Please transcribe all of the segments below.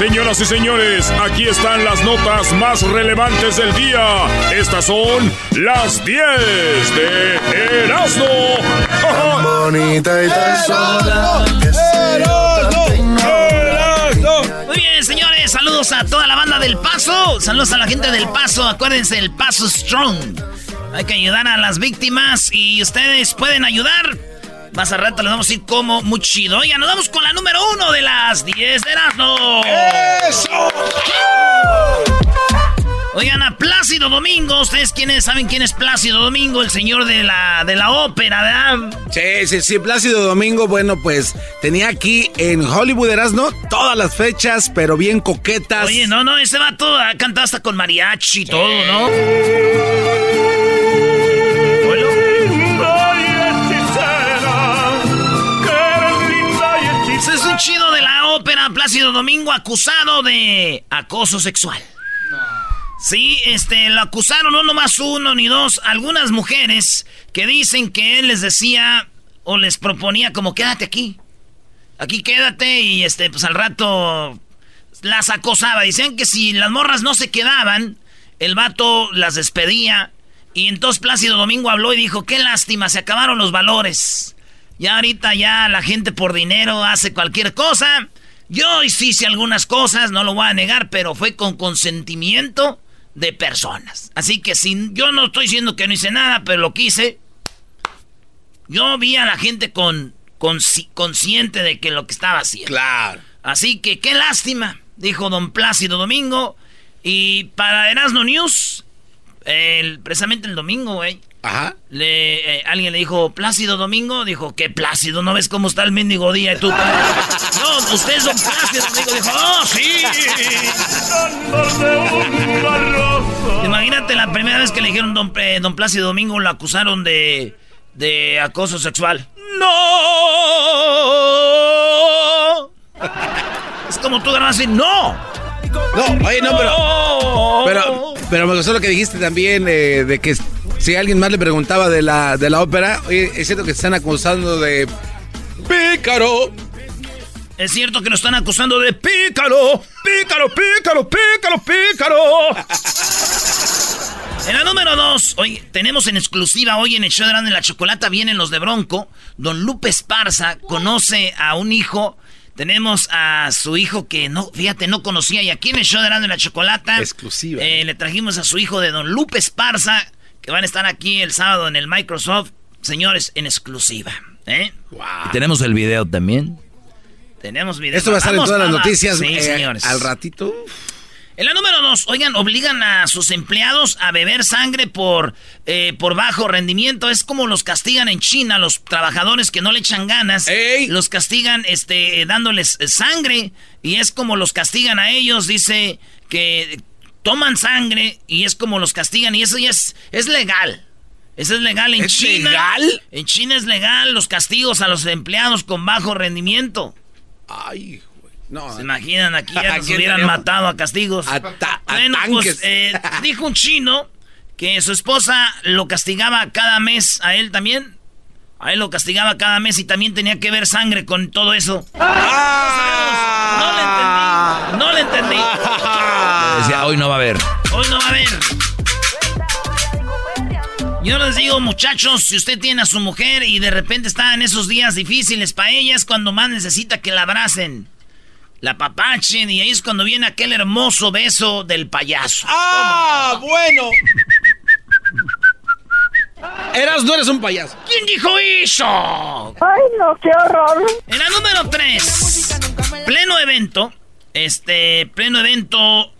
Señoras y señores, aquí están las notas más relevantes del día. Estas son las 10 de Erasmo. bonita y Muy bien, señores, saludos a toda la banda del Paso. Saludos a la gente del Paso. Acuérdense del Paso Strong. Hay que ayudar a las víctimas y ustedes pueden ayudar más a rato les vamos a ir como muy chido. Oiga, nos vamos con la número uno de las 10 de Erasmo. ¡Eso! Oigan, a Plácido Domingo, ¿ustedes quiénes saben quién es Plácido Domingo? El señor de la, de la ópera, ¿verdad? Sí, sí, sí, Plácido Domingo, bueno, pues tenía aquí en Hollywood Erasmo todas las fechas, pero bien coquetas. Oye, no, no, ese vato ha cantado hasta con mariachi y todo, ¿no? Chido de la ópera Plácido Domingo acusado de acoso sexual. Sí, este, lo acusaron no nomás uno ni dos, algunas mujeres que dicen que él les decía o les proponía como quédate aquí. Aquí quédate y este, pues al rato las acosaba. Decían que si las morras no se quedaban, el vato las despedía. Y entonces Plácido Domingo habló y dijo, qué lástima, se acabaron los valores. Ya ahorita ya la gente por dinero hace cualquier cosa. Yo hice algunas cosas, no lo voy a negar, pero fue con consentimiento de personas. Así que sin, yo no estoy diciendo que no hice nada, pero lo quise. Yo vi a la gente con, consciente de que lo que estaba haciendo. Claro. Así que qué lástima, dijo don Plácido Domingo. Y para Erasmo News, el, precisamente el domingo, güey. Ajá. Le, eh, alguien le dijo, Plácido Domingo. Dijo, ¿qué Plácido? ¿No ves cómo está el mendigo día? Y tú, no, usted son Plácido Domingo. Dijo, ¡oh, sí! Imagínate la primera vez que le dijeron don, eh, don Plácido Domingo, lo acusaron de, de acoso sexual. ¡No! Es como tú así, ¡no! No, oye, no, pero. Pero, pero me gustó lo que dijiste también eh, de que si alguien más le preguntaba de la, de la ópera, oye, es cierto que están acusando de pícaro. Es cierto que nos están acusando de pícaro. Pícaro, pícaro, pícaro, pícaro. En la número dos, hoy tenemos en exclusiva hoy en el show de Grande la Chocolata vienen los de Bronco. Don Lupe Esparza conoce a un hijo. Tenemos a su hijo que no, fíjate, no conocía. Y aquí en el show de la Chocolata. Exclusiva. Eh, le trajimos a su hijo de Don Lupe Esparza que van a estar aquí el sábado en el Microsoft, señores, en exclusiva. ¿eh? tenemos el video también. Tenemos video. Esto va a estar en todas las noticias sí, eh, señores. al ratito. En la número dos, oigan, obligan a sus empleados a beber sangre por, eh, por bajo rendimiento. Es como los castigan en China, los trabajadores que no le echan ganas. Los castigan este, dándoles sangre. Y es como los castigan a ellos. Dice que toman sangre y es como los castigan y eso ya es, es legal. Eso es legal en ¿Es China. legal? En China es legal los castigos a los empleados con bajo rendimiento. Ay. No. ¿Se imaginan? Aquí ya nos hubieran matado a castigos. A, bueno, pues eh, dijo un chino que su esposa lo castigaba cada mes a él también. Ahí lo castigaba cada mes y también tenía que ver sangre con todo eso. Ah. No le entendí. No le entendí. Decía, hoy no va a haber. Hoy no va a haber. Yo les digo, muchachos, si usted tiene a su mujer y de repente está en esos días difíciles para ella, es cuando más necesita que la abracen. La papachen y ahí es cuando viene aquel hermoso beso del payaso. ¡Ah! Bueno. Eras, no eres un payaso. ¿Quién dijo eso? Ay, no, qué horror. En la número 3. Pleno evento. Este, pleno evento.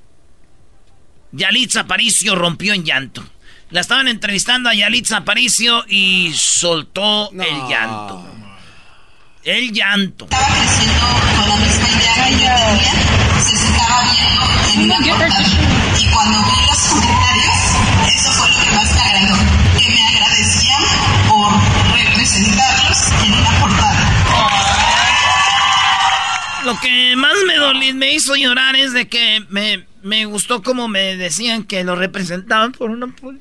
Yalitza Aparicio rompió en llanto. La estaban entrevistando a Yalitza Aparicio y soltó el llanto. El llanto. Estaba creciendo con la misma idea que yo tenía. Se estaba viendo en una portada. Y cuando vi los comentarios, eso fue lo que más me agradó. Que me agradecían por representarlos en una portada. Lo que más me dolió, me hizo llorar es de que me, me gustó como me decían que lo representaban por una poli.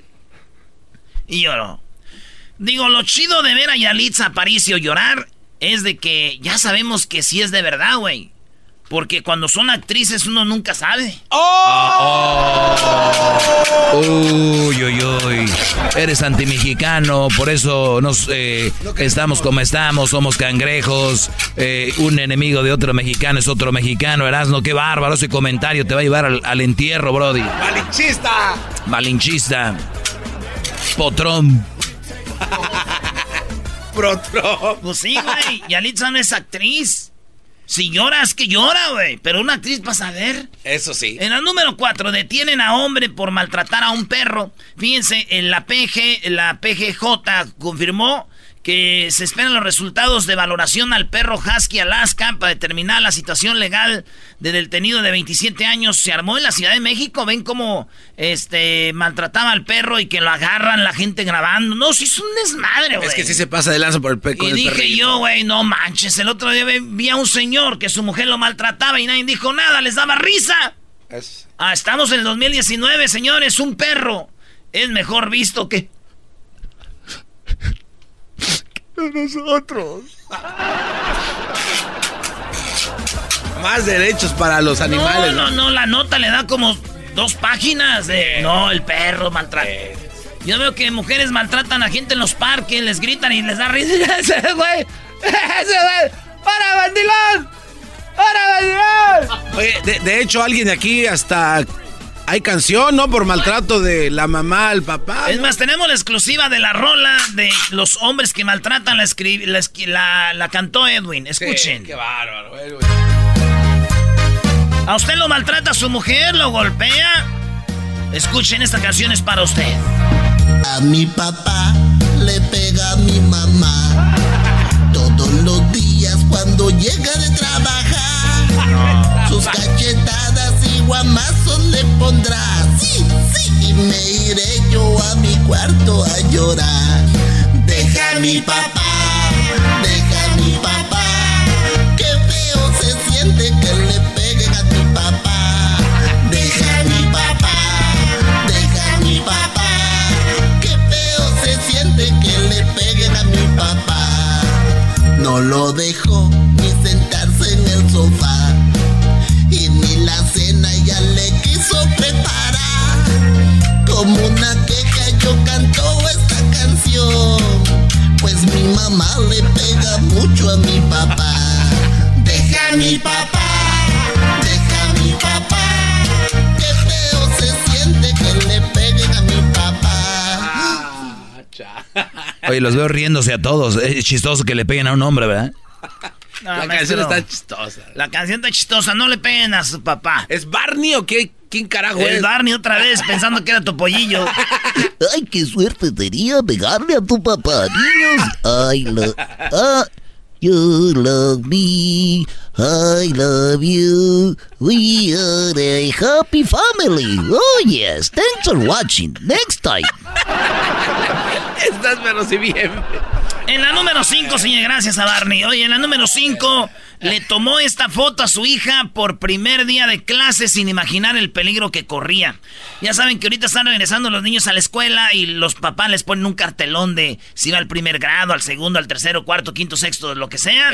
Y lloró. Digo, lo chido de ver a Yalitza Aparicio llorar es de que ya sabemos que sí es de verdad, güey. Porque cuando son actrices uno nunca sabe. ¡Oh! Uy, uy, uy. Eres antimexicano, por eso nos eh, estamos como estamos, somos cangrejos. Eh, un enemigo de otro mexicano es otro mexicano. Erasno, qué bárbaro ese comentario. Te va a llevar al, al entierro, Brody. ¡Malinchista! Malinchista. Potrón. Protro. Pues sí, güey. Yalitza no es actriz. Si lloras, que llora, güey. Pero una actriz vas a ver. Eso sí. En el número 4, detienen a hombre por maltratar a un perro. Fíjense, en la PG, la PGJ confirmó que se esperan los resultados de valoración al perro Husky Alaska para determinar la situación legal del detenido de 27 años. Se armó en la Ciudad de México. Ven cómo este maltrataba al perro y que lo agarran la gente grabando. No, si es un desmadre, güey. Es que sí se pasa de lanza por el peco. Y dije yo, güey, no manches. El otro día vi a un señor que su mujer lo maltrataba y nadie dijo nada, les daba risa. Es... Ah, estamos en el 2019, señores. Un perro es mejor visto que. Nosotros. Más derechos para los animales. No, no, no, la nota le da como dos páginas de. No, el perro maltrata. Yo veo que mujeres maltratan a gente en los parques, les gritan y les da risa. ¡Ese güey! ¡Ese güey! ¡Para, bandilón! ¡Para, bandilón! Oye, de, de, hecho, alguien de aquí hasta. Hay canción, ¿no? Por maltrato de la mamá al papá. Es más, tenemos la exclusiva de la rola de los hombres que maltratan. La, la, la, la cantó Edwin. Escuchen. Sí, qué bárbaro, güey. ¿A usted lo maltrata su mujer? ¿Lo golpea? Escuchen, esta canción es para usted. A mi papá le pega a mi mamá todos los días cuando llega de trabajar. Sus cachetadas y guamazos le pondrá. Sí, sí, y me iré yo a mi cuarto a llorar. Deja a mi papá, deja a mi papá. Qué feo se siente que le peguen a mi papá. Deja a mi papá, deja a mi papá. Qué feo se siente que le peguen a mi papá. No lo dejó ni sentarse en el sofá. Como una queja yo canto esta canción. Pues mi mamá le pega mucho a mi papá. Deja a mi papá, deja a mi papá. Qué feo se siente que le peguen a mi papá. Oye, los veo riéndose a todos. Es chistoso que le peguen a un hombre, ¿verdad? No, la maestro, canción está chistosa. La canción está chistosa. No le peguen a su papá. ¿Es Barney o qué? ¿Quién carajo El es? Barney otra vez pensando que era tu pollillo. Ay, qué suerte sería pegarle a tu papá, niños. Ay, lo... Ah, you love me. I love you. We are a happy family. Oh, yes. Thanks for watching. Next time. Estás pero si bien. En la número 5, señor, gracias a Barney. Oye, en la número 5 le tomó esta foto a su hija por primer día de clase sin imaginar el peligro que corría. Ya saben que ahorita están regresando los niños a la escuela y los papás les ponen un cartelón de si va al primer grado, al segundo, al tercero, cuarto, quinto, sexto, lo que sea.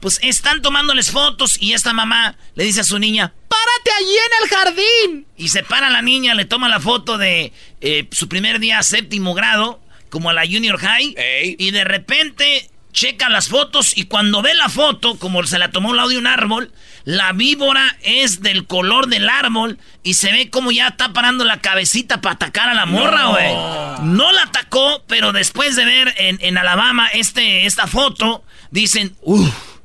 Pues están tomándoles fotos y esta mamá le dice a su niña, párate allí en el jardín. Y se para la niña, le toma la foto de eh, su primer día séptimo grado como a la Junior High. Y de repente checa las fotos y cuando ve la foto, como se la tomó al lado de un árbol, la víbora es del color del árbol y se ve como ya está parando la cabecita para atacar a la morra, güey. No. la atacó, pero después de ver en, Alabama este, esta foto, dicen, uff,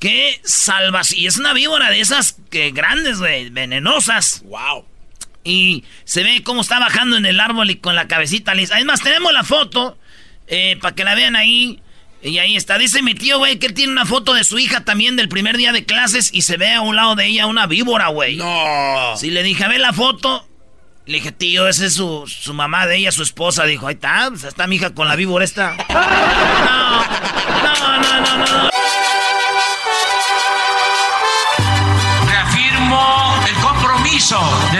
qué salvas. Y es una víbora de esas que grandes, güey, venenosas. Wow. Y se ve cómo está bajando en el árbol y con la cabecita lisa. Además, tenemos la foto eh, para que la vean ahí. Y ahí está. Dice mi tío, güey, que él tiene una foto de su hija también del primer día de clases y se ve a un lado de ella una víbora, güey. No. Si le dije, a ver la foto. Le dije, tío, esa es su, su mamá de ella, su esposa. Dijo, ahí está, pues está mi hija con la víbora esta. no, no, no, no. no.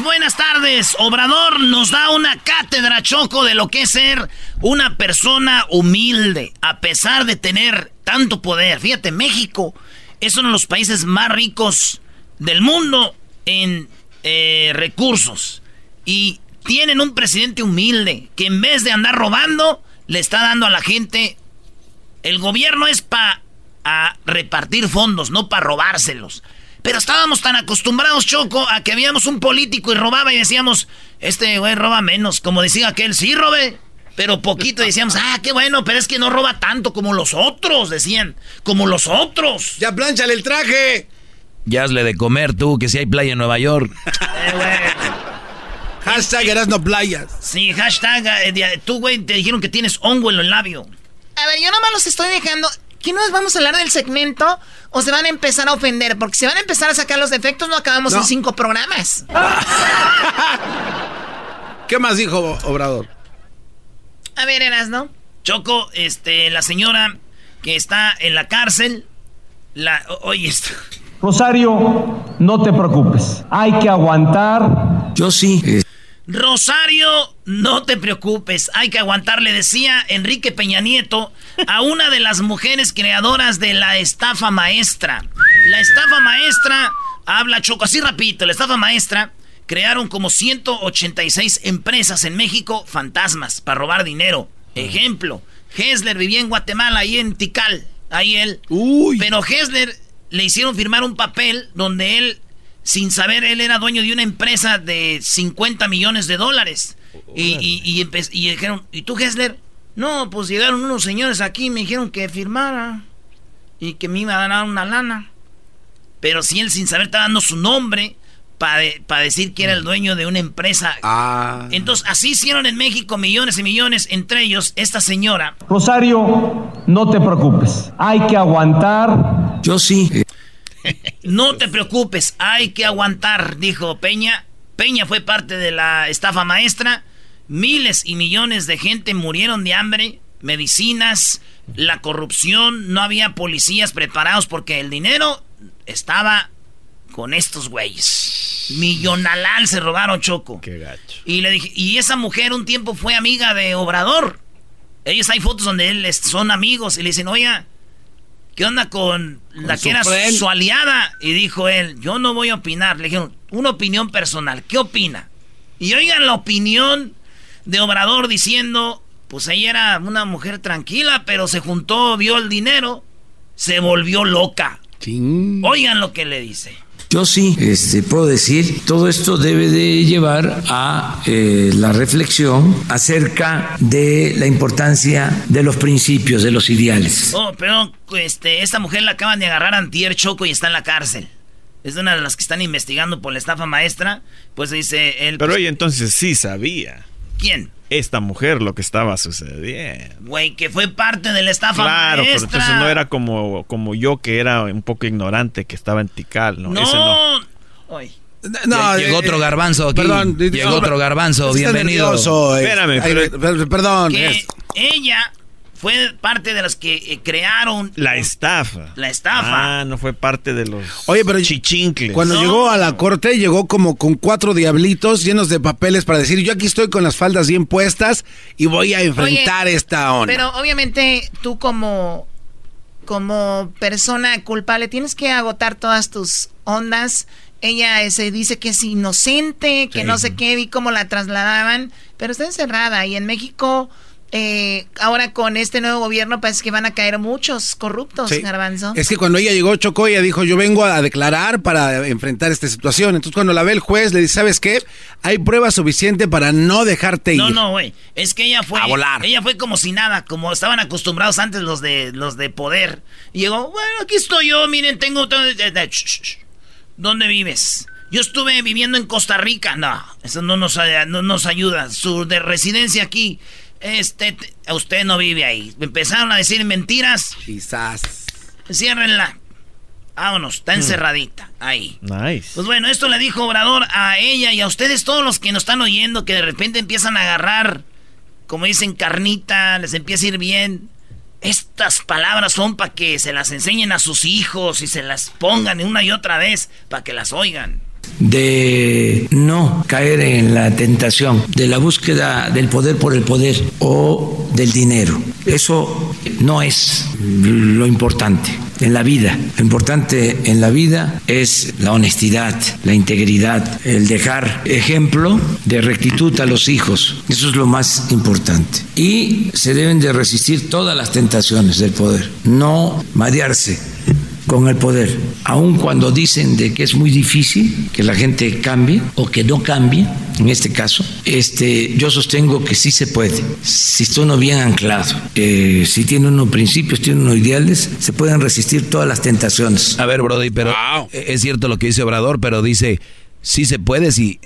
buenas tardes. Obrador nos da una cátedra choco de lo que es ser una persona humilde, a pesar de tener tanto poder. Fíjate, México es uno de los países más ricos del mundo en eh, recursos. Y tienen un presidente humilde que en vez de andar robando, le está dando a la gente. El gobierno es para repartir fondos, no para robárselos. Pero estábamos tan acostumbrados, Choco, a que habíamos un político y robaba y decíamos, este güey roba menos. Como decía aquel, sí, robe. Pero poquito decíamos, ah, qué bueno, pero es que no roba tanto como los otros, decían. Como los otros. Ya planchale el traje. Ya hazle de comer tú, que si hay playa en Nueva York. eh, hashtag no playas. Sí, hashtag, eh, tú, güey, te dijeron que tienes hongo en el labio. A ver, yo nomás los estoy dejando. ¿Qué nos vamos a hablar del segmento? ¿O se van a empezar a ofender? Porque si van a empezar a sacar los defectos, no acabamos en cinco programas. ¿Qué más dijo Obrador? A ver, Eras, ¿no? Choco, este, la señora que está en la cárcel, la, oye esto. Rosario, no te preocupes. Hay que aguantar. Yo sí. Rosario, no te preocupes, hay que aguantar, le decía Enrique Peña Nieto a una de las mujeres creadoras de la estafa maestra. La estafa maestra, habla Choco, así rapidito, la estafa maestra crearon como 186 empresas en México fantasmas para robar dinero. Ejemplo, Hessler vivía en Guatemala, ahí en Tikal, ahí él. Pero Hessler le hicieron firmar un papel donde él sin saber, él era dueño de una empresa de 50 millones de dólares. Y, y, dijeron, ¿y tú, Hessler? No, pues llegaron unos señores aquí y me dijeron que firmara. Y que me iba a dar una lana. Pero si él sin saber está dando su nombre para decir que era el dueño de una empresa. Ah. Entonces, así hicieron en México millones y millones, entre ellos esta señora. Rosario, no te preocupes. Hay que aguantar. Yo sí. No te preocupes, hay que aguantar, dijo Peña. Peña fue parte de la estafa maestra. Miles y millones de gente murieron de hambre, medicinas, la corrupción, no había policías preparados porque el dinero estaba con estos güeyes. Millonalal se robaron Choco. Qué gacho. Y le dije, y esa mujer un tiempo fue amiga de Obrador. Ellos hay fotos donde él son amigos y le dicen, oiga, ¿qué onda con, la que era su aliada? Y dijo él, yo no voy a opinar. Le dijeron, una opinión personal, ¿qué opina? Y oigan la opinión de Obrador diciendo, pues ella era una mujer tranquila, pero se juntó, vio el dinero, se volvió loca. Oigan lo que le dice. Yo sí este, puedo decir, todo esto debe de llevar a eh, la reflexión acerca de la importancia de los principios, de los ideales. Oh, pero este, esta mujer la acaban de agarrar antier Choco y está en la cárcel. es una de las que están investigando por la estafa maestra, pues dice él... Pero pues, ella entonces sí sabía. ¿Quién? Esta mujer lo que estaba sucediendo. Güey, que fue parte de la estafa Claro, pero maestra. entonces no era como, como yo que era un poco ignorante, que estaba en Tikal, ¿no? No. Ese no. Ay. No, llegó eh, otro garbanzo aquí. perdón, llegó no, otro garbanzo. Bienvenido. nervioso, eh. Espérame, Ay, pero- per- perdón. Que es- ella fue parte de las que eh, crearon La estafa. la estafa. Ah, no fue parte de los Oye, pero chichincles. Cuando No. llegó a la corte, llegó como con cuatro diablitos llenos de papeles para decir, yo aquí estoy con las faldas bien puestas y voy a enfrentar Oye, esta onda. Pero obviamente tú como, como persona culpable tienes que agotar todas tus ondas. Ella se dice que es inocente, que Sí. no sé qué, vi cómo la trasladaban, pero está encerrada y en México... eh, ahora con este nuevo gobierno parece que van a caer muchos corruptos, Sí. Garbanzo. Es que cuando ella llegó, Chocó, ella dijo, yo vengo a declarar para enfrentar esta situación. Entonces cuando la ve el juez, le dice, ¿sabes qué? Hay prueba suficiente para no dejarte ir. No, no, güey. Es que ella fue. A volar. Ella fue como si nada, como estaban acostumbrados antes los de los de poder. Y llegó, bueno, aquí estoy yo, miren, tengo. ¿Dónde vives? Yo estuve viviendo en Costa Rica. No, eso no nos, no nos ayuda. Su de residencia aquí. Este, usted no vive ahí. Me empezaron a decir mentiras. Quizás. Ciérrenla. Vámonos, está encerradita. Ahí. Nice. Pues bueno, esto le dijo Obrador a ella y a ustedes todos los que nos están oyendo que de repente empiezan a agarrar, como dicen, carnita, les empieza a ir bien. Estas palabras son para que se las enseñen a sus hijos y se las pongan una y otra vez para que las oigan. De no caer en la tentación de la búsqueda del poder por el poder o del dinero. Eso no es lo importante en la vida. Lo importante en la vida es la honestidad, la integridad, el dejar ejemplo de rectitud a los hijos. Eso es lo más importante. Y se deben de resistir todas las tentaciones del poder, no marearse con el poder, aun cuando dicen de que es muy difícil que la gente cambie o que no cambie, en este caso, este, yo sostengo que sí se puede, si está uno bien anclado, eh, si tiene unos principios, tiene unos ideales, se pueden resistir todas las tentaciones. A ver, Brody, pero es cierto lo que dice Obrador, pero dice, sí se puede, si,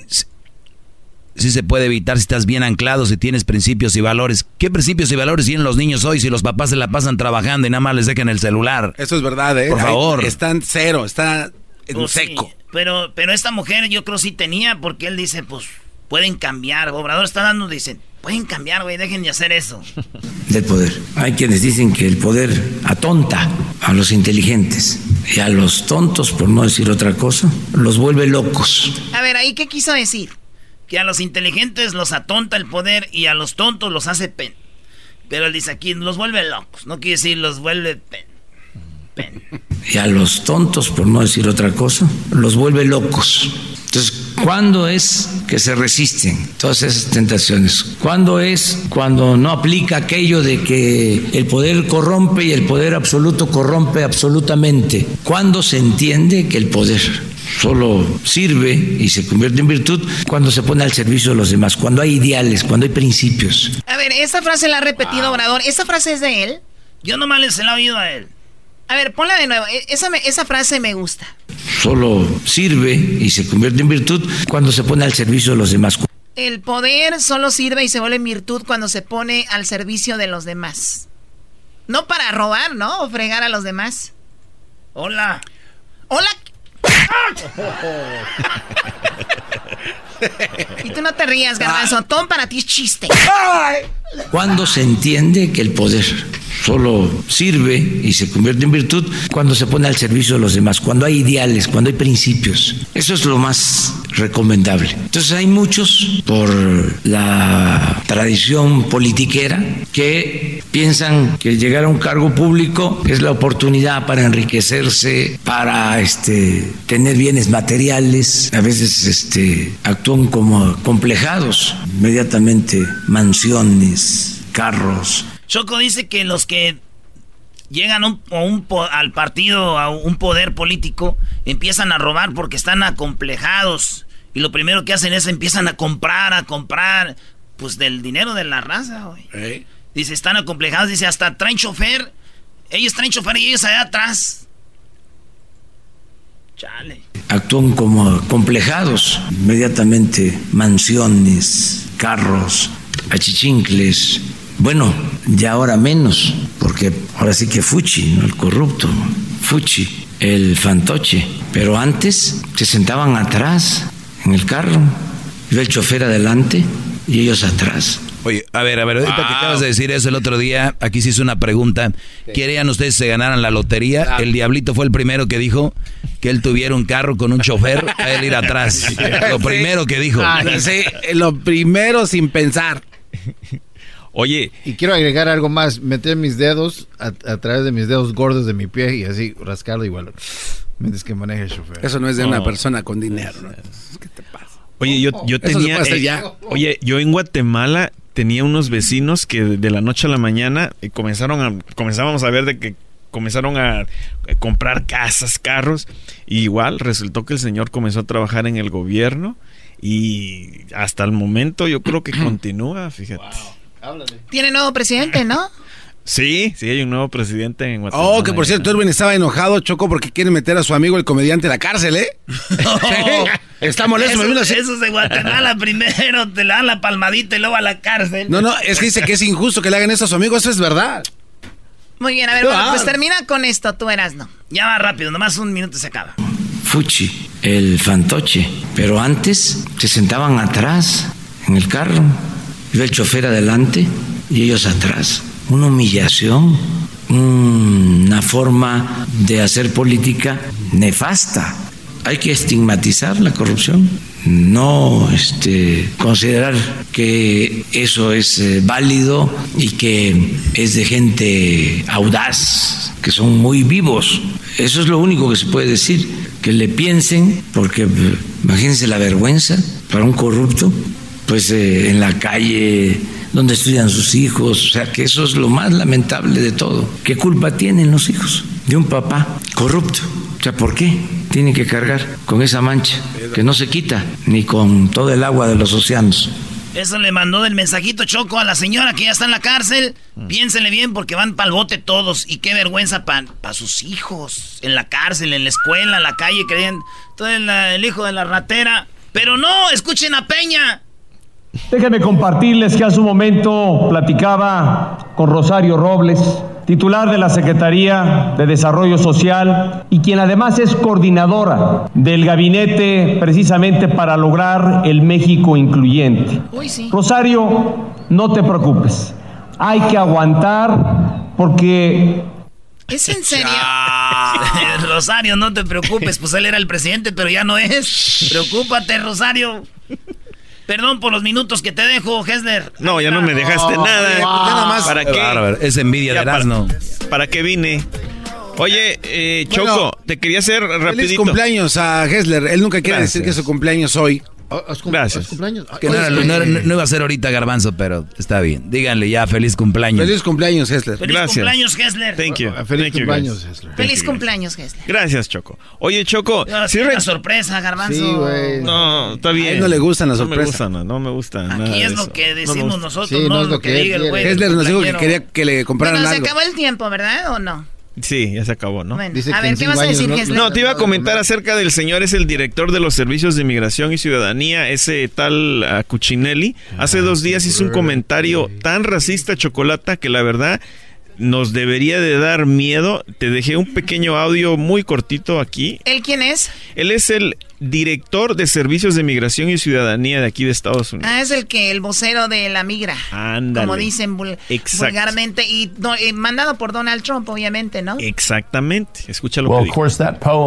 sí se puede evitar si estás bien anclado, si tienes principios y valores. ¿Qué principios y valores tienen los niños hoy si los papás se la pasan trabajando y nada más les dejan el celular? Eso es verdad, ¿eh? Por Ahí favor. Están cero, está en Pues sí, seco. pero, pero esta mujer yo creo sí tenía porque él dice, pues pueden cambiar. Obrador está dando, dicen, pueden cambiar, güey, dejen de hacer eso. del poder. Hay quienes dicen que el poder atonta a los inteligentes y a los tontos, por no decir otra cosa, los vuelve locos. A ver, ¿ahí qué quiso decir? Que a los inteligentes los atonta el poder y a los tontos los hace pen. Pero él dice aquí, los vuelve locos. No quiere decir los vuelve pen. Pen. Y a los tontos, por no decir otra cosa, los vuelve locos. Entonces, ¿cuándo es que se resisten todas esas tentaciones? ¿Cuándo es cuando no aplica aquello de que el poder corrompe y el poder absoluto corrompe absolutamente? ¿Cuándo se entiende que el poder solo sirve y se convierte en virtud cuando se pone al servicio de los demás, cuando hay ideales, cuando hay principios? A ver, esa frase la ha repetido Obrador. ¿Esa frase es de él? Yo nomás le se la he oído a él. A ver, ponla de nuevo. E- Esa, me- esa frase me gusta. Solo sirve y se convierte en virtud cuando se pone al servicio de los demás. El poder solo sirve y se vuelve en virtud cuando se pone al servicio de los demás. No para robar, ¿no? O fregar a los demás. Hola. Hola. Y tú no te rías, garbanzo. Tom para ti es chiste. Cuando se entiende que el poder solo sirve y se convierte en virtud cuando se pone al servicio de los demás, cuando hay ideales, cuando hay principios. Eso es lo más recomendable. Entonces hay muchos por la tradición politiquera que piensan que llegar a un cargo público es la oportunidad para enriquecerse, para este, tener bienes materiales. A veces este, actúan como complejados, inmediatamente mansiones, carros. Choco dice que los que llegan un- a un al partido, a un poder político, empiezan a robar porque están acomplejados. Y lo primero que hacen es empiezan a comprar, a comprar, pues del dinero de la raza, güey. Dice, están acomplejados, dice, hasta traen chofer. Ellos traen chofer y ellos allá atrás. Chale. actúan como complejados. Inmediatamente mansiones, carros, achichincles. Bueno, ya ahora menos, porque ahora sí que Fuchi, ¿no? el corrupto, Fuchi, el fantoche. Pero antes se sentaban atrás en el carro, iba el chofer adelante y ellos atrás. Oye, a ver, a ver, ahorita que acabas de decir eso el otro día, aquí se hizo una pregunta. ¿Querían ustedes se ganaran la lotería? El diablito fue el primero que dijo que él tuviera un carro con un chofer a él ir atrás. Lo primero que dijo. Ah, sí, lo primero sin pensar. Oye, Y quiero agregar algo más, meter mis dedos a, a través de mis dedos gordos de mi pie y así rascarlo igual. Mientras que maneja el chofer. Eso no es de una No. persona con dinero. ¿no? Oye, yo, yo Eso se tenía. eh. Oye, yo en Guatemala tenía unos vecinos que de la noche a la mañana eh, comenzaron a. Comenzábamos a ver de que comenzaron a eh, comprar casas, carros. Y igual resultó que el señor comenzó a trabajar en el gobierno. Y hasta el momento yo creo que continúa, fíjate. Tiene nuevo presidente, ¿no? Sí, sí, hay un nuevo presidente en Guatemala. Oh, que por cierto, Erwin estaba enojado, Choco, porque quiere meter a su amigo el comediante a la cárcel, ¿eh? Sí, está molesto. me Eso, así. eso es de Guatemala primero, te le dan la palmadita y luego a la cárcel. No, no, es que dice que es injusto que le hagan eso a su amigo, eso es verdad. Muy bien, a ver, bueno, Ah. pues termina con esto, tú eras, ¿no? Ya va rápido, nomás un minuto y se acaba. Fuchi, el fantoche. Pero antes se sentaban atrás en el carro, iba el chofer adelante y ellos atrás. Una humillación, una forma de hacer política nefasta. Hay que estigmatizar la corrupción, no este, considerar que eso es eh, válido y que es de gente audaz, que son muy vivos. Eso es lo único que se puede decir, que le piensen, porque eh, imagínense la vergüenza para un corrupto, pues eh, en la calle, donde estudian sus hijos, o sea que eso es lo más lamentable de todo. ¿Qué culpa tienen los hijos de un papá corrupto? O sea, ¿por qué tienen que cargar con esa mancha que no se quita ni con todo el agua de los océanos? Eso le mandó del mensajito Choco a la señora que ya está en la cárcel. Piénsenle bien porque van pa'l bote todos. Y qué vergüenza para sus hijos. En la cárcel, en la escuela, en la calle, creen. Todo el, el hijo de la ratera. Pero no, escuchen a Peña. Déjenme compartirles que hace un momento platicaba con Rosario Robles, titular de la Secretaría de Desarrollo Social y quien además es coordinadora del gabinete precisamente para lograr el México incluyente. Uy, sí. Rosario, no te preocupes, hay que aguantar porque ¿Es en serio? Rosario, no te preocupes. Pues él era el presidente, pero ya no es. Preocúpate, Rosario. Perdón por los minutos que te dejo, Hesler. No, ya no me dejaste nada. Nada más. ¿Para Qué bárbaro, es envidia de Ya, para- Erasmo. ¿Para qué vine? Oye, eh, Choco, Bueno, te quería hacer Feliz rapidito. cumpleaños a Hessler. Él nunca quiere decir que es su cumpleaños hoy. Gracias. Que No, no, era- no, no era- no iba a ser ahorita Garbanzo, pero está bien. Díganle ya, feliz cumpleaños. Feliz cumpleaños, Hessler. Feliz cumpleaños, Hesler. Thank you. Feliz Thank you, cumpleaños, guys. Hessler. Feliz you, cumpleaños, Hesler. Gracias, Choco. Oye, Choco, sí una sorpresa, Garbanzo. Sí, güey. No, está bien. A él no le gustan las No me sorpresas. gusta, no, no me gusta. nada Aquí es lo que decimos nosotros, Sí, no, lo que, diga el güey. Hessler nos dijo que quería que le compraran Bueno, se algo. acabó el tiempo, ¿verdad? ¿O no? Sí, ya se acabó, ¿no? Bueno, Dice a que ver, ¿qué vas a decir, no-? No, te iba a comentar acerca del señor, es el director de los servicios de inmigración y ciudadanía, ese tal Cuccinelli. Hace dos días hizo un comentario tan racista, Chocolata, que la verdad nos debería de dar miedo. Te dejé un pequeño audio muy cortito aquí. ¿Él quién es? Él es el director de servicios de inmigración y ciudadanía de aquí de Estados Unidos. Ah, es el que, el vocero de la migra. Ándale. Como dicen vul- Exacto. vulgarmente. Y do- eh, mandado por Donald Trump, obviamente, ¿no? Exactamente. Escucha lo que dijo.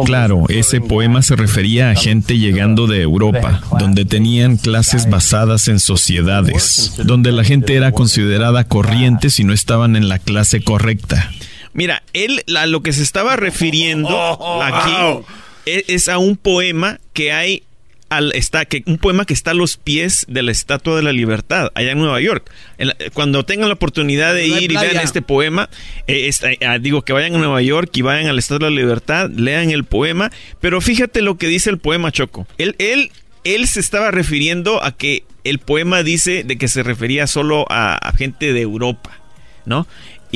Claro, ese poema se refería a gente llegando de Europa, donde tenían clases basadas en sociedades, donde la gente era considerada corriente si no estaban en la clase correcta. Mira, él a lo que se estaba refiriendo aquí e- es a un poema que hay al está que un poema que está a los pies de la Estatua de la Libertad allá en Nueva York. En la- cuando tengan la oportunidad de No ir y vean este poema, eh, está- ah, digo que vayan a Nueva York y vayan a la Estatua de la Libertad, lean el poema, pero fíjate lo que dice el poema Choco. Él él él se estaba refiriendo a que el poema dice de que se refería solo a, a gente de Europa, ¿no?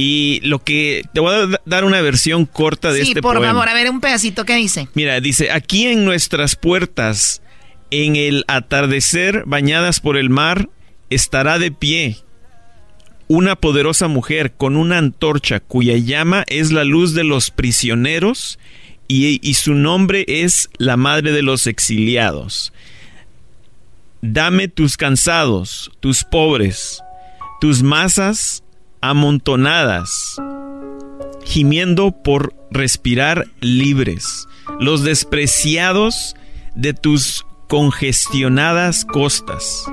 Y lo que te voy a dar una versión corta de sí, este por poema. favor, a ver un pedacito, ¿qué dice? Mira, dice, aquí en nuestras puertas, en el atardecer, bañadas por el mar, estará de pie una poderosa mujer con una antorcha cuya llama es la luz de los prisioneros y, y su nombre es la madre de los exiliados. Dame tus cansados, tus pobres, tus masas amontonadas, gimiendo por respirar libres, los despreciados de tus congestionadas costas.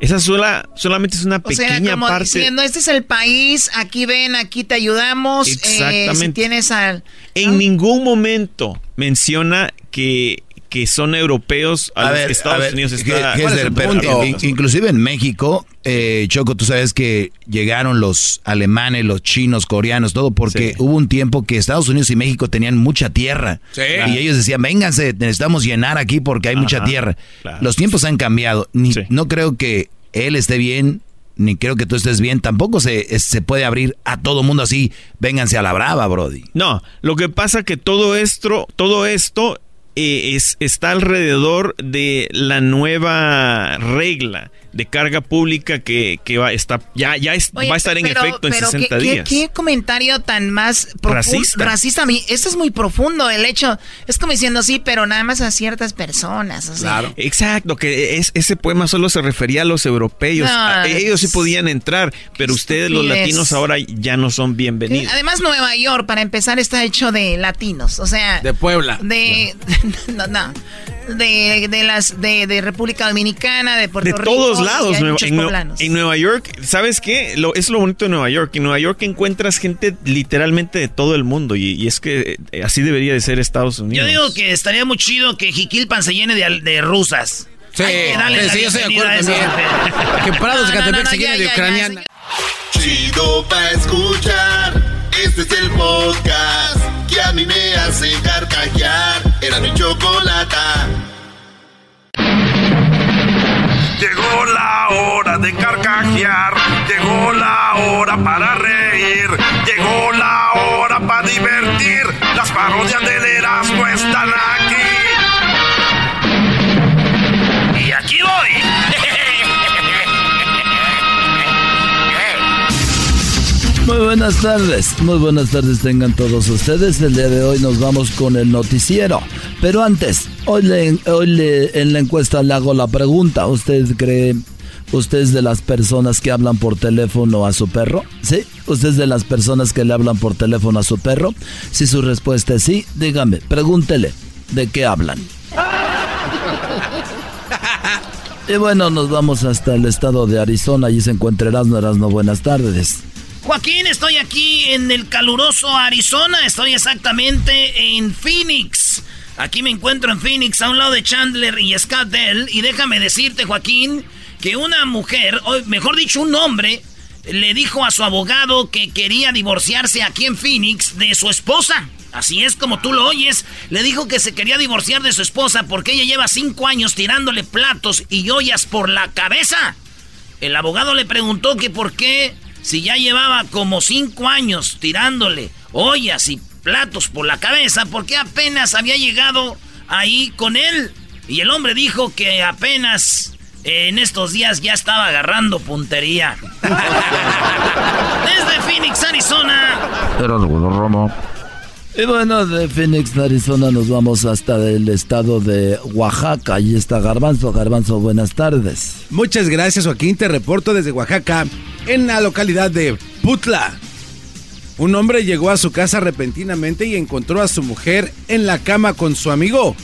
Esa sola, solamente es una O sea, pequeña como parte. diciendo, este es el país, aquí ven, aquí te ayudamos. eh, Exactamente. si tienes al... En ningún momento menciona que, que son europeos a, A los ver, que Estados a ver, Unidos Ge- está. Gessler, pero in- inclusive en México, eh, Choco, tú sabes que llegaron los alemanes, los chinos, coreanos, todo, porque hubo un tiempo que Estados Unidos y México tenían mucha tierra. Sí. Y ellos decían, vénganse, necesitamos llenar aquí porque hay mucha tierra. claro. Los tiempos han cambiado. Ni- No creo que él esté bien, ni creo que tú estés bien. Tampoco se, es- se puede abrir a todo mundo así, vénganse a la brava, Brody. No, lo que pasa que todo esto, todo esto eh, es, está alrededor de la nueva regla de carga pública que, que va, está, ya, ya es- Oye, va a estar en pero- efecto en pero 60 ¿qué, qué- días. qué comentario tan más? Racista. Racista. a mí, esto es muy profundo. El hecho, es como diciendo, sí, pero nada más a ciertas personas. o sea. Exacto, que es, ese poema solo se refería a los europeos. No, A- ellos sí podían entrar, pero ustedes los latinos ahora ya no son bienvenidos. Además, Nueva York, para empezar, está hecho de latinos. O sea. De Puebla. De. No, no. De, de las. De, de República Dominicana, de Puerto de Rico. todos y lados. Nueva- en, Nue- poblanos. en Nueva York, ¿sabes qué? Lo, es lo bonito de Nueva York. En Nueva York encuentras gente literalmente de todo el mundo y, y es que eh, así debería de ser Estados Yo Unidos. digo que estaría muy chido que Jiquilpan se llene de, al- de rusas. Sí, yo estoy de acuerdo eso. Que Prados de Catepec se llene de ucraniana. Chido pa' escuchar. Este es el podcast que a mí me hace carcajear. Era mi chocolata. Llegó la hora de carcajear, llegó la buenas tardes, muy buenas tardes tengan todos ustedes. El día de hoy nos vamos con el noticiero. Pero antes, hoy, le, hoy le- en la encuesta le hago la pregunta. ¿Usted cree, usted es de las personas que hablan por teléfono a su perro? ¿Sí? ¿Usted es de las personas que le hablan por teléfono a su perro? Si su respuesta es sí, dígame, pregúntele, ¿de qué hablan? Y bueno, nos vamos hasta el estado de Arizona. Allí se encuentra Erasmo Erasmo. Buenas tardes. Joaquín, estoy aquí en el caluroso Arizona. Estoy exactamente en Phoenix. Aquí me encuentro en Phoenix, a un lado de Chandler y Scottsdale. Y déjame decirte, Joaquín, que una mujer, o mejor dicho, un hombre, le dijo a su abogado que quería divorciarse aquí en Phoenix de su esposa. Así es como tú lo oyes. Le dijo que se quería divorciar de su esposa porque ella lleva cinco años tirándole platos y ollas por la cabeza. El abogado le preguntó que por qué, si ya llevaba como cinco años tirándole ollas y platos por la cabeza, por qué apenas había llegado ahí con él. Y el hombre dijo que apenas eh, en estos días ya estaba agarrando puntería. Desde Phoenix, Arizona. Y bueno, de Phoenix, Arizona, nos vamos hasta el estado de Oaxaca. Allí está Garbanzo. Garbanzo, buenas tardes. Muchas gracias, Joaquín. Te reporto desde Oaxaca, en la localidad de Putla. Un hombre llegó a su casa repentinamente y encontró a su mujer en la cama con su amigo.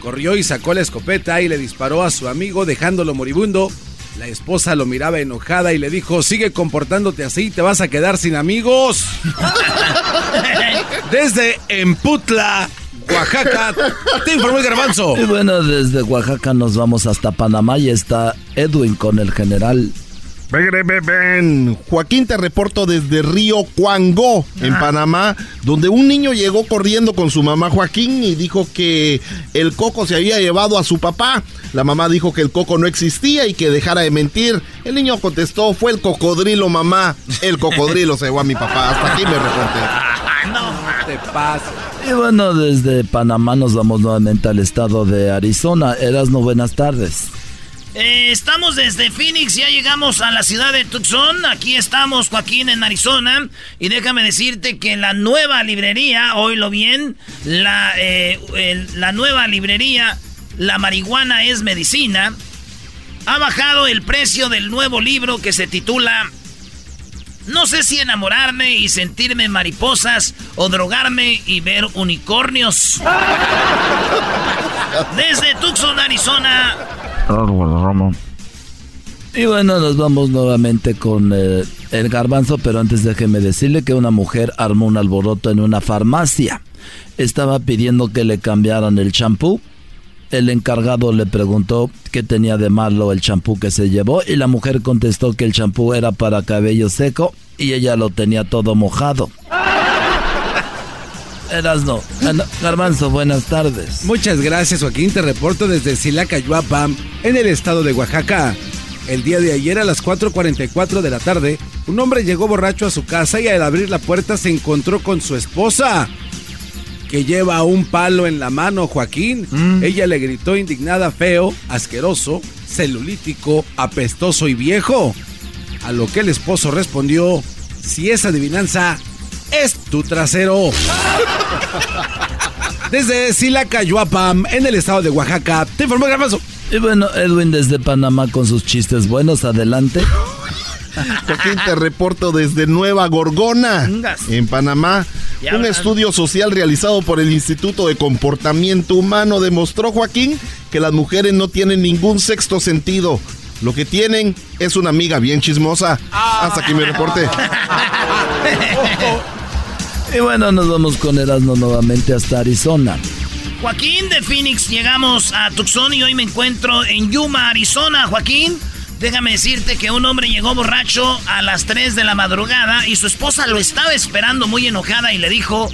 Corrió y sacó la escopeta y le disparó a su amigo dejándolo moribundo. La esposa lo miraba enojada y le dijo, sigue comportándote así, te vas a quedar sin amigos. Desde Emputla, Oaxaca, te informó el garbanzo. Y bueno, desde Oaxaca nos vamos hasta Panamá y está Edwin con el general Joaquín te reporto desde Río Cuangó, en Panamá, donde un niño llegó corriendo con su mamá Joaquín y dijo que el coco se había llevado a su papá. La mamá dijo que el coco no existía y que dejara de mentir. El niño contestó, fue el cocodrilo, mamá. El cocodrilo se llevó a mi papá. Hasta aquí me reporté. no te pasa. Y bueno, desde Panamá nos vamos nuevamente al estado de Arizona. Erasno, buenas tardes. Eh, estamos desde Phoenix, ya llegamos a la ciudad de Tucson. Aquí estamos, Joaquín, en Arizona. Y déjame decirte que la nueva librería, oílo bien, la, eh, la nueva librería, La marihuana es medicina, ha bajado el precio del nuevo libro que se titula No sé si enamorarme y sentirme mariposas o drogarme y ver unicornios. Desde Tucson, Arizona, y bueno, nos vamos nuevamente con eh, el garbanzo, pero antes déjeme decirle que una mujer armó un alboroto en una farmacia. Estaba pidiendo que le cambiaran el champú. El encargado le preguntó qué tenía de malo el champú que se llevó y la mujer contestó que el champú era para cabello seco y ella lo tenía todo mojado. Erasno. Garbanzo, buenas tardes. Muchas gracias, Joaquín. Te reporto desde Silacayuapa, en el estado de Oaxaca. El día de ayer a las 4.44 de la tarde, un hombre llegó borracho a su casa y al abrir la puerta se encontró con su esposa, que lleva un palo en la mano, Joaquín. Mm. Ella le gritó indignada, feo, asqueroso, celulítico, apestoso y viejo. A lo que el esposo respondió, si es adivinanza, es tu trasero. Desde Silacayuapam, en el estado de Oaxaca, te informó Garbanzo. Y bueno, Edwin desde Panamá con sus chistes buenos, adelante. Joaquín, te reporto desde Nueva Gorgona, en Panamá. Un estudio social realizado por el Instituto de Comportamiento Humano demostró, Joaquín, que las mujeres no tienen ningún sexto sentido. Lo que tienen es una amiga bien chismosa. Hasta aquí me reporte. Y bueno, nos vamos con Erasmo nuevamente hasta Arizona. Joaquín de Phoenix, llegamos a Tucson y hoy me encuentro en Yuma, Arizona. Joaquín, déjame decirte que un hombre llegó borracho a las 3 de la madrugada y su esposa lo estaba esperando muy enojada y le dijo,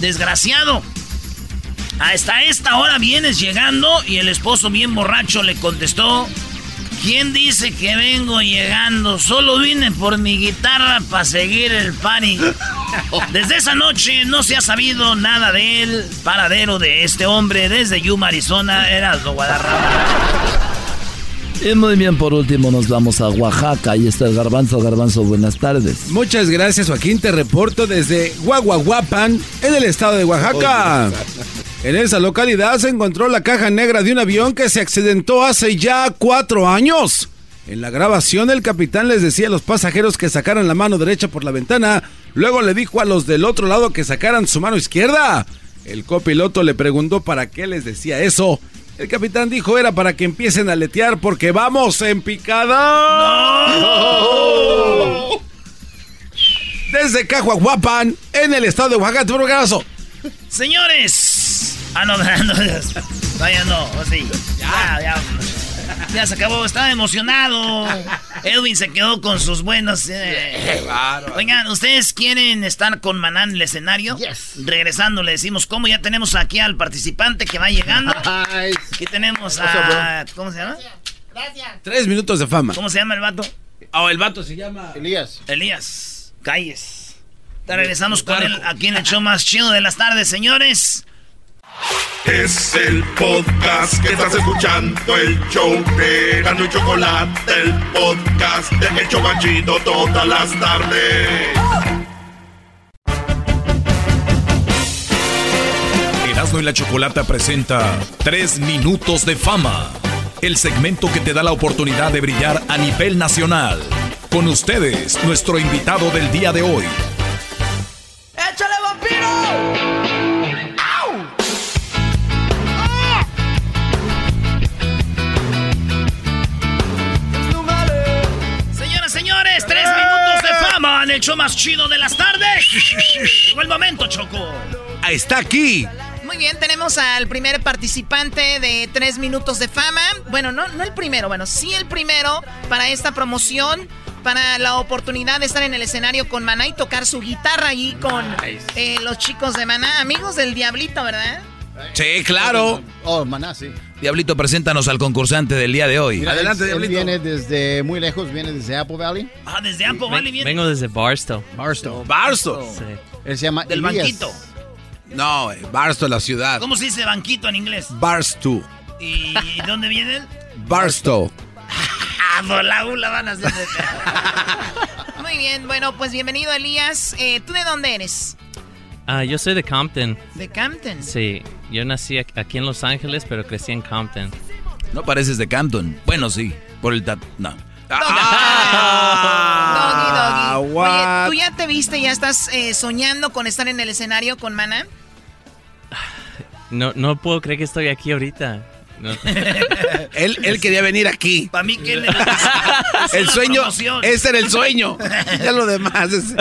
desgraciado, hasta esta hora vienes llegando y el esposo bien borracho le contestó, ¿Quién dice que vengo llegando? Solo vine por mi guitarra para seguir el party. Desde esa noche no se ha sabido nada de él, paradero de este hombre desde Yuma, Arizona, era Guadarrama. Y muy bien, por último nos vamos a Oaxaca. Ahí está el Garbanzo. Garbanzo, buenas tardes. Muchas gracias, Joaquín. Te reporto desde Guaguaguapan, en el estado de Oaxaca. En esa localidad se encontró la caja negra de un avión que se accidentó hace ya cuatro años. En la grabación el capitán les decía a los pasajeros que sacaran la mano derecha por la ventana, luego le dijo a los del otro lado que sacaran su mano izquierda. El copiloto le preguntó para qué les decía eso. El capitán dijo era para que empiecen a letear porque vamos en picada. Desde Cajuaguapan, en el estado de Oaxaca, Señores, Ah, no, no, no. Vaya, no, sí. Ya, ya. Ya se acabó, estaba emocionado. Edwin se quedó con sus buenos. Eh. Oigan, ¿ustedes quieren estar con Manan en el escenario? Regresando, le decimos cómo. Ya tenemos aquí al participante que va llegando. Aquí tenemos a. ¿Cómo se llama? Gracias. Tres minutos de fama. ¿Cómo se llama el vato? Oh, el vato se llama. Elías. Elías. Calles. Regresamos con él aquí en el show más chido de las tardes, señores. Es el podcast que estás escuchando, el show de Gano y Chocolate, el podcast de El Chocachito todas las tardes. Erasmo y la Chocolata presenta Tres Minutos de Fama, el segmento que te da la oportunidad de brillar a nivel nacional. Con ustedes, nuestro invitado del día de hoy. Show más chido de las tardes. Llegó el momento, Choco. Está aquí. Muy bien, tenemos al primer participante de tres minutos de fama. Bueno, no, no el primero, bueno, sí el primero para esta promoción para la oportunidad de estar en el escenario con Maná y tocar su guitarra ahí con eh, los chicos de Maná, amigos del Diablito, ¿verdad? Sí, claro. Oh, Maná, sí. Diablito, preséntanos al concursante del día de hoy. Adelante, Diablito. viene desde muy lejos, viene desde Apple Valley. Ah, desde Apple Valley viene. Vengo desde Barstow. Barstow. Barstow. Sí. Él se llama Del Elías. banquito. No, eh, Barstow, la ciudad. ¿Cómo se dice banquito en inglés? Barstow. ¿Y dónde vienen? Barstow. Ah, la U la van a hacer. Muy bien, bueno, pues bienvenido Elías. Eh, ¿Tú de dónde eres? Ah, yo soy de Compton. De Campton. Sí, yo nací ac- aquí en Los Ángeles, pero crecí en Compton. No pareces de Campton. Bueno, sí. Por el tat. No. Doggy, doggy. Oye? ¿tú ya te viste, ya estás eh, soñando con estar en el escenario con Mana? No, no puedo creer que estoy aquí ahorita. No. él, él quería venir aquí. Para mí que él El sueño, ese era el sueño. Ya lo demás es-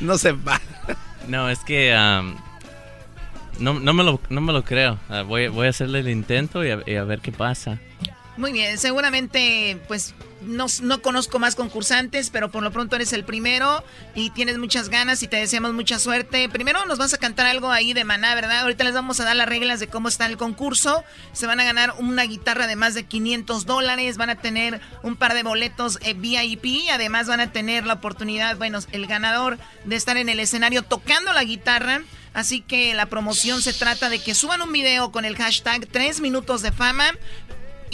no se va. No, es que am, no, no, me lo, no me lo creo. Ah, voy, voy a hacerle el intento y a, y a ver qué pasa. Muy bien, seguramente, pues no, no conozco más concursantes, pero por lo pronto eres el primero y tienes muchas ganas y te deseamos mucha suerte. Primero nos vas a cantar algo ahí de maná, ¿verdad? Ahorita les vamos a dar las reglas de cómo está el concurso. Se van a ganar una guitarra de más de 500 dólares, van a tener un par de boletos eh, VIP además van a tener la oportunidad, bueno, el ganador de estar en el escenario tocando la guitarra. Así que la promoción se trata de que suban un video con el hashtag 3 minutos de fama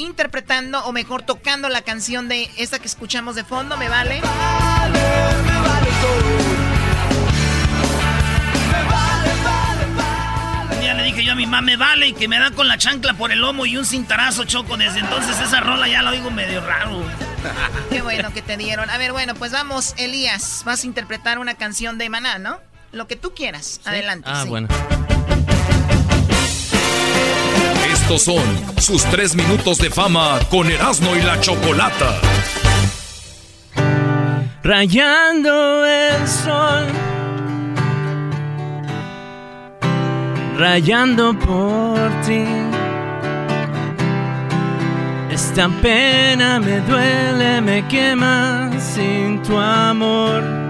interpretando o mejor tocando la canción de esta que escuchamos de fondo, me vale. Ya le dije yo a mi mamá, me vale y que me da con la chancla por el lomo y un cintarazo choco. Desde entonces esa rola ya la oigo medio raro. Qué bueno que te dieron. A ver, bueno, pues vamos, Elías, vas a interpretar una canción de Maná, ¿no? Lo que tú quieras. Adelante. Ah, sí. bueno. Estos son sus tres minutos de fama con Erasmo y la Chocolata. Rayando el sol. Rayando por ti. Esta pena me duele, me quema sin tu amor.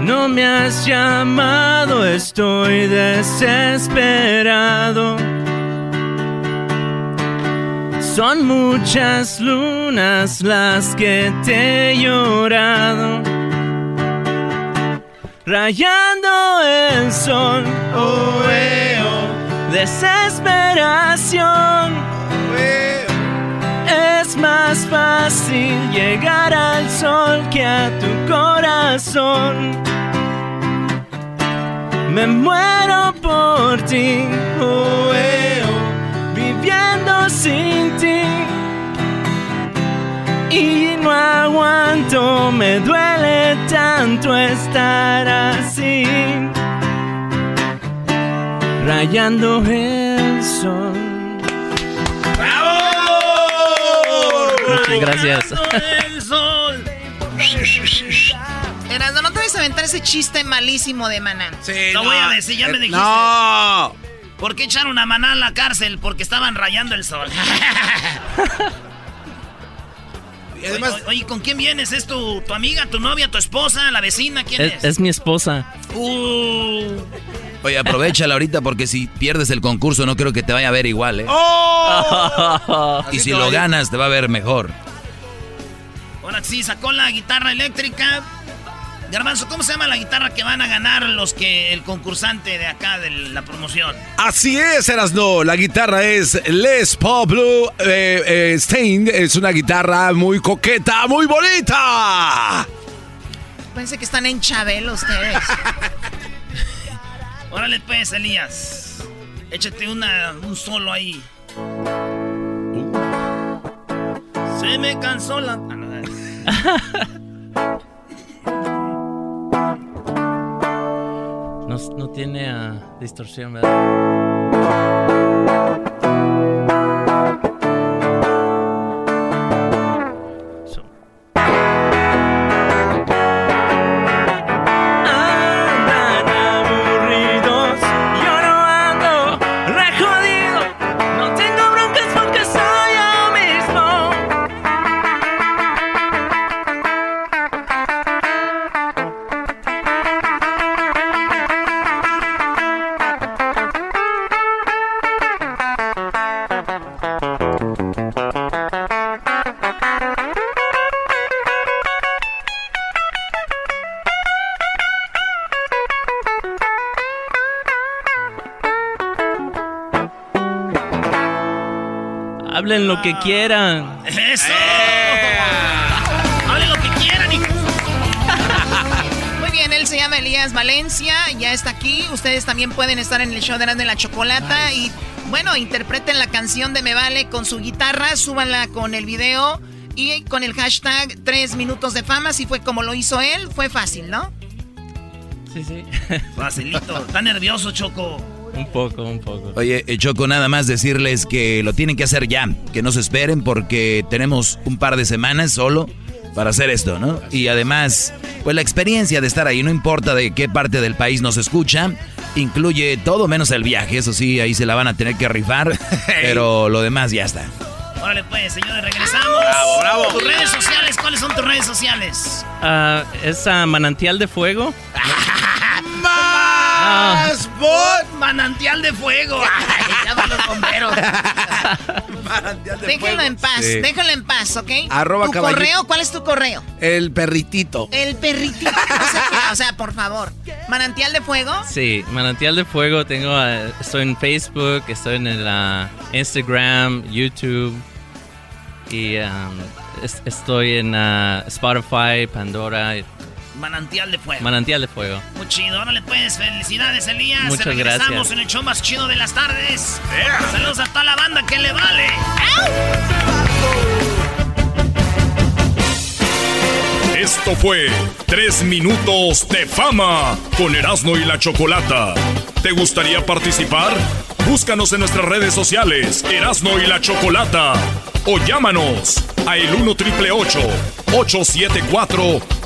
No me has llamado, estoy desesperado. Son muchas lunas las que te he llorado. Rayando el sol, oh, eh, oh, desesperación. Más fácil llegar al sol que a tu corazón. Me muero por ti, oh, oh, viviendo sin ti. Y no aguanto, me duele tanto estar así. Rayando el sol. Gracias. el sol. Erasmo, no te vayas a aventar ese chiste malísimo de Maná. Sí, Lo no, voy a decir, ya me eh, dijiste. no. ¿Por qué echaron a Maná a la cárcel? Porque estaban rayando el sol. Y además, Oye, oye, ¿con quién vienes? ¿Es tu, tu amiga, tu novia, tu esposa, la vecina? ¿Quién es? Es, es mi esposa. Uh. oye, aprovechala ahorita porque si pierdes el concurso no creo que te vaya a ver igual, ¿eh? ¡Oh! y si lo ganas te va a ver mejor. Ahora sí, sacó la guitarra eléctrica. Garbanzo, ¿cómo se llama la guitarra que van a ganar los que el concursante de acá de la promoción? Así es, Erasno. La guitarra es Les Paul Blue eh, eh, Stein. Es una guitarra muy coqueta, muy bonita. Pensé que están en Chabelo ustedes. Órale pues, Elías. Échate una, un solo ahí. Se me cansó la... No, No, tiene ah, distorsión, ¿verdad? Hablen lo que quieran. ¡Eso! Hablen lo que quieran, hijos. Muy bien, él se llama Elías Valencia, ya está aquí. Ustedes también pueden estar en el show de Grande la Chocolata y, bueno, interpreten la canción de Me Vale con su guitarra, súbanla con el video y con el hashtag 3 minutos de fama. Si fue como lo hizo él, fue fácil, ¿no? Sí, sí. Facilito. Está nervioso, Choco. Un poco, un poco. Oye, eh, Choco, nada más decirles que lo tienen que hacer ya, que no se esperen porque tenemos un par de semanas solo para hacer esto, ¿no? Y además, pues la experiencia de estar ahí, no importa de qué parte del país nos escucha, incluye todo menos el viaje, eso sí, ahí se la van a tener que rifar, pero lo demás ya está. Órale pues, señores, regresamos. Bravo, bravo. Tus redes sociales, ¿cuáles son tus redes sociales? Ah, es ah, Manantial de Fuego. ¡Más bot! Manantial de fuego. Ay, llaman los bomberos. Déjenlo en paz, Sí. déjenlo en paz, ¿ok? Arroba ¿Tu caballito. correo? ¿Cuál es tu correo? El perritito. El perritito. O sea, o sea, por favor. ¿Manantial de fuego? Sí, Manantial de Fuego. Tengo, ah, estoy en Facebook, estoy en el, ah, Instagram, YouTube y um, es- estoy en ah, Spotify, Pandora. Manantial de fuego. Manantial de Fuego. Muy chido, órale pues, felicidades Elías. Muchas Regresamos gracias. en el show más chido de las tardes. Saludos a toda la banda que le vale. Esto fue Tres Minutos de Fama con Erasmo y la Chocolata. ¿Te gustaría participar? Búscanos en nuestras redes sociales, Erasmo y la Chocolata. O llámanos a el 1 triple 874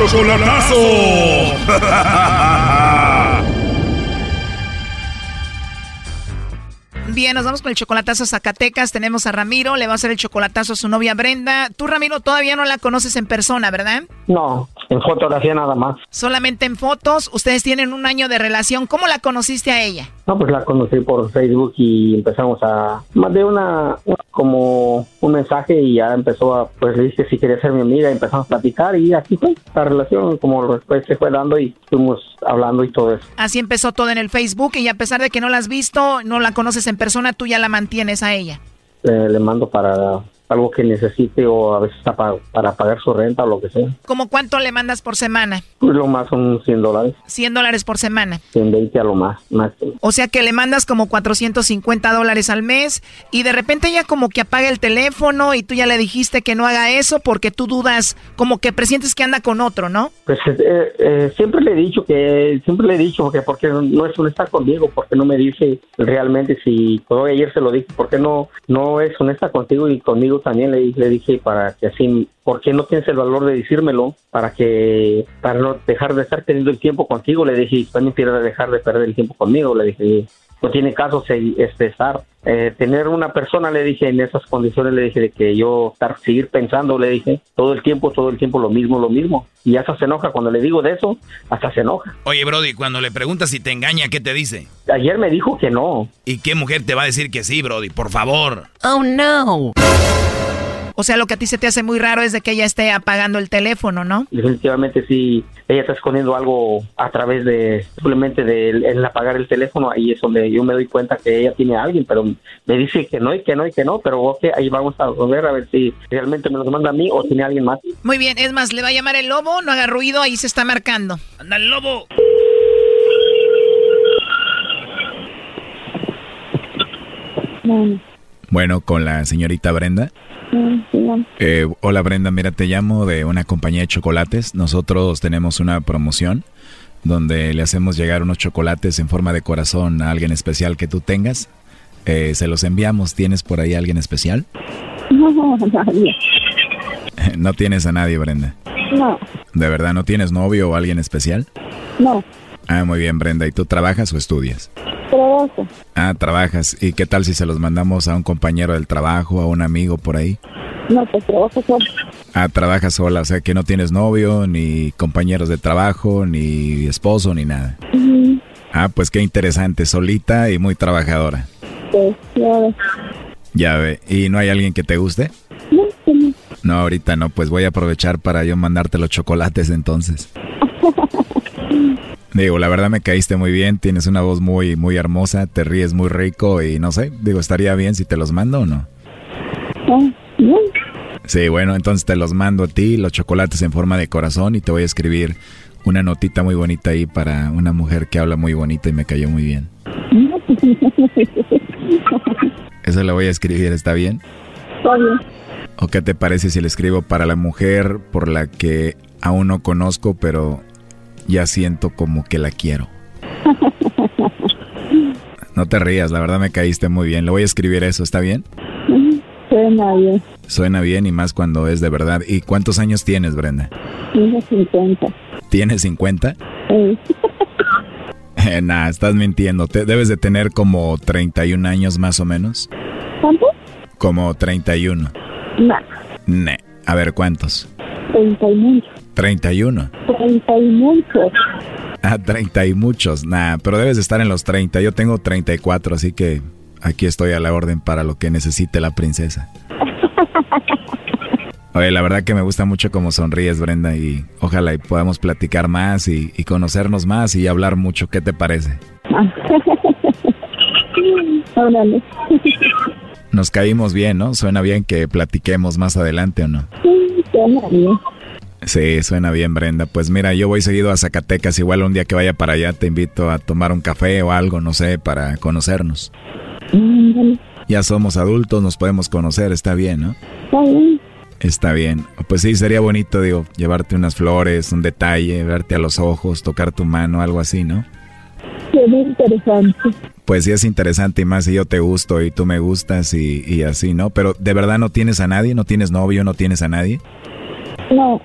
Chocolatazo. Bien, nos vamos con el chocolatazo a Zacatecas. Tenemos a Ramiro, le va a hacer el chocolatazo a su novia Brenda. Tú, Ramiro, todavía no la conoces en persona, ¿verdad? No, en fotografía nada más. Solamente en fotos. Ustedes tienen un año de relación. ¿Cómo la conociste a ella? No, pues la conocí por Facebook y empezamos a... Mandé una, una- como un mensaje y ya empezó a... Pues le dije si quería ser mi amiga y empezamos a platicar y así fue. La relación como después se fue dando y fuimos hablando y todo eso. Así empezó todo en el Facebook y a pesar de que no la has visto, no la conoces en persona, tú ya la mantienes a ella. Le mando para algo que necesite o a veces hasta pa- para pagar su renta o lo que sea. ¿Cómo cuánto le mandas por semana? Pues lo más son 100 dólares, 100 dólares por semana. 120 a lo más. máximo. O sea que le mandas como 450 dólares al mes y de repente ella como que apaga el teléfono y tú ya le dijiste que no haga eso porque tú dudas, como que presientes que anda con otro, ¿no? Pues eh, eh, siempre le he dicho que, siempre le he dicho que porque no es honesta conmigo, porque no me dice realmente si, todo ayer se lo dije, porque no, no es honesta contigo y conmigo también le, dije- para que así, ¿por qué no tienes el valor de decírmelo? Para que, para no dejar de estar teniendo el tiempo contigo, le dije, también quiero dejar de perder el tiempo conmigo, le dije, no tiene caso se- este, estar, eh, tener una persona, le dije, en esas condiciones, le dije, de que yo estar, seguir pensando, le dije, todo el tiempo, todo el tiempo lo mismo, lo mismo. Y hasta se enoja, cuando le digo de eso, hasta se enoja. Oye, Brody, cuando le preguntas si te engaña, ¿qué te dice? Ayer me dijo que no. ¿Y qué mujer te va a decir que sí, Brody? Por favor. Oh no. O sea, lo que a ti se te hace muy raro es de que ella esté apagando el teléfono, ¿no? Definitivamente sí, ella está escondiendo algo a través de, simplemente de el- el apagar el teléfono, ahí es donde yo me doy cuenta que ella tiene a alguien, pero me dice que no y que no y que no, pero ok, ahí vamos a ver a ver si realmente me los manda a mí o tiene alguien más. Muy bien, es más, le va a llamar el lobo, no haga ruido, ahí se está marcando. Anda el lobo. Bueno, con la señorita Brenda. Eh, hola Brenda, mira, te llamo de una compañía de chocolates. Nosotros tenemos una promoción donde le hacemos llegar unos chocolates en forma de corazón a alguien especial que tú tengas. Eh, se los enviamos. ¿Tienes por ahí alguien especial? No, nadie. no tienes a nadie, Brenda. No, ¿De verdad no tienes novio o alguien especial? no. Ah, muy bien, Brenda. ¿Y tú trabajas o estudias? Trabajo. Ah, trabajas. ¿Y qué tal si se los mandamos a un compañero del trabajo, a un amigo por ahí? No, pues trabajo solo. Ah, trabajas sola, o sea que no tienes novio, ni compañeros de trabajo, ni esposo, ni nada. Ah, pues qué interesante, solita y muy trabajadora. Pues, claro. Ya ve, ¿y no hay alguien que te guste? No, pues no. No, ahorita no, pues voy a aprovechar para yo mandarte los chocolates entonces. Digo, la verdad me caíste muy bien, tienes una voz muy, muy hermosa, te ríes muy rico y no sé, digo, estaría bien si te los mando o no. Ah, bien. Sí, bueno, entonces te los mando a ti, los chocolates en forma de corazón y te voy a escribir una notita muy bonita ahí para una mujer que habla muy bonita y me cayó muy bien. Eso le voy a escribir, ¿está bien? Está bien. ¿O qué te parece si le escribo para la mujer por la que aún no conozco, pero ya siento como que la quiero? No te rías, la verdad me caíste muy bien. Le voy a escribir eso, ¿está bien? Suena bien. Suena bien y más cuando es de verdad. ¿Y cuántos años tienes, Brenda? Tengo 50. ¿Tienes 50? Sí. Eh, nah, estás mintiendo. Te, debes de tener como 31 años más o menos. ¿Cuánto? Como 31. No, Ne. A ver, ¿cuántos? 30 y muchos. 31. 30 y muchos. Ah, 30 y muchos. Nah, pero debes de estar en los 30. Yo tengo 34, así que aquí estoy a la orden para lo que necesite la princesa. Oye, la verdad que me gusta mucho cómo sonríes, Brenda, y ojalá y podamos platicar más y, y conocernos más y hablar mucho. ¿Qué te parece? Órale. Nos caímos bien, ¿no? Suena bien que platiquemos más adelante o no. Sí, suena bien. Sí, suena bien, Brenda. Pues mira, yo voy seguido a Zacatecas. Igual un día que vaya para allá te invito a tomar un café o algo, no sé, para conocernos. Ándale. Ya somos adultos, nos podemos conocer, está bien, ¿no? Está bien. Está bien. Pues sí, sería bonito, digo, llevarte unas flores, un detalle, verte a los ojos, tocar tu mano, algo así, ¿no? Sería interesante. Pues sí es interesante y más si yo te gusto y tú me gustas y, y así, ¿no? Pero de verdad no tienes a nadie, no tienes novio, no tienes a nadie. No.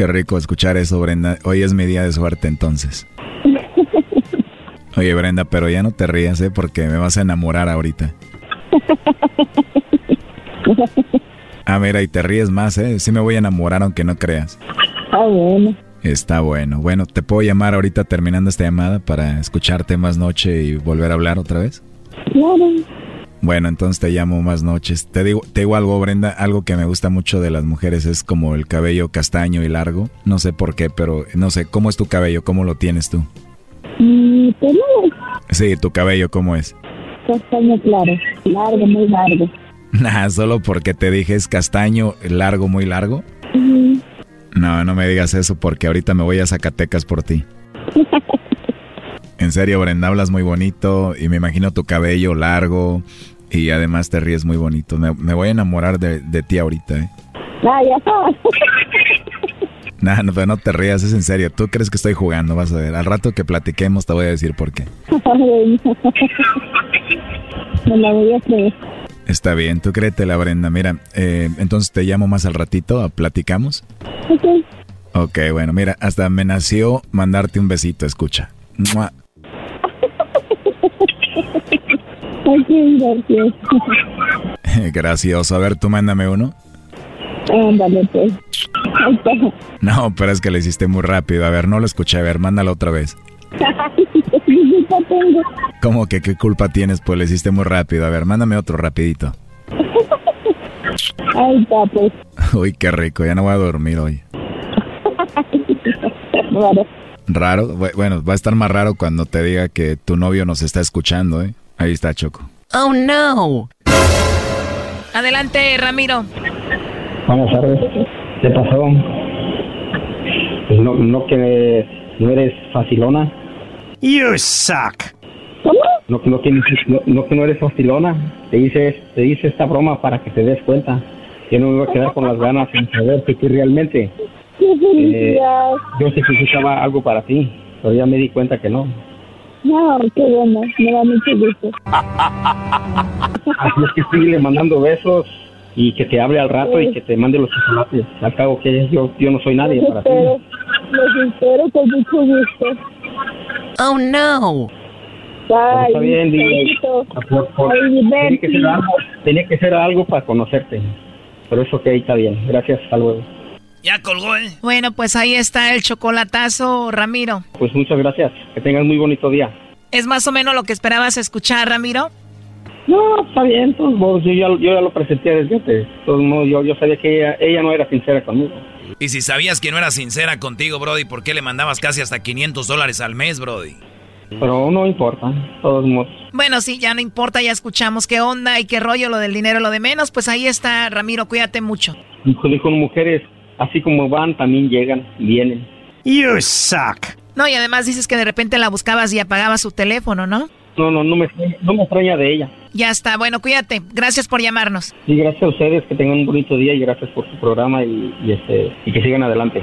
Qué rico escuchar eso, Brenda. Hoy es mi día de suerte entonces. Oye, Brenda, pero ya no te rías, ¿eh? Porque me vas a enamorar ahorita. Ah, mira, y te ríes más, ¿eh? Sí me voy a enamorar aunque no creas. Ah, bueno. Está bueno. Bueno, ¿te puedo llamar ahorita terminando esta llamada para escucharte más noche y volver a hablar otra vez? Claro. Bueno, entonces te llamo más noches. Te digo, te digo algo, Brenda, algo que me gusta mucho de las mujeres es como el cabello castaño y largo. No sé por qué, pero no sé, ¿cómo es tu cabello? ¿Cómo lo tienes tú? Mi pelo Sí, tu cabello, ¿cómo es? castaño claro. Largo, muy largo. Nah, solo porque te dije es castaño, largo, muy largo. No, no me digas eso porque ahorita me voy a Zacatecas por ti. En serio, Brenda, hablas muy bonito y me imagino tu cabello largo y además te ríes muy bonito. Me, me voy a enamorar de, de ti ahorita, ¿eh? Ah, ya. Nah, no, pero no te rías, es en serio. Tú crees que estoy jugando, vas a ver. Al rato que platiquemos te voy a decir por qué. Me la voy a creer. Está bien, tú créetela, Brenda. Mira, eh, entonces te llamo más al ratito, platicamos. Ok. Ok, bueno, mira, hasta me nació mandarte un besito, escucha. ¡Mua! Ok, gracias. Gracioso. A ver, tú mándame uno. Ándale, pues. No, pero es que lo hiciste muy rápido. A ver, no lo escuché. A ver, mándalo otra vez. ¿Qué? ¿Cómo que qué culpa tienes? Pues lo hiciste muy rápido. A ver, mándame otro rapidito. Ahí está, pues. Uy, qué rico. Ya no voy a dormir hoy. Raro. Bu- Bueno, va a estar más raro cuando te diga que tu novio nos está escuchando, ¿eh? Ahí está, Choco. Oh, no. Adelante, Ramiro. Buenas tardes. ¿Qué pasó? Pues no, no que no eres facilona. You suck. No, no, que, no, no que no eres facilona. Te hice, te hice esta broma para que te des cuenta. Yo no me iba a quedar con las ganas sin saber que tú realmente. Qué Eh, yo sé que buscaba algo para ti, pero ya me di cuenta que no. No, qué bueno. Me da mucho gusto. Así es que sigue mandando besos y que te hable al rato y que te mande los chocolates. Al cabo que yo, yo no soy nadie Los para ti. espero. Los espero con mucho gusto. Oh, no. Bye. está bien, dile. Por- por- Ay, tenía, que ser algo, tenía que ser algo para conocerte. Pero eso que está bien. Gracias, hasta luego. Ya colgó, ¿eh? Bueno, pues ahí está el chocolatazo, Ramiro. Pues muchas gracias. Que tengas muy bonito día. ¿Es más o menos lo que esperabas escuchar, Ramiro? No, está bien, todos modos, yo, ya, yo ya lo presenté desde antes. todos modos, yo, yo sabía que ella, ella no era sincera conmigo. Y si sabías que no era sincera contigo, Brody, ¿por qué le mandabas casi hasta 500 dólares al mes, Brody? Pero no importa, todos modos. Bueno, sí, ya no importa, ya escuchamos qué onda y qué rollo, lo del dinero, lo de menos. Pues ahí está, Ramiro, cuídate mucho. Dijo, dijo mujeres, así como van, también llegan, vienen. You suck. No, y además dices que de repente la buscabas y apagabas su teléfono, ¿no? No, no, no me, no me extraña de ella. Ya está, bueno, cuídate. Gracias por llamarnos. Y gracias a ustedes, que tengan un bonito día y gracias por su programa y, y este, y que sigan adelante.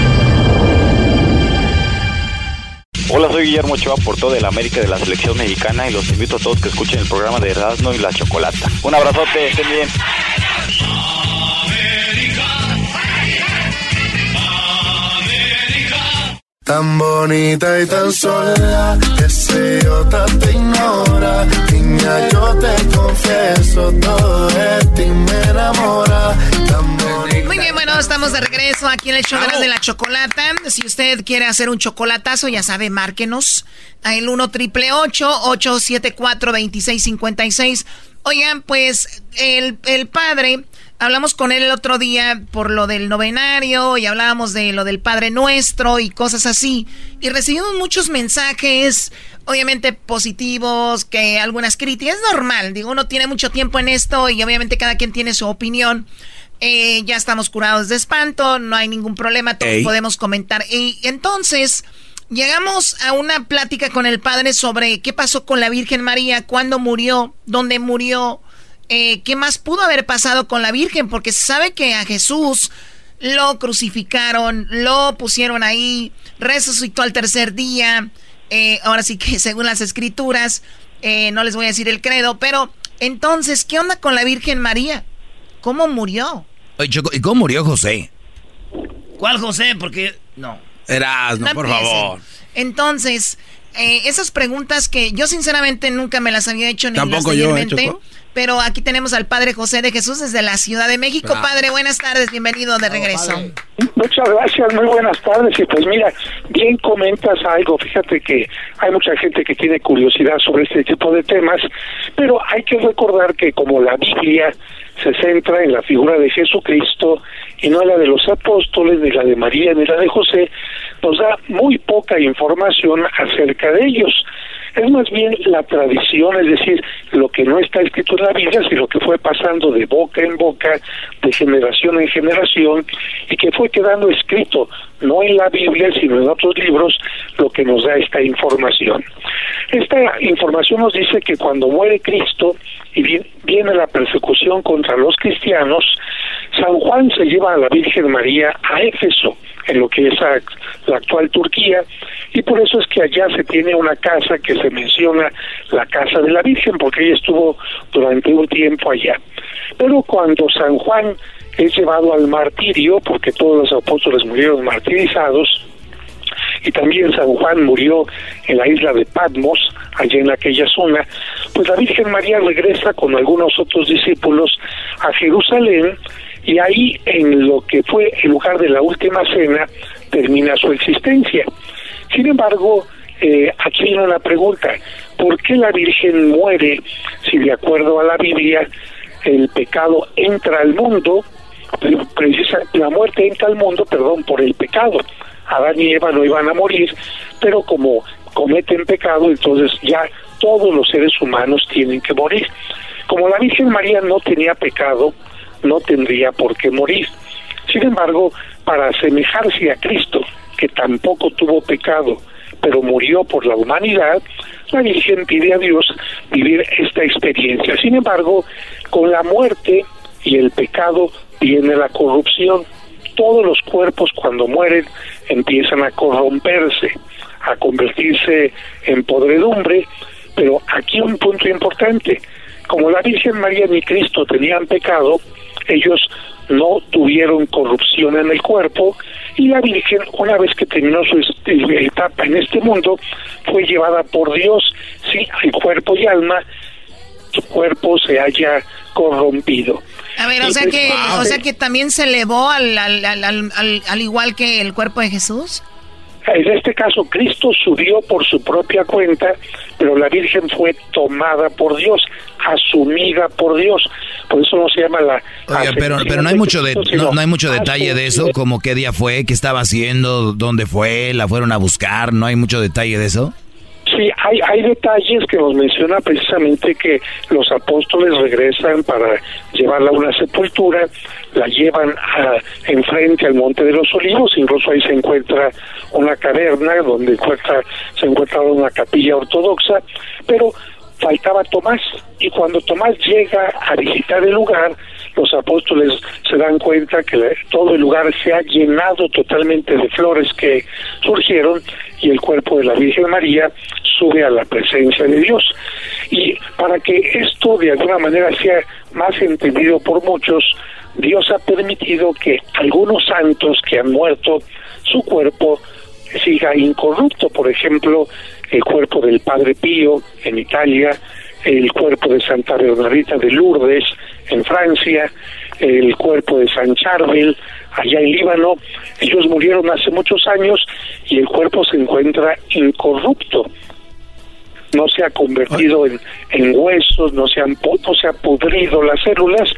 Hola, soy Guillermo Ochoa, todo de la América de la Selección Mexicana y los invito a todos que escuchen el programa de Erasmo y la Chocolata. Un abrazote, estén bien. Tan bonita y tan sola, ese idiota te ignora. Niña, yo te confieso, todo de ti me enamora. Estamos de regreso aquí en el show de la chocolata. Si usted quiere hacer un chocolatazo, ya sabe, márquenos a el 1 triple 874 2656. Oigan, pues el, el padre hablamos con él el otro día por lo del novenario y hablábamos de lo del Padre Nuestro y cosas así. Y recibimos muchos mensajes, obviamente positivos, que algunas críticas. Es normal, digo, uno tiene mucho tiempo en esto y obviamente cada quien tiene su opinión. Eh, ya estamos curados de espanto, no hay ningún problema, todos podemos comentar. Y entonces llegamos a una plática con el padre sobre qué pasó con la Virgen María, cuándo murió, dónde murió eh, qué más pudo haber pasado con la Virgen, porque se sabe que a Jesús lo crucificaron, lo pusieron ahí, resucitó al tercer día. Eh, ahora sí que según las escrituras, eh, no les voy a decir el credo, pero entonces, ¿qué onda con la Virgen María? ¿Cómo murió? ¿Y cómo murió José? ¿Cuál José? Porque no. Eras, no, por favor. Entonces, esas preguntas que yo sinceramente nunca me las había hecho ni Tampoco yo, ¿eh, pero aquí tenemos al Padre José de Jesús desde la Ciudad de México. Padre, buenas tardes, bienvenido de regreso. Muchas gracias, muy buenas tardes. Y pues mira, bien comentas algo. Fíjate que hay mucha gente que tiene curiosidad sobre este tipo de temas, pero hay que recordar que como la Biblia se centra en la figura de Jesucristo y no la de los apóstoles, ni la de María, ni la de José, nos da muy poca información acerca de ellos es más bien la tradición, es decir, lo que no está escrito en la Biblia, sino que fue pasando de boca en boca, de generación en generación, y que fue quedando escrito, no en la Biblia, sino en otros libros, lo que nos da esta información. Esta información nos dice que cuando muere Cristo y viene la persecución contra los cristianos, San Juan se lleva a la Virgen María a Éfeso, en lo que es la actual Turquía, y por eso es que allá se tiene una casa que se menciona la casa de la Virgen, porque ella estuvo durante un tiempo allá. Pero cuando San Juan es llevado al martirio, porque todos los apóstoles murieron martirizados, y también San Juan murió en la isla de Patmos, allá en aquella zona, pues la Virgen María regresa con algunos otros discípulos a Jerusalén y ahí en lo que fue el lugar de la última cena termina su existencia. Sin embargo, eh, aquí viene una pregunta, ¿por qué la Virgen muere si de acuerdo a la Biblia el pecado entra al mundo, la muerte entra al mundo, perdón, por el pecado? Adán y Eva no iban a morir, pero como cometen pecado, entonces ya todos los seres humanos tienen que morir. Como la Virgen María no tenía pecado, no tendría por qué morir. Sin embargo, para asemejarse a Cristo, que tampoco tuvo pecado, pero murió por la humanidad, la Virgen pide a Dios vivir esta experiencia. Sin embargo, con la muerte y el pecado viene la corrupción. Todos los cuerpos cuando mueren empiezan a corromperse, a convertirse en podredumbre, Pero aquí un punto importante, como la Virgen María ni Cristo tenían pecado, ellos no tuvieron corrupción en el cuerpo y la Virgen, una vez que terminó su etapa en este mundo, fue llevada por Dios, sí, al cuerpo y alma, su cuerpo se haya corrompido. A ver, o sea que, o sea que también se elevó al, al, al, al, al igual que el cuerpo de Jesús. En este caso, Cristo subió por su propia cuenta, pero la Virgen fue tomada por Dios, asumida por Dios. Por eso no se llama la. Oiga, pero, pero no hay mucho de, no, hay mucho detalle de eso, como qué día fue, qué estaba haciendo, dónde fue, la fueron a buscar, no hay mucho detalle de eso. Sí, hay, hay detalles que nos menciona precisamente que los apóstoles regresan para llevarla a una sepultura, la llevan a, enfrente al Monte de los Olivos, incluso ahí se encuentra una caverna donde encuentra, se encuentra una capilla ortodoxa, pero faltaba Tomás y cuando Tomás llega a visitar el lugar, los apóstoles se dan cuenta que todo el lugar se ha llenado totalmente de flores que surgieron y el cuerpo de la Virgen María sube a la presencia de Dios. Y para que esto de alguna manera sea más entendido por muchos, Dios ha permitido que algunos santos que han muerto, su cuerpo siga incorrupto. Por ejemplo, el cuerpo del Padre Pío en Italia, el cuerpo de Santa Bernardita de Lourdes en Francia, el cuerpo de San Charbel allá en Líbano. Ellos murieron hace muchos años y el cuerpo se encuentra incorrupto. No se ha convertido en, en huesos, no se, han, no se ha pudrido las células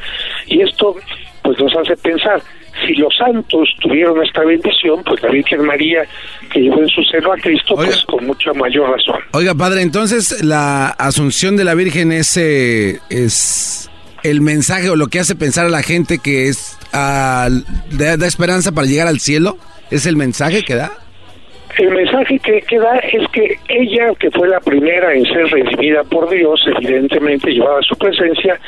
y esto pues nos hace pensar, si los santos tuvieron esta bendición, pues la Virgen María que llevó en su seno a Cristo, pues con mucha mayor razón. Oiga, padre, entonces la asunción de la Virgen es, eh, es el mensaje o lo que hace pensar a la gente que es uh, da esperanza para llegar al cielo. ¿Es el mensaje que da? El mensaje que, da es que ella, que fue la primera en ser redimida por Dios, evidentemente llevaba su presencia,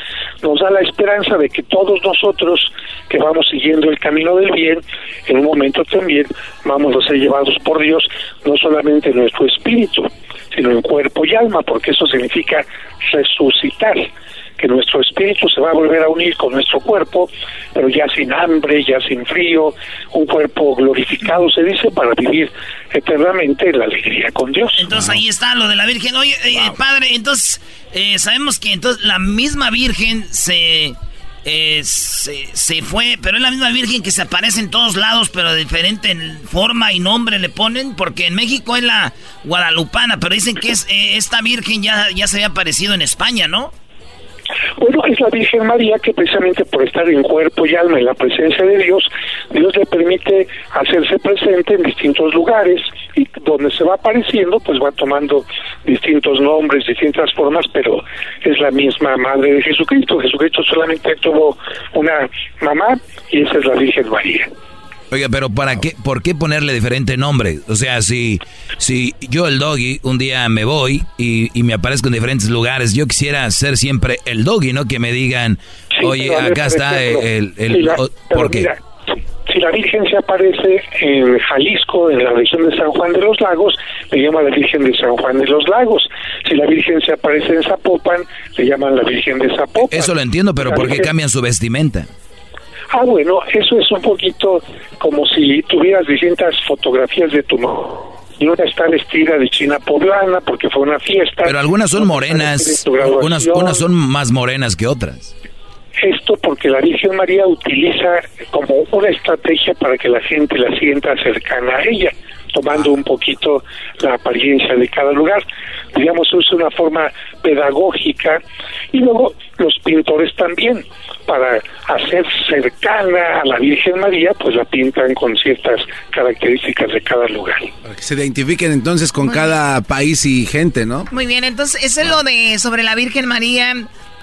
nos da la esperanza de que todos nosotros que vamos siguiendo el camino del bien, en un momento también vamos a ser llevados por Dios, no solamente en nuestro espíritu, sino en cuerpo y alma, porque eso significa resucitar que nuestro espíritu se va a volver a unir con nuestro cuerpo, pero ya sin hambre, ya sin frío, un cuerpo glorificado se dice para vivir eternamente en la alegría con Dios. Entonces ahí está lo de la Virgen. Oye, eh, padre, entonces eh, sabemos que entonces la misma Virgen se, eh, se, se fue, pero es la misma Virgen que se aparece en todos lados, pero de diferente forma y nombre le ponen, porque en México es la guadalupana, pero dicen que es esta Virgen ya, ya se había aparecido en España, ¿no? Bueno, es la Virgen María que precisamente por estar en cuerpo y alma en la presencia de Dios, Dios le permite hacerse presente en distintos lugares y donde se va apareciendo, pues va tomando distintos nombres, distintas formas, pero es la misma Madre de Jesucristo. Jesucristo solamente tuvo una mamá y esa es la Virgen María. Oiga, pero ¿para qué, ¿por qué ponerle diferente nombre? O sea, si, si yo el doggy un día me voy y, y me aparezco en diferentes lugares, yo quisiera ser siempre el doggy, ¿no? Que me digan, oye, acá está el... el, si la, ¿Por qué? Mira, si la Virgen se aparece en Jalisco, en la región de San Juan de los Lagos, le llaman la Virgen de San Juan de los Lagos. Si la Virgen se aparece en Zapopan, le llaman la Virgen de Zapopan. Eso lo entiendo, pero ¿por qué cambian su vestimenta? Ah, bueno, eso es un poquito como si tuvieras distintas fotografías de tu y una está vestida de china poblana porque fue una fiesta. Pero algunas son morenas, unas, unas son más morenas que otras. Esto porque la Virgen María utiliza como una estrategia para que la gente la sienta cercana a ella, tomando un poquito la apariencia de cada lugar. Digamos, es una forma pedagógica. Y luego los pintores también, para hacer cercana a la Virgen María, pues la pintan con ciertas características de cada lugar. Para que se identifiquen entonces con cada país y gente, ¿no? Muy bien, entonces eso es lo de sobre la Virgen María.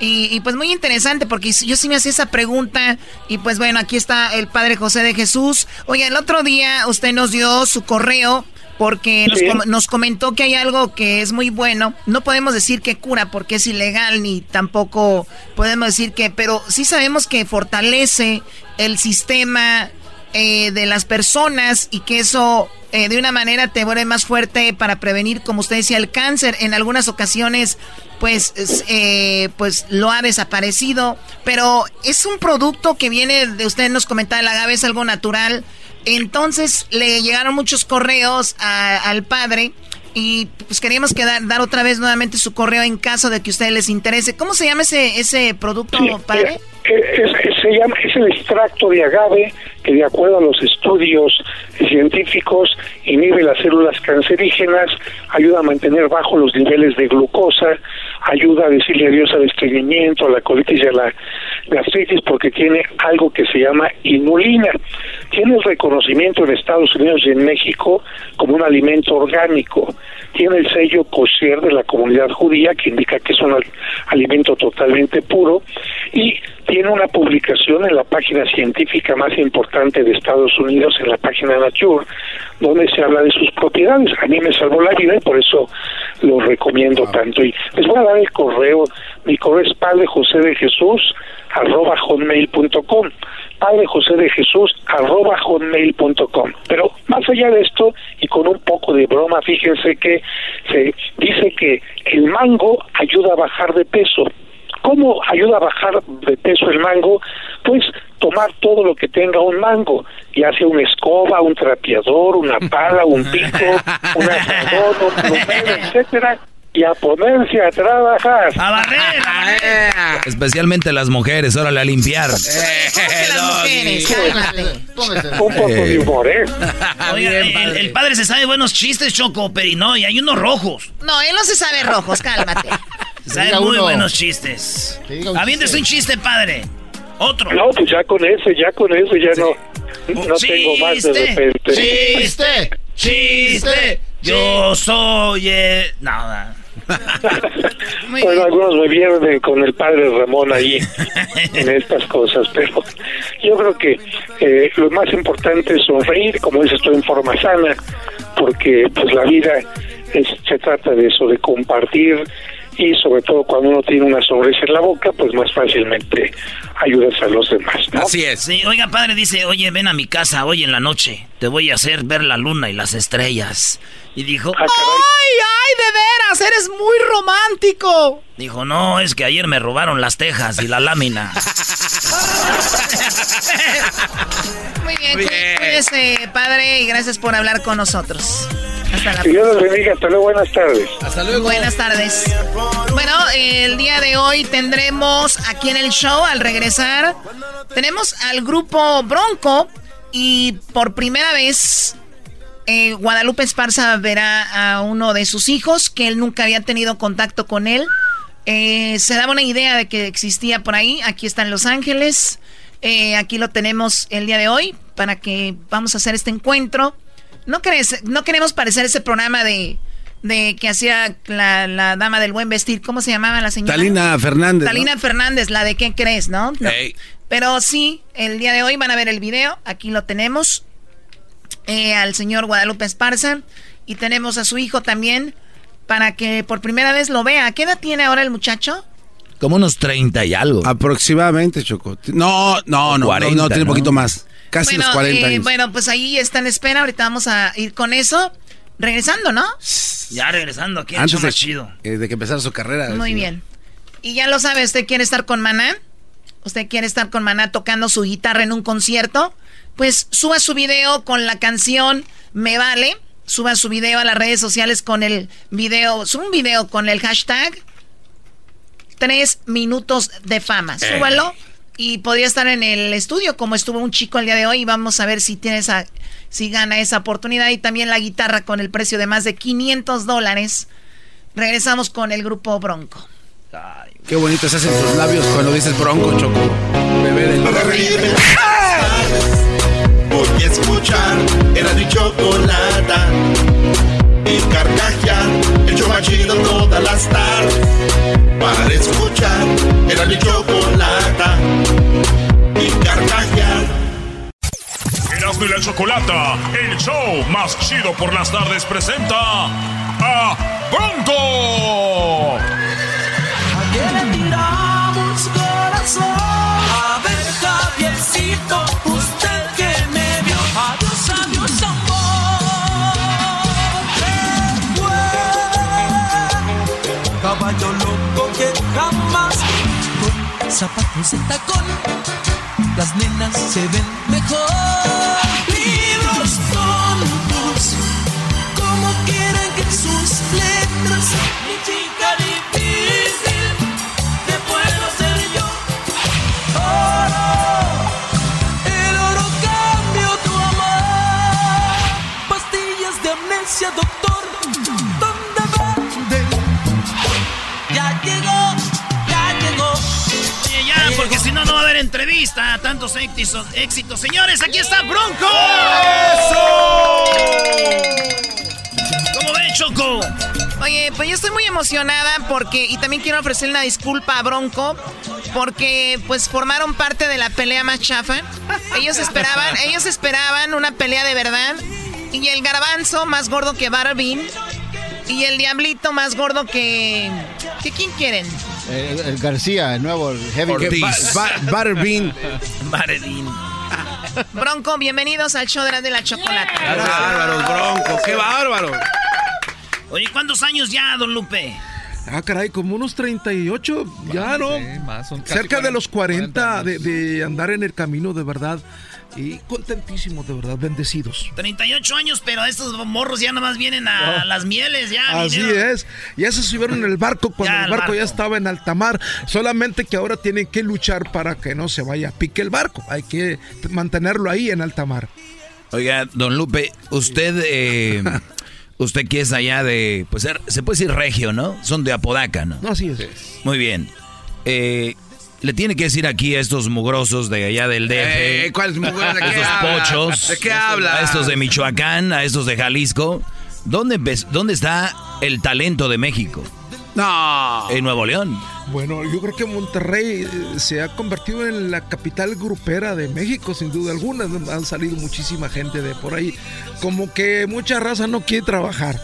Y, y, pues muy interesante porque yo sí me hacía esa pregunta y pues bueno, aquí está el Padre José de Jesús. Oye, el otro día usted nos dio su correo porque nos, com nos, comentó que hay algo que es muy bueno. No podemos decir que cura porque es ilegal ni tampoco podemos decir que, pero sí sabemos que fortalece el sistema eh, de las personas y que eso eh, de una manera te vuelve más fuerte para prevenir, como usted decía, el cáncer. En algunas ocasiones, pues, eh, pues lo ha desaparecido, pero es un producto que viene de usted nos comentaba, el agave es algo natural. Entonces le llegaron muchos correos al padre y pues queríamos quedar, dar otra vez nuevamente su correo en caso de que a ustedes les interese. ¿Cómo se llama ese, ese producto, padre? Es, se llama, es el extracto de agave que de acuerdo a los estudios científicos inhibe las células cancerígenas, ayuda a mantener bajo los niveles de glucosa, ayuda a decirle adiós al estreñimiento, a la colitis y a la gastritis porque tiene algo que se llama inulina. Tiene el reconocimiento en Estados Unidos y en México como un alimento orgánico. Tiene el sello kosher de la comunidad judía que indica que es un alimento totalmente puro y tiene una publicación en la página científica más importante de Estados Unidos, en la página Nature, donde se habla de sus propiedades. A mí me salvó la vida y por eso lo recomiendo tanto. Y les voy a dar el correo, mi correo es padre José de Jesús arroba hotmail.com padre José de Jesús arroba hotmail.com pero más allá de esto y con un poco de broma fíjense que se dice que el mango ayuda a bajar de peso ¿Cómo ayuda a bajar de peso el mango? Pues tomar todo lo que tenga un mango, ya sea una escoba, un trapeador, una pala, un pico, un asador, un plumero, etcétera, y a ponerse a trabajar. A barrer, Especialmente las mujeres, órale a limpiar. Un poco de humor, ¿eh? Oiga, el, el, padre se sabe buenos chistes, Choco, pero no, y hay unos rojos. No, él no se sabe rojos, cálmate. Saben muy buenos chistes. Aviéntese un chiste, padre. Otro. No, pues ya con ese, ya con eso, ya no, no tengo más de repente. Chiste, chiste. Yo soy el... Nada. pues algunos me vieron con el padre Ramón ahí en estas cosas, pero yo creo que eh, lo más importante es sonreír, como dices tú, en forma sana, porque pues la vida es, se trata de eso, de compartir y sobre todo cuando uno tiene una sonrisa en la boca, pues más fácilmente ayudas a los demás. Así es. Sí, oiga, padre dice, oye, ven a mi casa hoy en la noche, te voy a hacer ver la luna y las estrellas. Y dijo, ah, ¡ay, ay, de veras, eres muy romántico! Dijo, no, es que ayer me robaron las tejas y la lámina. muy bien, muy bien. Cuídese, padre, y gracias por hablar con nosotros. Hasta la Dios los bendiga. Hasta luego. Buenas tardes. Hasta luego. Buenas tardes. Bueno, el día de hoy tendremos aquí en el show, al regresar, tenemos al grupo Bronco y por primera vez eh, Guadalupe Esparza verá a uno de sus hijos que él nunca había tenido contacto con él. Eh, se daba una idea de que existía por ahí. Aquí está en Los Ángeles. Eh, aquí lo tenemos el día de hoy para que vamos a hacer este encuentro. No, crees, no queremos parecer ese programa de, de que hacía la, dama del buen vestir. ¿Cómo se llamaba la señora? Talina Fernández. Talina Fernández, la de qué crees, ¿no? Pero sí, el día de hoy van a ver el video. Aquí lo tenemos. Eh, al señor Guadalupe Esparza. Y tenemos a su hijo también. Para que por primera vez lo vea. ¿Qué edad tiene ahora el muchacho? Como unos 30 y algo. Aproximadamente, Choco. No, no, no, no, tiene un poquito más. Casi los 40 eh, años. Bueno, pues ahí está en espera. Ahorita vamos a ir con eso. Regresando, ¿no? Ya regresando, aquí Antes de, más chido. Eh, de que empezara su carrera. Muy bien. Y ya lo sabe, ¿usted quiere estar con Maná? ¿Usted quiere estar con Maná tocando su guitarra en un concierto? Pues suba su video con la canción Me Vale. Suba su video a las redes sociales con el video, suba un video con el hashtag tres minutos de fama. Eh. Súbalo y podría estar en el estudio como estuvo un chico el día de hoy y vamos a ver si tiene esa, si gana esa oportunidad y también la guitarra con el precio de más de 500 dólares. Regresamos con el grupo Bronco. Qué bonito se hacen tus labios cuando dices Bronco, Choco. Bebé del... Voy a escuchar era mi chocolata y carcajear el chomachido todas las tardes. Para escuchar era mi chocolata y carcajear. Erasmo y la Chocolata, el show más chido por las tardes, presenta a Bronco que le corazón. A ver, Javiercito, usted que me vio. Adiós, adiós, amor. ¿Qué fue? Caballo loco que jamás con zapatos de tacón. Las nenas se ven mejor. Libros tontos, como quieren que sus porque si no, no va a haber entrevista. Tantos éxitos, éxitos. Señores, aquí está Bronco. ¿Cómo ven, Choco? Oye, pues yo estoy muy emocionada porque, y también quiero ofrecerle una disculpa a Bronco, porque pues formaron parte de la pelea más chafa. Ellos esperaban, ellos esperaban una pelea de verdad. Y el garbanzo más gordo que Barbie. Y el diablito más gordo que. ¿Que quién quieren? El, el García, el nuevo, el heavy. Ortiz. Ba-. Bronco, bienvenidos al show de la, de la chocolate. Qué bárbaros, Bronco, qué bárbaro. Oye, ¿cuántos años ya, don Lupe? Ah, caray, como unos 38, ya, ¿no? Cerca de los 40 de, de andar en el camino, de verdad. Y contentísimos, de verdad, bendecidos. 38 años, pero estos morros ya nomás vienen a Ah. las mieles, ya. Así vinieron. es. Ya se subieron en el barco cuando Ya, el el barco, ya estaba en alta mar. Solamente que ahora tienen que luchar para que no se vaya a pique el barco. Hay que mantenerlo ahí en alta mar. Oiga, don Lupe, usted, eh, usted que es allá de, pues se puede decir regio, ¿no? Son de Apodaca, ¿no? No, así es. Muy bien. Eh, le tiene que decir aquí a estos mugrosos de allá del DF. Eh, ¿cuáles mugrosos? ¿De qué Estos pochos. ¿De qué habla? A estos de Michoacán, a estos de Jalisco. ¿Dónde, ves- ¿Dónde está el talento de México? No. En Nuevo León. Bueno, yo creo que Monterrey eh, se ha convertido en la capital grupera de México, sin duda alguna. Han salido muchísima gente de por ahí. Como que mucha raza no quiere trabajar.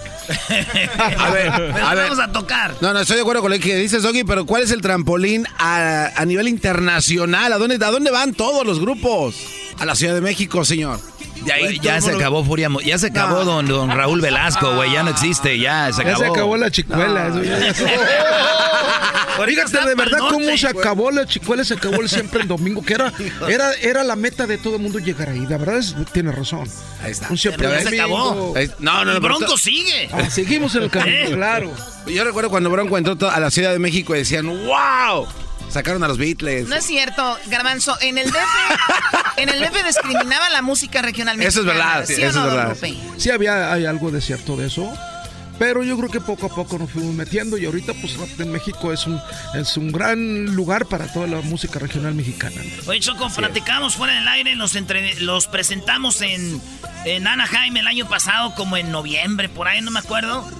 A ver, a ver. vamos a tocar. No, no, estoy de acuerdo con lo que dices, Doggy, pero ¿cuál es el trampolín a, a nivel internacional? ¿A dónde, ¿A dónde van todos los grupos? A la Ciudad de México, señor. De ahí ya el se acabó Furia, Mo- ya se acabó No. don, don Raúl Velasco, güey, ya no existe, ya se Ya acabó. se acabó la chicuela. eso ya- ya Fíjate de verdad cómo se acabó la chicuela, se acabó el siempre el domingo, que era, era, era la meta de todo el mundo llegar ahí. La verdad es, tiene razón. Ahí está. Un siempre Pero ya se acabó. No, no, no. Pero Bronco sigue. Ah, seguimos en el camino, ¿Eh? claro. Yo recuerdo cuando Bronco entró a la Ciudad de México y decían, ¡Wow! Sacaron a los Beatles. No es cierto, Garbanzo. En el DF, en el DF discriminaba la música regional Eso es mexicana, verdad, ¿sí sí, eso no, es verdad. Sí, había, hay algo de cierto de eso. Pero yo creo que poco a poco nos fuimos metiendo y ahorita pues en México es un, es un gran lugar para toda la música regional mexicana. Oye, Choco, platicamos fuera del aire, los, entre- los presentamos en, en Anaheim el año pasado, como en noviembre, por ahí, no me acuerdo.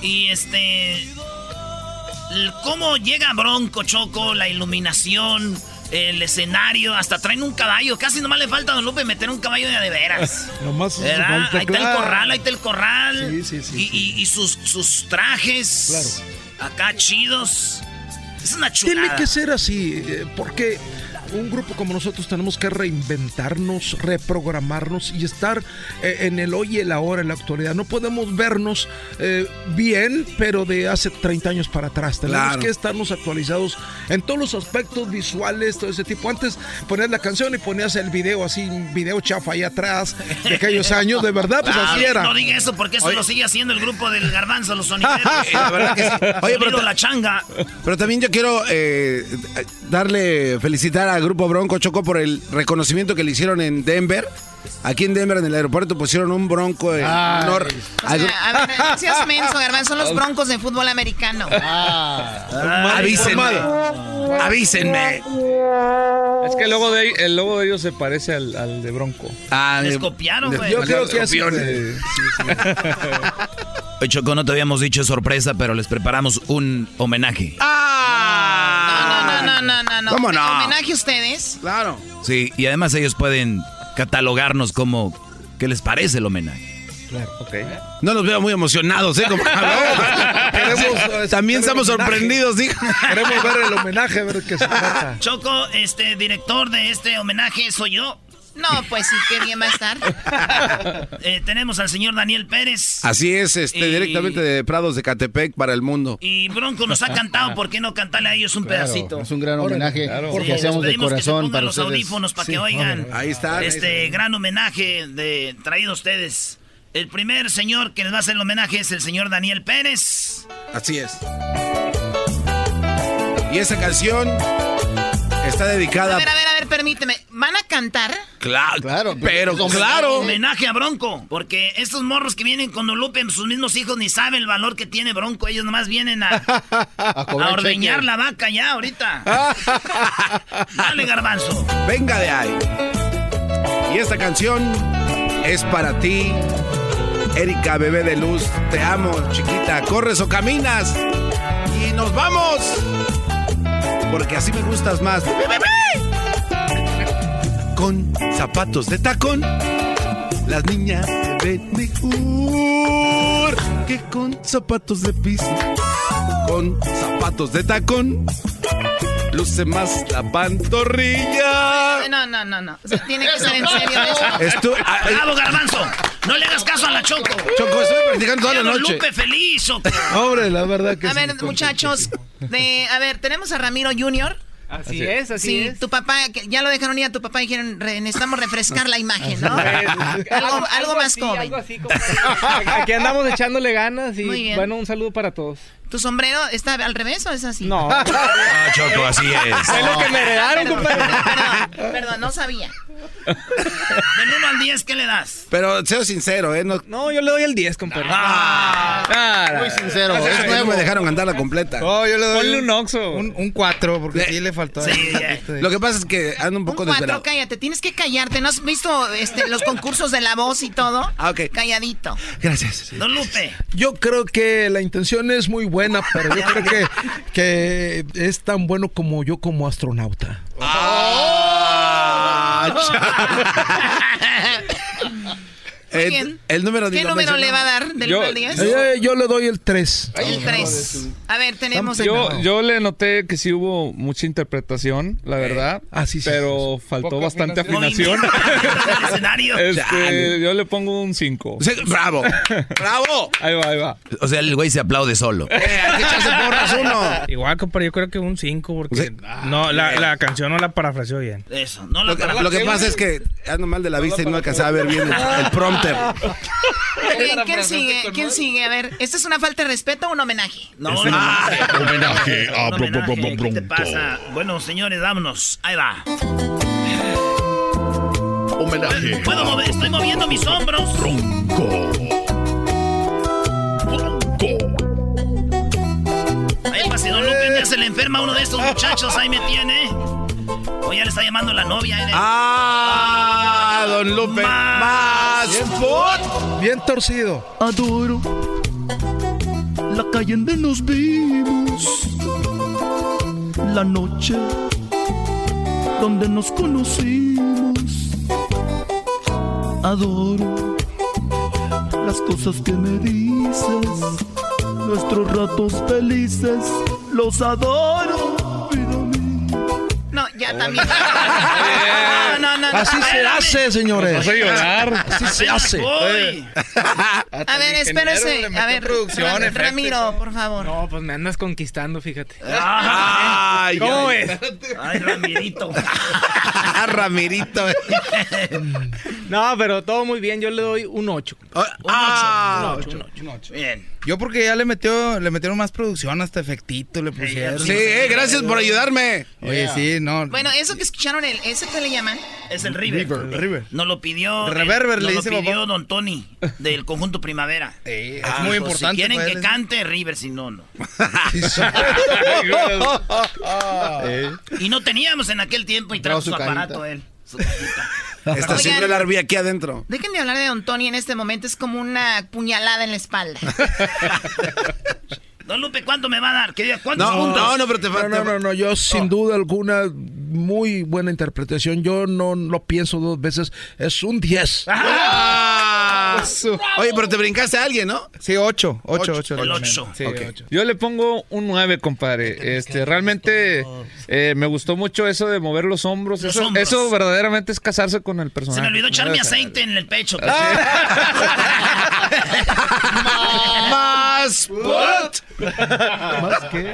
Y este. ¿Cómo llega Bronco, Choco? La iluminación, el escenario, hasta traen un caballo. Casi nomás le falta a Don Lupe meter un caballo de veras. Nomás ¿Verdad? Ahí está el claro. corral, ahí está el corral. Sí, sí, sí, y, y- y sus, sus trajes. Acá chidos. Es una chulada. Tiene que ser así, eh, porque un grupo como nosotros tenemos que reinventarnos, reprogramarnos y estar eh, en el hoy y el ahora, en la actualidad. No podemos vernos eh, bien, pero de hace 30 años para atrás. Tenemos Claro. que estarnos actualizados en todos los aspectos visuales, todo ese tipo. Antes ponías la canción y ponías el video así, un video chafa ahí atrás de aquellos años, de verdad, pues Ah, así era. No diga eso porque eso Oye. lo sigue haciendo el grupo del garbanzo, los sonideros. La verdad que sí. Oye, pero la changa. Pero también yo quiero eh, darle, felicitar grupo Bronco Choco por el reconocimiento que le hicieron en Denver. Aquí en Denver, en el aeropuerto, pusieron un bronco en honor O sea, a ver, no seas menso, Garbanzo, son los broncos de fútbol americano. Avísenme. Avísenme. Es que el logo, de, el logo de ellos se parece al, al de Bronco. Ah, Les copiaron, güey. Yo creo que así. Eh, Oye, Choco, no te habíamos dicho sorpresa, pero les preparamos un homenaje. No, no, no, no, no, no. ¿Cómo no? Homenaje a ustedes. Claro. Sí, y además ellos pueden catalogarnos como qué les parece el homenaje. Claro, ok. No los veo muy emocionados, ¿eh? Como- Queremos, También ver el estamos sorprendidos, dijo. Queremos ver el homenaje, a ver qué se trata. Choco, este director de este homenaje soy yo. No, pues sí, qué bien va a estar. Eh, tenemos al señor Daniel Pérez. Así es, este, Y- directamente de Prados de Catepec para el mundo. Y Bronco nos ha cantado, ¿por qué no cantarle a ellos un Claro, pedacito? es un gran homenaje Sí, que hacemos de pedimos que se corazón pongan para los ustedes. audífonos para Sí, que oigan. hombre. Ahí está, ahí Este está. gran homenaje de traído a ustedes. El primer señor que les va a hacer el homenaje es el señor Daniel Pérez. Así es. Y esa canción está A dedicada. ver, a ver, a ver, permíteme. ¿Van a cantar? Claro, claro, pero claro. Homenaje a Bronco. Porque estos morros que vienen con Lupe, sus mismos hijos ni saben el valor que tiene Bronco. Ellos nomás vienen a, ordeñar cheque. la vaca ya ahorita. Dale, garbanzo. Venga de ahí. Y esta canción es para ti, Erika, bebé de luz. Te amo, chiquita. Corres o caminas. Y nos vamos. Porque así me gustas más. Con zapatos de tacón. Las niñas te ven mejor que con zapatos de piso. Con zapatos de tacón. Luce más la pantorrilla. No, no, no, no. O sea, tiene que ser en serio esto. Ah, Bravo, garbanzo. No le hagas caso a la Choco. Choco, estoy practicando toda la noche. Lupe feliz. Hombre, la verdad que A sí. ver, muchachos, de, a ver, tenemos a Ramiro Jr. Así es, así sí, es. tu papá, que ya lo dejaron ir a tu papá y dijeron, "Re- necesitamos refrescar la imagen, ¿no? Algo, algo más así, joven. algo así como- Aquí andamos echándole ganas y bueno, un saludo para todos. ¿Tu sombrero está al revés o es así? No. Ah, Choco, así es. Es lo que me heredaron, compadre. Perdón, perdón, no sabía. Del 1 al 10, ¿qué le das? Pero sé sincero, ¿eh? No, No, yo le doy el 10, compadre. Ah. Muy sincero, es es no nuevo. me dejaron cantarla completa. Oh, yo le doy Ponle un oxo. un, un 4, porque sí le faltó. Sí, ya. Este, Lo que pasa es que ando un Un poco cuatro, desvelado. cállate, tienes que callarte. ¿No has visto este, los concursos de la voz y todo? Ah, ok. Calladito. Gracias. Don Lupe. Yo creo que la intención es muy buena, pero yo creo que, que es tan bueno como yo como astronauta. Ah, el, bien. el número ¿Qué número le va a dar del Yo- 1 al 10? Eh, yo le doy el 3. El 3. A ver, tenemos... Yo, yo le noté que sí hubo mucha interpretación, la verdad. Ah, sí, sí, pero faltó Poca bastante afinación. afinación. El escenario. Este, yo le pongo un 5. Sí, bravo, bravo. Ahí va, ahí va. O sea, el güey se aplaude solo. Eh, hay que echarse porras uno. Igual, compadre, yo creo que un 5 porque no, la, la canción no la parafraseó bien. Eso, no la Lo que, lo que pasa es que ando mal de la vista y no alcanzaba a ver bien el, el Bien, ¿Quién sigue? ¿Quién sigue? A ver, ¿esta es una falta de respeto o un homenaje? No, no, homenaje. Homenaje a Un Bro- Bro- homenaje, Bro- ¿Qué te pasa? Bueno, señores, vámonos. Ahí va. Homenaje Puedo mover, estoy moviendo mis hombros. Bronco. Bronco. Ahí Lupe, me hace la enferma uno de estos muchachos, ahí me tiene. O ya le está llamando la novia. ¿eh? Ah, don Lupe. Más foot. Bien torcido. Adoro la calle en donde nos vimos, la noche donde nos conocimos. Adoro las cosas que me dices, nuestros ratos felices, los adoro. Ya también. No, no, no. no. Así se Espérame. hace, señores. Vas a llorar. Así se hace. voy. A ver, espérese. A ver, Ra- Ramiro, por favor. No, pues me andas conquistando, fíjate. Ay, ¿Cómo ay, ves? Ay, Ramirito. Ah, Ramirito. No, pero todo muy bien. Yo le doy un 8. Ah, Un 8. Bien. Yo porque ya le metió, le metieron más producción, hasta efectito le pusieron. sí, eh, gracias por ayudarme. Oye, sí, no. Bueno, eso que escucharon, el, ¿ese que le llaman? Es el River. River, River. Nos lo pidió. Reverber, nos le lo dice pidió papá. Don Tony del conjunto Primavera. Es Ah, muy importante. Si quieren que cante River, si no, no. Y no teníamos en aquel tiempo y trajo su, su aparato él. Su. Está Oigan. siempre la arbilla aquí adentro. Dejen de hablar de Don Tony en este momento, es como una puñalada en la espalda. Don Lupe, ¿cuánto me va a dar? ¿Qué diga? ¿Cuántos No, puntos? no, no, pero te No, falta. no, no, no, yo sin duda alguna, muy buena interpretación. Yo no lo pienso dos veces. Es un 10. Ah. Oye, pero te brincaste a alguien, ¿no? Sí, ocho. Ocho, ocho. El ocho. Sí, Ok. ocho. Yo le pongo un 9, compadre. Este, realmente eh, me gustó mucho eso de mover los hombros. Los eso, hombros. eso verdaderamente es casarse con el Se personaje. me olvidó echarme debe ser. aceite en el pecho. Más.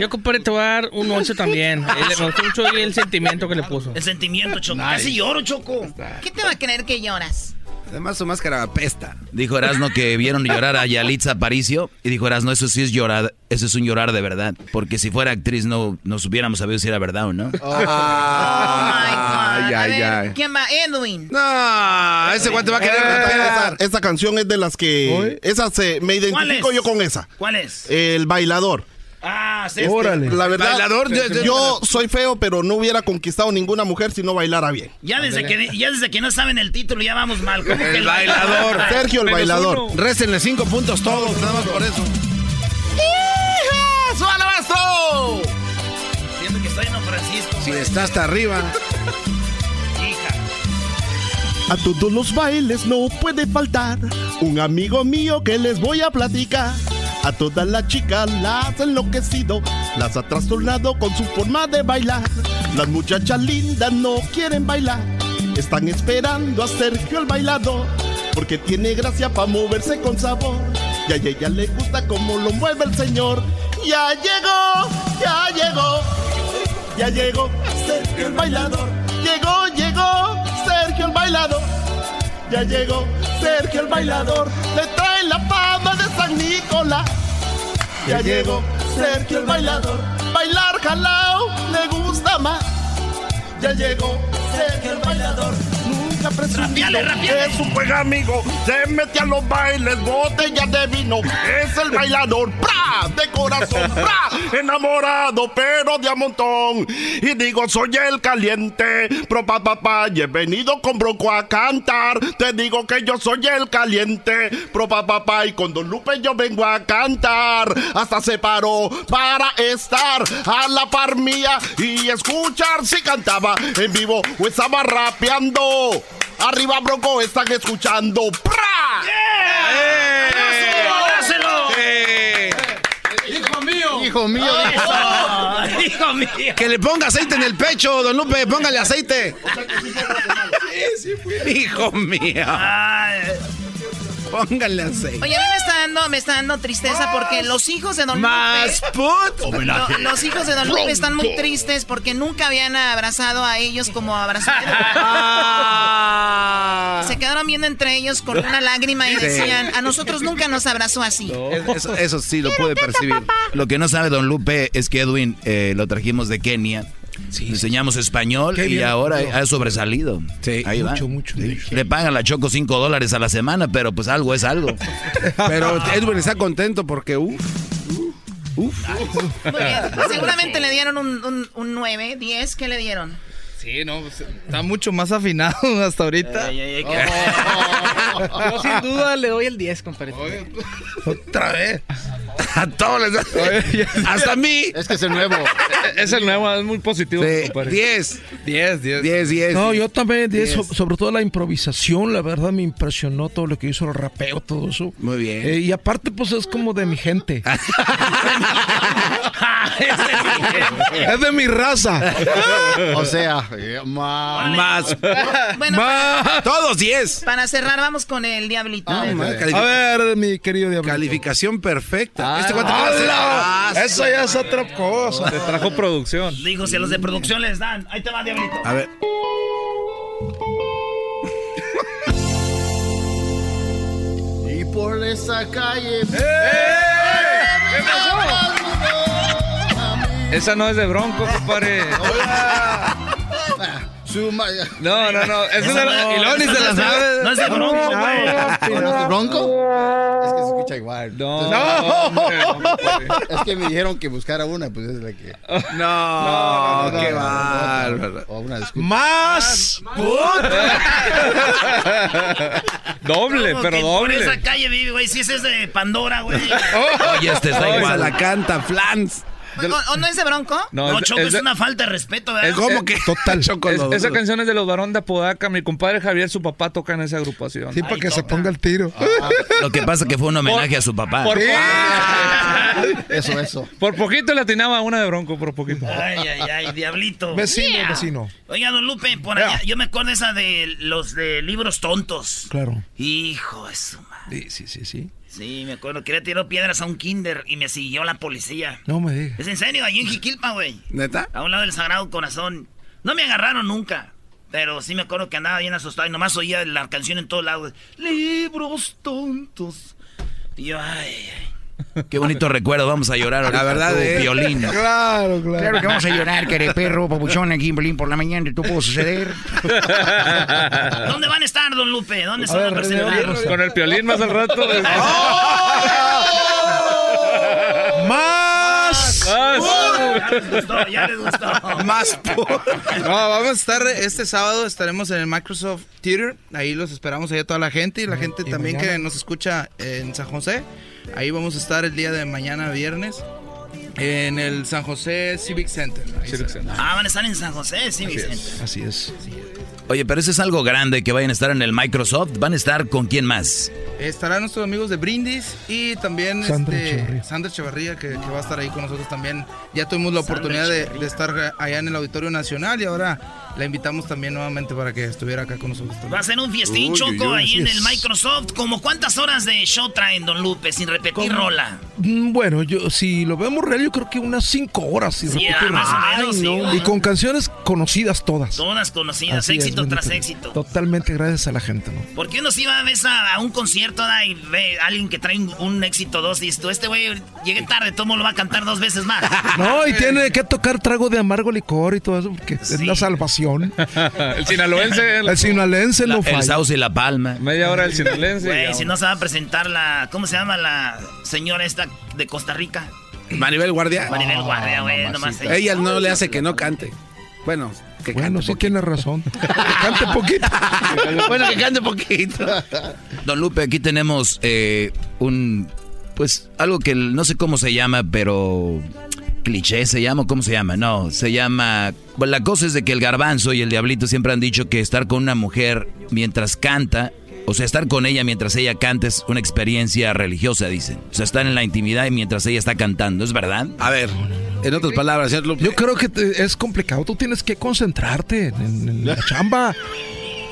Yo, compadre, te voy a dar un 8 también. Eh, Me gustó mucho el sentimiento que le puso. El sentimiento, Choco. Casi lloro, Choco. ¿Qué te va a creer que lloras? Además, su máscara apesta. Dijo Erasno que vieron llorar a Yalitza Aparicio y dijo Erasno, eso sí es llorar, eso es un llorar de verdad, porque si fuera actriz no nos hubiéramos sabido si era verdad o no. Ah, Ay, ay, a ver, ay. ¿Quién va? Edwin. No, ese guante va a querer Esa, retar. esa canción es de las que. Esa se, me identifico yo con esa. ¿Cuál es? El bailador. Ah, sí. Órale. La verdad, Bailador, yo- soy feo, pero no hubiera conquistado ninguna mujer si no bailara bien. Ya desde, que, ya desde que no saben el título ya vamos mal. ¿Cómo que El bailador. Sergio el Menos bailador. uno. Récenle cinco puntos todos, nada más por eso. ¡Súbale, maestro! Siento que estoy en Don Francisco. Si güey. está hasta arriba. Hija. A todos los bailes no puede faltar un amigo mío que les voy a platicar. A todas las chicas las ha enloquecido, las ha trastornado con su forma de bailar. Las muchachas lindas no quieren bailar, están esperando a Sergio el bailador, porque tiene gracia para moverse con sabor. Y a ella le gusta cómo lo mueve el señor. Ya llegó, ya llegó, ya llegó Sergio el bailador. Llegó, llegó Sergio el bailador. Ya llegó Sergio el bailador. Le trae la fama de San Nicolás. Ya llegó Sergio el bailador. Bailar jalao le gusta más. Ya llegó Sergio el bailador. Nunca es un buen amigo. Se mete a los bailes, botellas de vino. Es el bailador, ¡pra! De corazón, ¡pra! Enamorado, pero de a montón. Y digo, soy el caliente. Pro pa papá, y he venido con Bronco a cantar. Te digo que yo soy el caliente. Pro pa papá, y con Don Lupe yo vengo a cantar. Hasta se paró para estar a la par mía y escuchar si cantaba en vivo o estaba rapeando. Arriba, Bronco, están escuchando. ¡Pra! ¡Abrácelo! Hijo mío. Hijo mío. Eso. Hijo mío. Que le ponga aceite en el pecho, don Lupe, póngale aceite. Hijo mío. Ay, Póngale aceite. Oye, a mí me está dando, me está dando tristeza porque los hijos de Don Más Lupe. put. lo- los hijos de Don Lupe están muy tristes porque nunca habían abrazado a ellos como abrazaron. Ah. Se quedaron viendo entre ellos con una lágrima y Sí. decían, a nosotros nunca nos abrazó así. Eso, eso sí lo pude percibir. Lo que no sabe Don Lupe es que Edwin eh, lo trajimos de Kenia. Le enseñamos español Qué y bien, ahora no. ha sobresalido. Sí, Ahí va. mucho, mucho, Sí. mucho. Le pagan la Choco 5 dólares a la semana, pero pues algo es algo. Pero Edwin está contento porque, uff. Uf. Muy bien. Seguramente le dieron un, un, un 9, 10. ¿Qué le dieron? Sí, no, pues, está mucho más afinado hasta ahorita. ay, ay, ay, Yo sin duda le doy el 10, compadre. Otra vez. A todos les da. Hasta a mí. Es que es el nuevo. Es el nuevo, es muy positivo. Sí, compadre. 10. 10, 10. 10, 10. No, yo también, de eso, Diez. sobre todo la improvisación, la verdad me impresionó todo lo que hizo el rapeo, todo eso. Muy bien. Eh, y aparte, pues es como de mi gente. es de mi raza. O sea, eh, Más. Bueno, Ma- Todos 10. para cerrar, vamos con el diablito. Ah, A ver. A ver, mi querido diablo. Calificación perfecta. Este cuate ¡Hala! Ah, Eso ya es otra cosa. Te trajo producción. Dijo, si a los de producción les dan. Ahí te va, Diablito. A ver. Y por esa calle. Esa no es de Bronco, compadre. Suma- No, no, no. Es no. Y luego ni se la sabe. No es de Bronco, güey. ¿No es de Bronco? Es que se escucha igual. No, no. Es que me dijeron que buscara una, pues es la que. No, no, qué no, bárbaro. O una disculpa. Más. Doble, pero que Por esa doble. calle vive, güey. Si ese es de Pandora, güey. Oye, este está igual. la canta Flans. ¿O, no es de Bronco? No, Choco, es, una falta de respeto, ¿verdad? ¿Cómo que? Total. Choco, esa canción es de los Barón de Apodaca. Mi compadre Javier, su papá, toca en esa agrupación. Sí, para que se ponga el tiro. Ah, lo que pasa es que fue un homenaje a su papá. Por eso, eso. Por poquito le atinaba una de Bronco, por poquito. Ay, ay, ay, diablito. Vecino, vecino. Oiga, don Lupe, por allá, yo me acuerdo esa de los de libros tontos. Claro. Hijo de su madre. Sí, sí, sí, sí. Sí, me acuerdo. Quería tirar piedras a un kinder y me siguió la policía. No me digas. Es en serio, ahí en Jiquilpa, güey. ¿Neta? A un lado del Sagrado Corazón. No me agarraron nunca. Pero sí me acuerdo que andaba bien asustado y nomás oía la canción en todos lados. Libros tontos. Y yo, ay, ay. Qué bonito recuerdo, vamos a llorar ahorita. La verdad, eh. violín. Claro, claro. Claro que vamos a llorar, que perro, papuchón, aquí en Violín por la mañana, ¿tú puedo suceder? ¿Dónde van a estar, don Lupe? ¿Dónde se van a presentar? Con el piolín más al rato. ¡Más! Ya les gustó, ya les gustó. Más. No, vamos a estar este sábado, estaremos en el Microsoft Theater. Ahí los esperamos ahí a toda la gente y la gente también que nos escucha en San José. Ahí vamos a estar el día de mañana, viernes. En el San José Civic Center. Civic Center. Ah, van a estar en San José Civic Así Center. es. Así es. Oye, pero eso es algo grande que vayan a estar en el Microsoft. ¿Van a estar con quién más? Estarán nuestros amigos de Brindis y también Sandra este, Echeverría. Sandra Echeverría, que, que va a estar ahí con nosotros también. Ya tuvimos la oportunidad de, de estar allá en el Auditorio Nacional y ahora la invitamos también nuevamente para que estuviera acá con nosotros también. Va a ser un fiestín, Uy, Choco, ahí en el Microsoft. ¿Como cuántas horas de show traen, don Lupe, sin repetir rola? Mm, Bueno, yo si lo vemos real, yo creo que unas cinco horas. Si Sí, repetir. más o menos, sí, y con canciones conocidas todas. Todas conocidas, Así es, éxito bendito tras Dios. éxito. Totalmente gracias a la gente, ¿no? Porque uno sí va a, veces a, a un concierto da, y ve a alguien que trae un, un éxito dos y dices tú, este güey llegué tarde, todo lo va a cantar dos veces más. No, y tiene que tocar trago de amargo licor y todo eso, porque es la salvación. el sinaloense. El sinaloense no El falla. sauce y la palma. Media hora el sinaloense. Güey, si no se va a presentar la. ¿Cómo se llama la señora esta de Costa Rica? Maribel Guardia. Maribel Guardia, güey, nomás. Ella no le hace que no cante. Bueno, que Bueno, cante sí tiene razón. Que cante poquito. bueno, que cante poquito. Don Lupe, aquí tenemos eh, un, pues, algo que no sé cómo se llama, pero cliché se llama, o ¿cómo se llama? No, se llama, bueno, la cosa es de que el garbanzo y el diablito siempre han dicho que estar con una mujer mientras canta, o sea, estar con ella mientras ella canta es una experiencia religiosa, dicen. O sea, estar en la intimidad y mientras ella está cantando, ¿es verdad? A ver, en otras palabras. Yo creo que es complicado. Tú tienes que concentrarte en, en la chamba.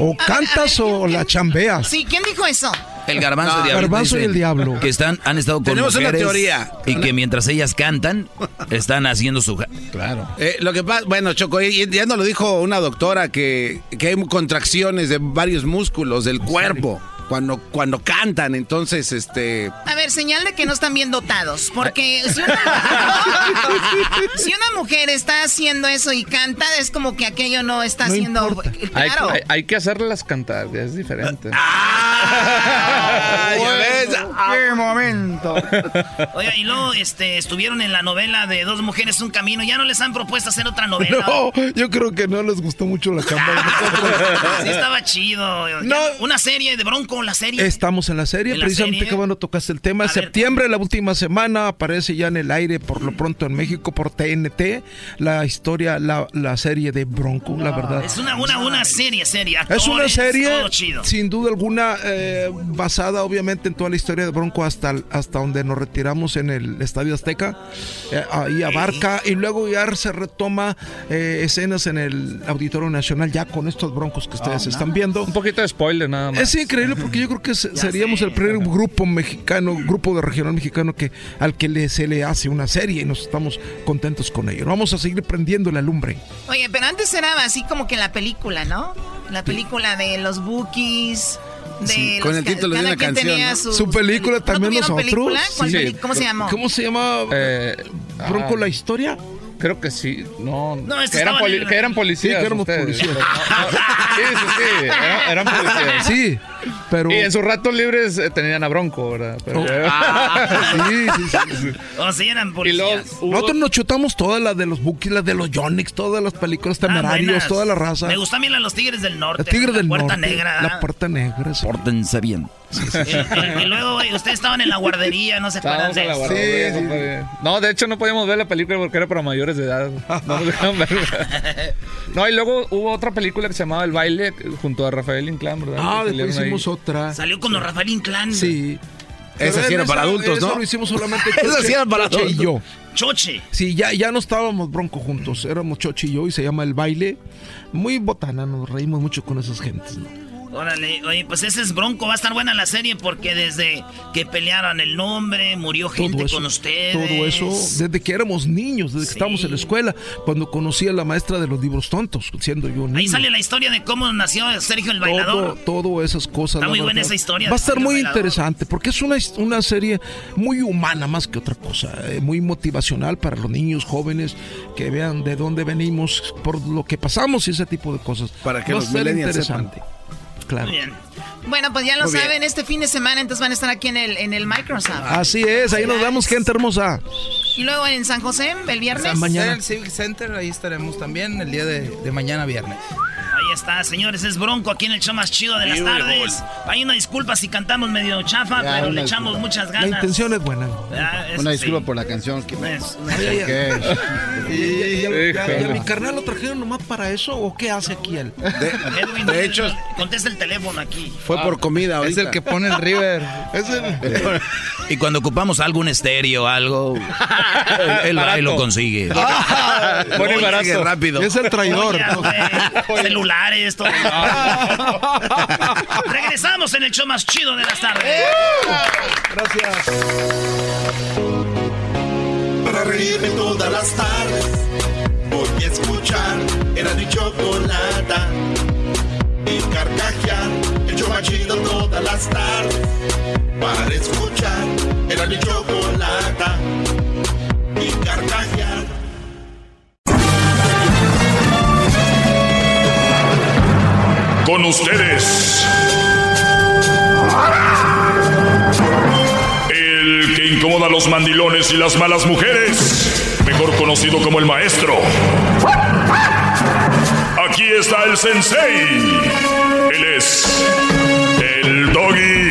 O cantas o la chambeas. Sí, ¿quién dijo eso? El garbanzo, No, y, diablito Garbanzo y el diablo. Que están, han estado con Tenemos una mujeres teoría. Y que mientras ellas cantan, están haciendo su... Claro. Eh, lo que pasa, bueno, Choco, ya nos lo dijo una doctora que, que hay contracciones de varios músculos del cuerpo cuando, cuando cantan, entonces, este... A ver, señal de que no están bien dotados. Porque si una, si una mujer está haciendo eso y canta, es como que aquello no está No haciendo. Hay, Claro. hay- hay que hacerlas cantar, es diferente. Ah, ya ves. ¡Qué momento! Oiga, y luego este, estuvieron en la novela de Dos Mujeres, Un Camino. ¿Ya no les han propuesto hacer otra novela? No, yo creo que no les gustó mucho la chamba. Sí, estaba chido. No. Una serie de Bronco, la serie. Estamos en la serie, ¿En la precisamente que bueno tocaste el tema. En A ver. septiembre, la última semana, aparece ya en el aire por lo pronto en México por TNT la historia, la, la serie de Bronco, la verdad. Es una, una, una serie, serie. Es una serie, Todo chido. sin duda alguna, eh, basada obviamente en toda la historia de Bronco hasta, hasta donde nos retiramos en el Estadio Azteca. Eh, ahí abarca y luego ya se retoma eh, escenas en el Auditorio Nacional ya con estos Broncos que ustedes están viendo. Un poquito de spoiler nada más. Es increíble porque yo creo que se- seríamos el primer grupo mexicano, grupo de regional mexicano que al que le, se le hace una serie y nos estamos contentos con ello. Vamos a seguir prendiendo la lumbre. Oye, pero antes era así como que la película, ¿no? La película de los Bookies. De Sí, los con el título de una canción, tenía ¿no? sus Su película también ¿No nosotros. ¿Cómo se llamó? ¿Cómo se llama? ¿Bronco la historia? Creo que sí. No, No, este que, eran poli- que eran policías. Sí, que éramos ustedes. policías. No, no, sí, sí, sí. Eran, eran policías. Sí, Pero... Y en sus ratos libres eh, tenían a Bronco, ¿verdad? Pero- Oh, ah, sí, sí, sí, sí. O sea, eran policías. Nosotros nos chutamos todas las de los Bookies, las de los Yonix, todas las películas temerarios, buenas. toda la raza. Me gustan bien las los Tigres del Norte. La Tigre la del Puerta Norte, Negra. La Puerta Negra. sí. Pórtense bien. Y, y luego, güey, ustedes estaban en la guardería, ¿no se acuerdan de eso? guardería, compadre. No, de hecho no podíamos ver la película porque era para mayores de edad. No nos dejaron verla. No, y luego hubo otra película que se llamaba El baile junto a Rafael Inclán, ¿verdad? Ah, Que después ahí. hicimos otra. Salió con los Rafael Inclán. Sí. Esa sí era para adultos, eso ¿no? lo hicimos solamente Esa Choche- sí era para Choche y yo. Choche. Sí, ya, ya no estábamos bronco juntos, éramos Choche y yo y se llama El Baile. Muy botana, nos reímos mucho con esas gentes, ¿no? Órale, oye, pues ese es Bronco, va a estar buena la serie porque desde que pelearon el nombre, murió gente todo eso, con ustedes. Todo eso, desde que éramos niños, desde que estábamos en la escuela, cuando conocí a la maestra de los libros tontos, siendo yo niño. Ahí sale la historia de cómo nació Sergio el todo, bailador. todo esas cosas. Está muy buena esa historia Va a estar muy Bailador. interesante porque es una, una serie muy humana más que otra cosa, eh, muy motivacional para los niños jóvenes que vean de dónde venimos, por lo que pasamos y ese tipo de cosas. Para que Va los millennials interesante. Claro. Muy bien. Bueno, pues ya lo Muy bien. saben, este fin de semana entonces van a estar aquí en el, en el Microsoft. Así es, ahí nos vemos, gente hermosa. Y luego en San José, el viernes. mañana. En el Civic Center, ahí estaremos también el día de, de mañana viernes. Ahí está, señores, es Bronco aquí en el show más chido de las tardes. Hay una disculpa si cantamos medio chafa, Ya, pero le echamos disculpa. muchas La ganas. intención es buena. Ah, Una sí. disculpa por la canción. Que... Es-. ¿Y, a mi carnal lo trajeron nomás para eso o qué hace aquí él? Edwin, de hecho- contesta el teléfono aquí. Fue por comida Es el que pone el River. Es el- Y cuando ocupamos algún estéreo, algo, él, va y lo consigue. Pone barato. rápido. es el traidor. Oye, celulares, todo. Regresamos en el show más chido de las tardes. Gracias. Para reírme todas las tardes, voy a escuchar era mi chocolata. Y carcajear, el chido todas las tardes. Para escuchar era mi chocolata. Y carcajear. Con ustedes. El que incomoda a los mandilones y las malas mujeres. Mejor conocido como el maestro. Aquí está el sensei. Él es el doggy.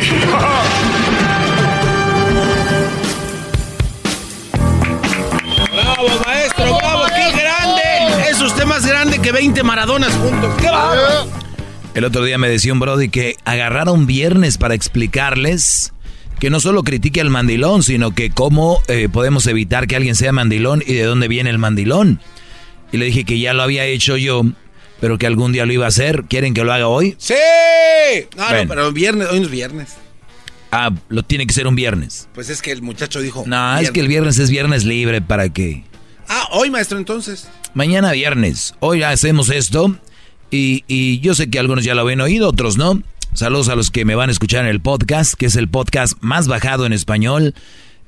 ¡Bravo, maestro! ¡Bravo! ¡Qué grande! Es usted más grande que 20 maradonas juntos. ¡Qué bárbaro! El otro día me decía un Brody que agarrara un viernes para explicarles que no solo critique al mandilón, sino que cómo eh, podemos evitar que alguien sea mandilón y de dónde viene el mandilón. Y le dije que ya lo había hecho yo, pero que algún día lo iba a hacer. ¿Quieren que lo haga hoy? ¡Sí! No, no, pero viernes, hoy no es viernes. Ah, lo tiene que ser un viernes. Pues es que el muchacho dijo. No, es que el viernes es viernes libre para que... Ah, hoy, maestro, entonces. Mañana viernes. Hoy hacemos esto. Y, y yo sé que algunos ya lo habían oído, otros no. Saludos a los que me van a escuchar en el podcast, que es el podcast más bajado en español.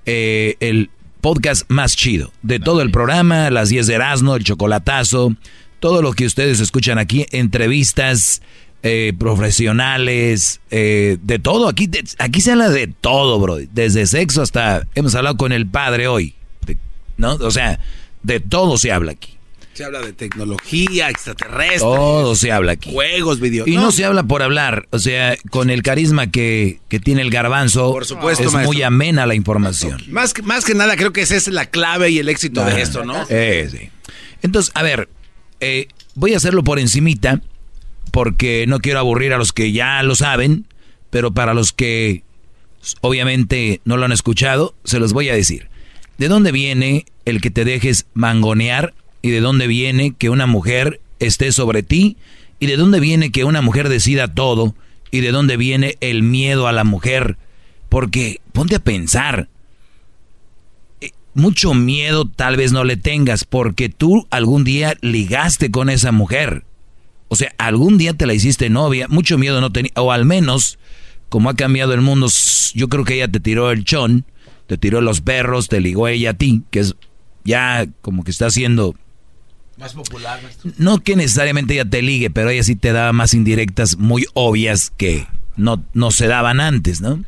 eh, el podcast más chido. De todo el programa, las 10 de Erasmo, el chocolatazo, todo lo que ustedes escuchan aquí, entrevistas eh, profesionales, eh, de todo. Aquí, de- aquí se habla de todo, bro. Desde sexo hasta... Hemos hablado con el padre hoy. de- ¿No? O sea, de todo se habla aquí. Se habla de tecnología, extraterrestre. Todo se habla aquí. Juegos, videos. Y no, se habla por hablar, o sea, con el carisma que, que tiene el garbanzo, Por supuesto, es maestro. muy amena la información. Más, que- más que nada, creo que esa es la clave y el éxito Ah, de esto, ¿no? eh, sí. Entonces, a ver, eh, voy a hacerlo por encimita, porque no quiero aburrir a los que ya lo saben, pero para los que obviamente no lo han escuchado, se los voy a decir. ¿De dónde viene el que te dejes mangonear? ¿Y de dónde viene que una mujer esté sobre ti? ¿Y de dónde viene que una mujer decida todo? ¿Y de dónde viene el miedo a la mujer? Porque ponte a pensar, mucho miedo tal vez no le tengas porque tú algún día ligaste con esa mujer. O sea, algún día te la hiciste novia, mucho miedo no tenía, o al menos, como ha cambiado el mundo, yo creo que ella te tiró el chón, te tiró los perros, te ligó ella a ti, que es ya como que está haciendo, Más popular, maestro. no que necesariamente ella te ligue, pero ella sí te daba más indirectas muy obvias que no, no se daban antes, ¿no?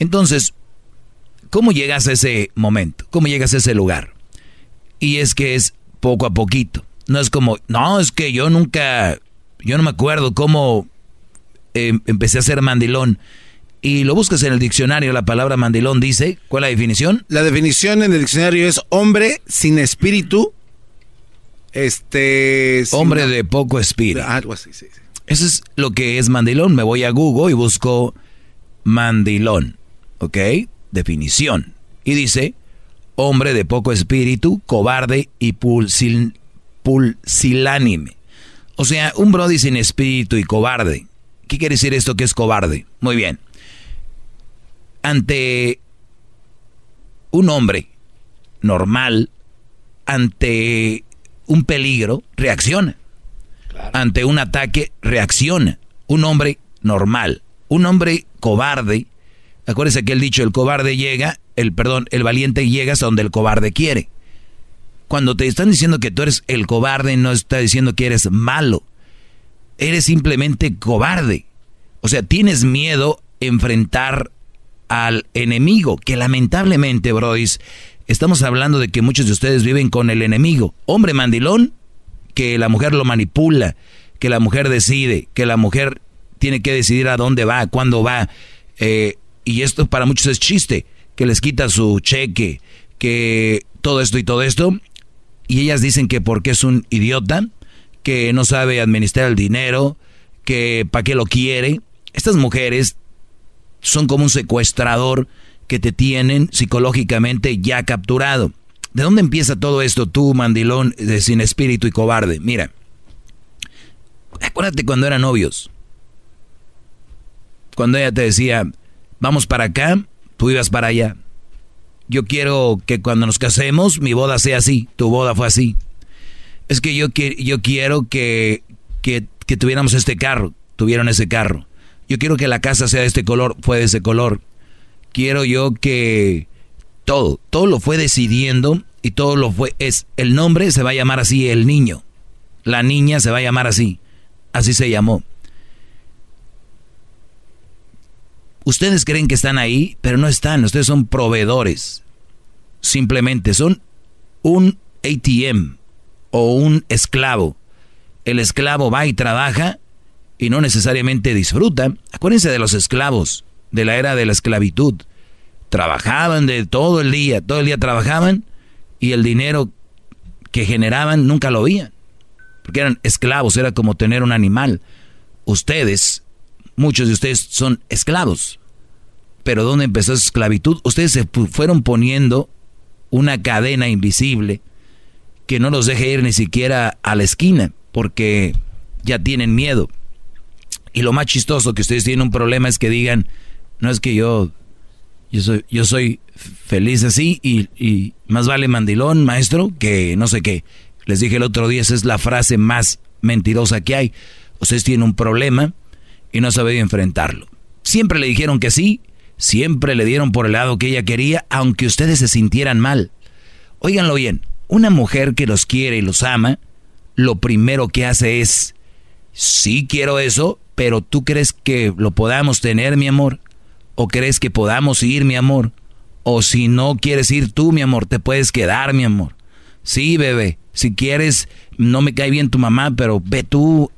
Entonces, ¿cómo llegas a ese momento? ¿Cómo llegas a ese lugar? Y es que es poco a poquito. No es como, no, es que yo nunca, yo no me acuerdo cómo eh, empecé a ser mandilón. Y lo buscas en el diccionario, la palabra mandilón dice, ¿cuál es la definición? La definición en el diccionario es hombre sin espíritu. Este. Hombre de poco espíritu. Algo así, sí, sí. Eso es lo que es mandilón. Me voy a Google y busco mandilón. ¿Ok? Definición. Y dice, hombre de poco espíritu, cobarde y pulsil, pulsilánime. O sea, un brody sin espíritu y cobarde. ¿Qué quiere decir esto que es cobarde? Muy bien. Ante un hombre normal, ante un peligro, reacciona. Ante un ataque, reacciona. Un hombre normal. Un hombre cobarde. Acuérdese que el dicho, el cobarde llega, el perdón, el valiente llega hasta donde el cobarde quiere. Cuando te están diciendo que tú eres el cobarde, no está diciendo que eres malo. Eres simplemente cobarde. O sea, tienes miedo enfrentar al enemigo, que lamentablemente, brodis, estamos hablando de que muchos de ustedes viven con el enemigo. Hombre mandilón, que la mujer lo manipula, que la mujer decide, que la mujer tiene que decidir a dónde va, cuándo va. Eh, y esto para muchos es chiste, que les quita su cheque, que todo esto y todo esto. Y ellas dicen que porque es un idiota, que no sabe administrar el dinero, que para qué lo quiere. Estas mujeres son como un secuestrador que te tienen psicológicamente ya capturado. ¿De dónde empieza todo esto tú, mandilón, de sin espíritu y cobarde? Mira, acuérdate cuando eran novios. Cuando ella te decía, vamos para acá, tú ibas para allá. Yo quiero que cuando nos casemos, mi boda sea así, tu boda fue así. Es que yo, yo quiero que, que, que tuviéramos este carro, tuvieron ese carro. Yo quiero que la casa sea de este color, fue de ese color. Quiero yo que todo, todo lo fue decidiendo y todo lo fue, es, el nombre se va a llamar así, el niño. La niña se va a llamar así. Así se llamó. Ustedes creen que están ahí, pero no están. Ustedes son proveedores. Simplemente son un ATM o un esclavo. El esclavo va y trabaja y no necesariamente disfruta. Acuérdense de los esclavos de la era de la esclavitud. Trabajaban de todo el día, todo el día trabajaban y el dinero que generaban nunca lo veían. Porque eran esclavos, era como tener un animal. Ustedes, muchos de ustedes son esclavos. Pero ¿dónde empezó esa esclavitud? Ustedes se fueron poniendo una cadena invisible que no los deje ir ni siquiera a la esquina, porque ya tienen miedo. Y lo más chistoso que ustedes tienen un problema es que digan, no es que yo, yo soy, yo soy feliz así y, y más vale mandilón, maestro, que no sé qué. Les dije el otro día, esa es la frase más mentirosa que hay. Ustedes tienen un problema y no saben enfrentarlo. Siempre le dijeron que sí, siempre le dieron por el lado que ella quería, aunque ustedes se sintieran mal. Óiganlo bien, una mujer que los quiere y los ama, lo primero que hace es, sí quiero eso, pero tú crees que lo podamos tener, mi amor, o crees que podamos ir, mi amor, o si no quieres ir tú, mi amor, te puedes quedar, mi amor. Sí, bebé, si quieres, no me cae bien tu mamá, pero ve tú,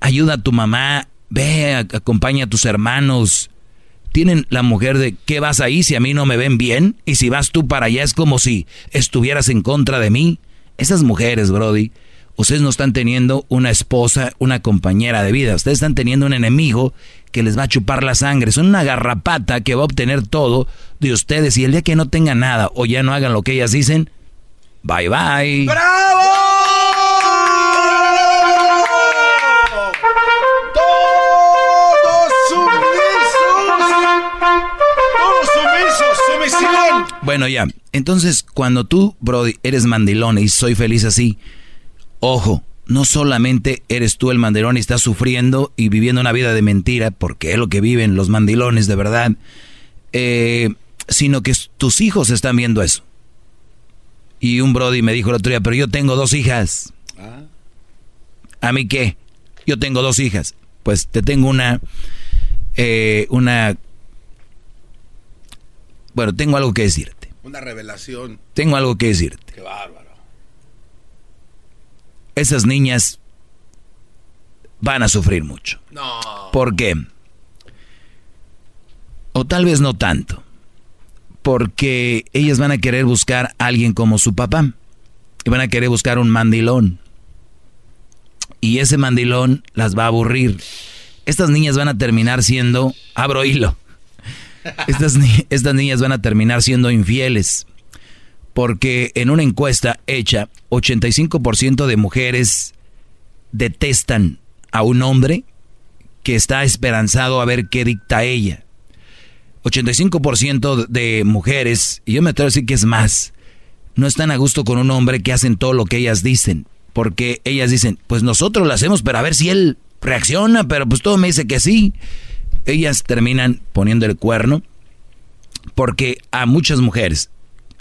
ayuda a tu mamá, ve, acompaña a tus hermanos. Tienen la mujer de, ¿qué vas ahí si a mí no me ven bien? Y si vas tú para allá es como si estuvieras en contra de mí. Esas mujeres, Brody, ustedes no están teniendo una esposa, una compañera de vida. Ustedes están teniendo un enemigo que les va a chupar la sangre. Son una garrapata que va a obtener todo de ustedes. Y el día que no tengan nada o ya no hagan lo que ellas dicen, bye bye. Todos Bueno, ya. Entonces, cuando tú, Brody, eres mandilón y soy feliz así, ojo, no solamente eres tú el mandilón y estás sufriendo y viviendo una vida de mentira, porque es lo que viven los mandilones de verdad, eh, sino que tus hijos están viendo eso. Y un Brody me dijo el otro día, pero yo tengo dos hijas. ¿A mí qué? Yo tengo dos hijas. Pues te tengo una eh, una... Bueno, tengo algo que decirte. Una revelación. Tengo algo que decirte. Qué bárbaro. Esas niñas van a sufrir mucho. No. ¿Por qué? O tal vez no tanto. Porque ellas van a querer buscar a alguien como su papá. Y van a querer buscar un mandilón. Y ese mandilón las va a aburrir. Estas niñas van a terminar siendo, abro hilo, estas, estas niñas van a terminar siendo infieles. Porque en una encuesta hecha, 85% de mujeres detestan a un hombre que está esperanzado a ver qué dicta ella. 85% de mujeres, y yo me atrevo a decir que es más, no están a gusto con un hombre que hacen todo lo que ellas dicen. Porque ellas dicen, pues nosotros lo hacemos, pero a ver si él reacciona, pero pues todo me dice que sí. Ellas terminan poniendo el cuerno porque a muchas mujeres,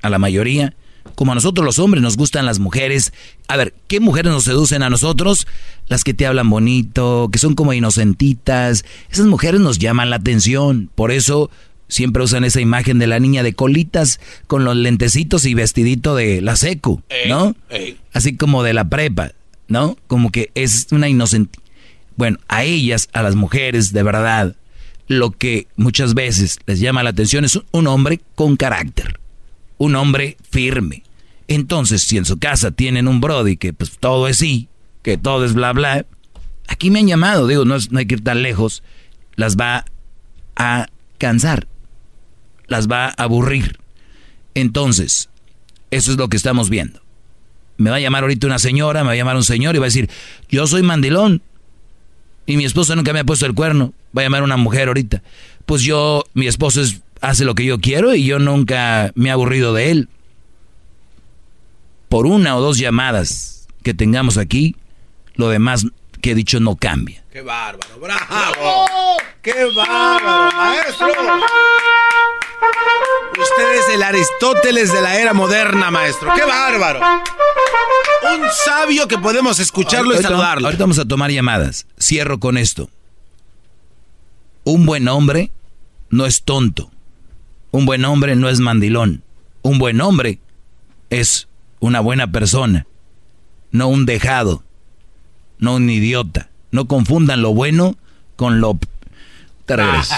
a la mayoría, como a nosotros los hombres nos gustan las mujeres. A ver, ¿qué mujeres nos seducen a nosotros? Las que te hablan bonito, que son como inocentitas. Esas mujeres nos llaman la atención. Por eso siempre usan esa imagen de la niña de colitas con los lentecitos y vestidito de la secu, ¿no? Así como de la prepa, ¿no? Como que es una inocente. Bueno, a ellas, a las mujeres, de verdad, lo que muchas veces les llama la atención es un hombre con carácter, un hombre firme. Entonces, si en su casa tienen un Brody que pues todo es sí, que todo es bla bla, aquí me han llamado, digo, no, no hay que ir tan lejos, las va a cansar, las va a aburrir. Entonces, eso es lo que estamos viendo. Me va a llamar ahorita una señora, me va a llamar un señor y va a decir, yo soy mandilón, y mi esposo nunca me ha puesto el cuerno. Va a llamar una mujer ahorita. Pues yo, mi esposo hace lo que yo quiero y yo nunca me he aburrido de él. Por una o dos llamadas que tengamos aquí, lo demás que he dicho no cambia. ¡Qué bárbaro! ¡Bravo! ¡Qué bárbaro, maestro! Usted es el Aristóteles de la era moderna, maestro. ¡Qué bárbaro! Un sabio que podemos escucharlo y saludarlo. Ahorita vamos a tomar llamadas. Cierro con esto. Un buen hombre no es tonto. Un buen hombre no es mandilón. Un buen hombre es una buena persona. No un dejado. No un idiota. No confundan lo bueno con lo... Te regreso.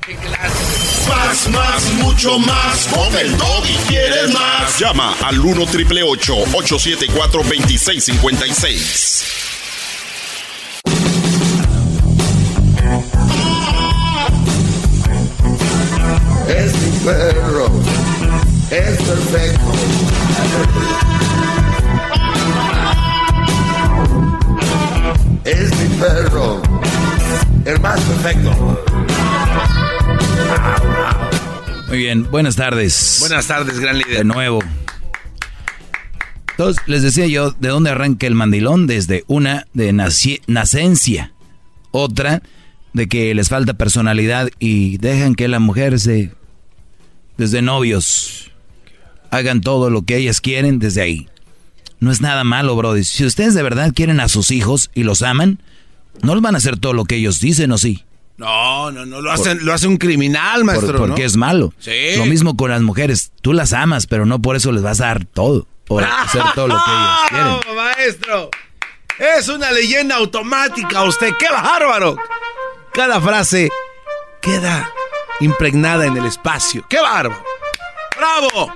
¿Qué clase? Más, más, mucho más. Con el y quieres más. Llama al 1 triple 874 2656. Es mi perro. Es perfecto. Es mi perro. El más perfecto. Muy bien, buenas tardes. Buenas tardes, gran líder. De nuevo. Entonces, les decía yo, ¿de dónde arranca el mandilón? Desde una de nacencia, otra de que les falta personalidad y dejan que la mujer se, desde novios, hagan todo lo que ellas quieren desde ahí. No es nada malo, Brody. Si ustedes de verdad quieren a sus hijos y los aman, no les van a hacer todo lo que ellos dicen, ¿o sí? No, no, no, lo, hacen, lo hace un criminal, maestro. porque es malo. Sí. Lo mismo con las mujeres. Tú las amas, pero no por eso les vas a dar todo. Por hacer todo lo que ellos quieren. maestro! Es una leyenda automática usted. ¡Qué bárbaro! Cada frase queda impregnada en el espacio. ¡Qué bárbaro! ¡Bravo!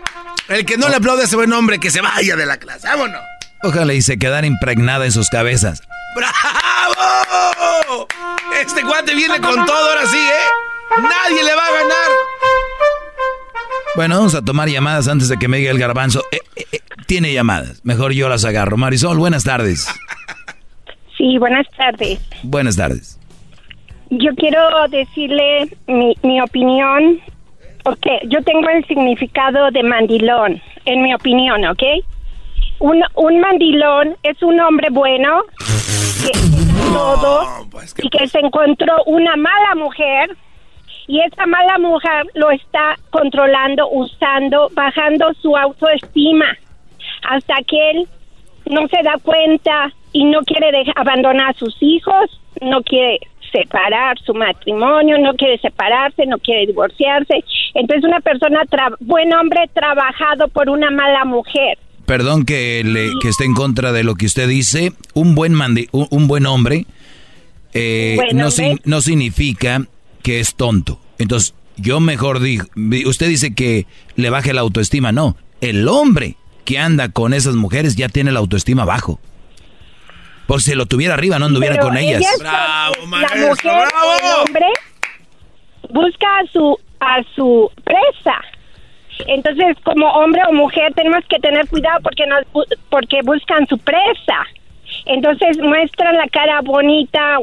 El que no le aplaude a ese buen hombre, que se vaya de la clase. ¡Vámonos! Ojalá y se quedara impregnada en sus cabezas. ¡Bravo! Este guante viene con todo ahora sí, ¿eh? Nadie le va a ganar. Bueno, vamos a tomar llamadas antes de que me diga el garbanzo. Eh, eh, eh, tiene llamadas. Mejor yo las agarro. Marisol, buenas tardes. Sí, buenas tardes. Buenas tardes. Yo quiero decirle mi, mi opinión, porque yo tengo el significado de mandilón, en mi opinión, ¿ok? Un, un mandilón es un hombre bueno que todo pues y que se encontró una mala mujer y esa mala mujer lo está controlando, usando, bajando su autoestima hasta que él no se da cuenta y no quiere abandonar a sus hijos, no quiere separar su matrimonio, no quiere separarse, no quiere divorciarse. Entonces una persona, buen hombre trabajado por una mala mujer. Perdón que, le, que esté en contra de lo que usted dice. Un buen, mandi, un, buen hombre eh, no, no significa que es tonto. Entonces, yo mejor digo, usted dice que le baje la autoestima. No, el hombre que anda con esas mujeres ya tiene la autoestima bajo. Por si lo tuviera arriba, no anduviera con ellas. bravo, maestro, la mujer, bravo. El hombre busca a su a su presa. Entonces, como hombre o mujer tenemos que tener cuidado porque nos porque buscan su presa. Entonces muestran la cara bonita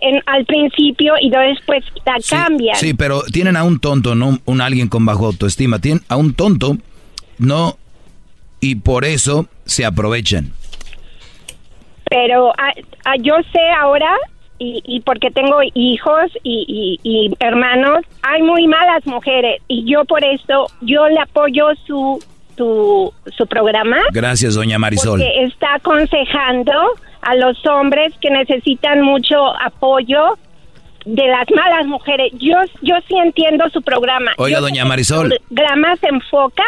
en, al principio y después la cambian. Sí, pero tienen a un tonto, no un alguien con bajo autoestima. Tienen a un tonto, no, y por eso se aprovechan. Pero ah, ah, yo sé ahora, y, y porque tengo hijos y, y, hermanos, hay muy malas mujeres y yo por eso, yo le apoyo su, su, su programa. Gracias, doña Marisol. Porque está aconsejando a los hombres que necesitan mucho apoyo de las malas mujeres. Yo, yo sí entiendo su programa. Oiga, doña Marisol. El programa se enfoca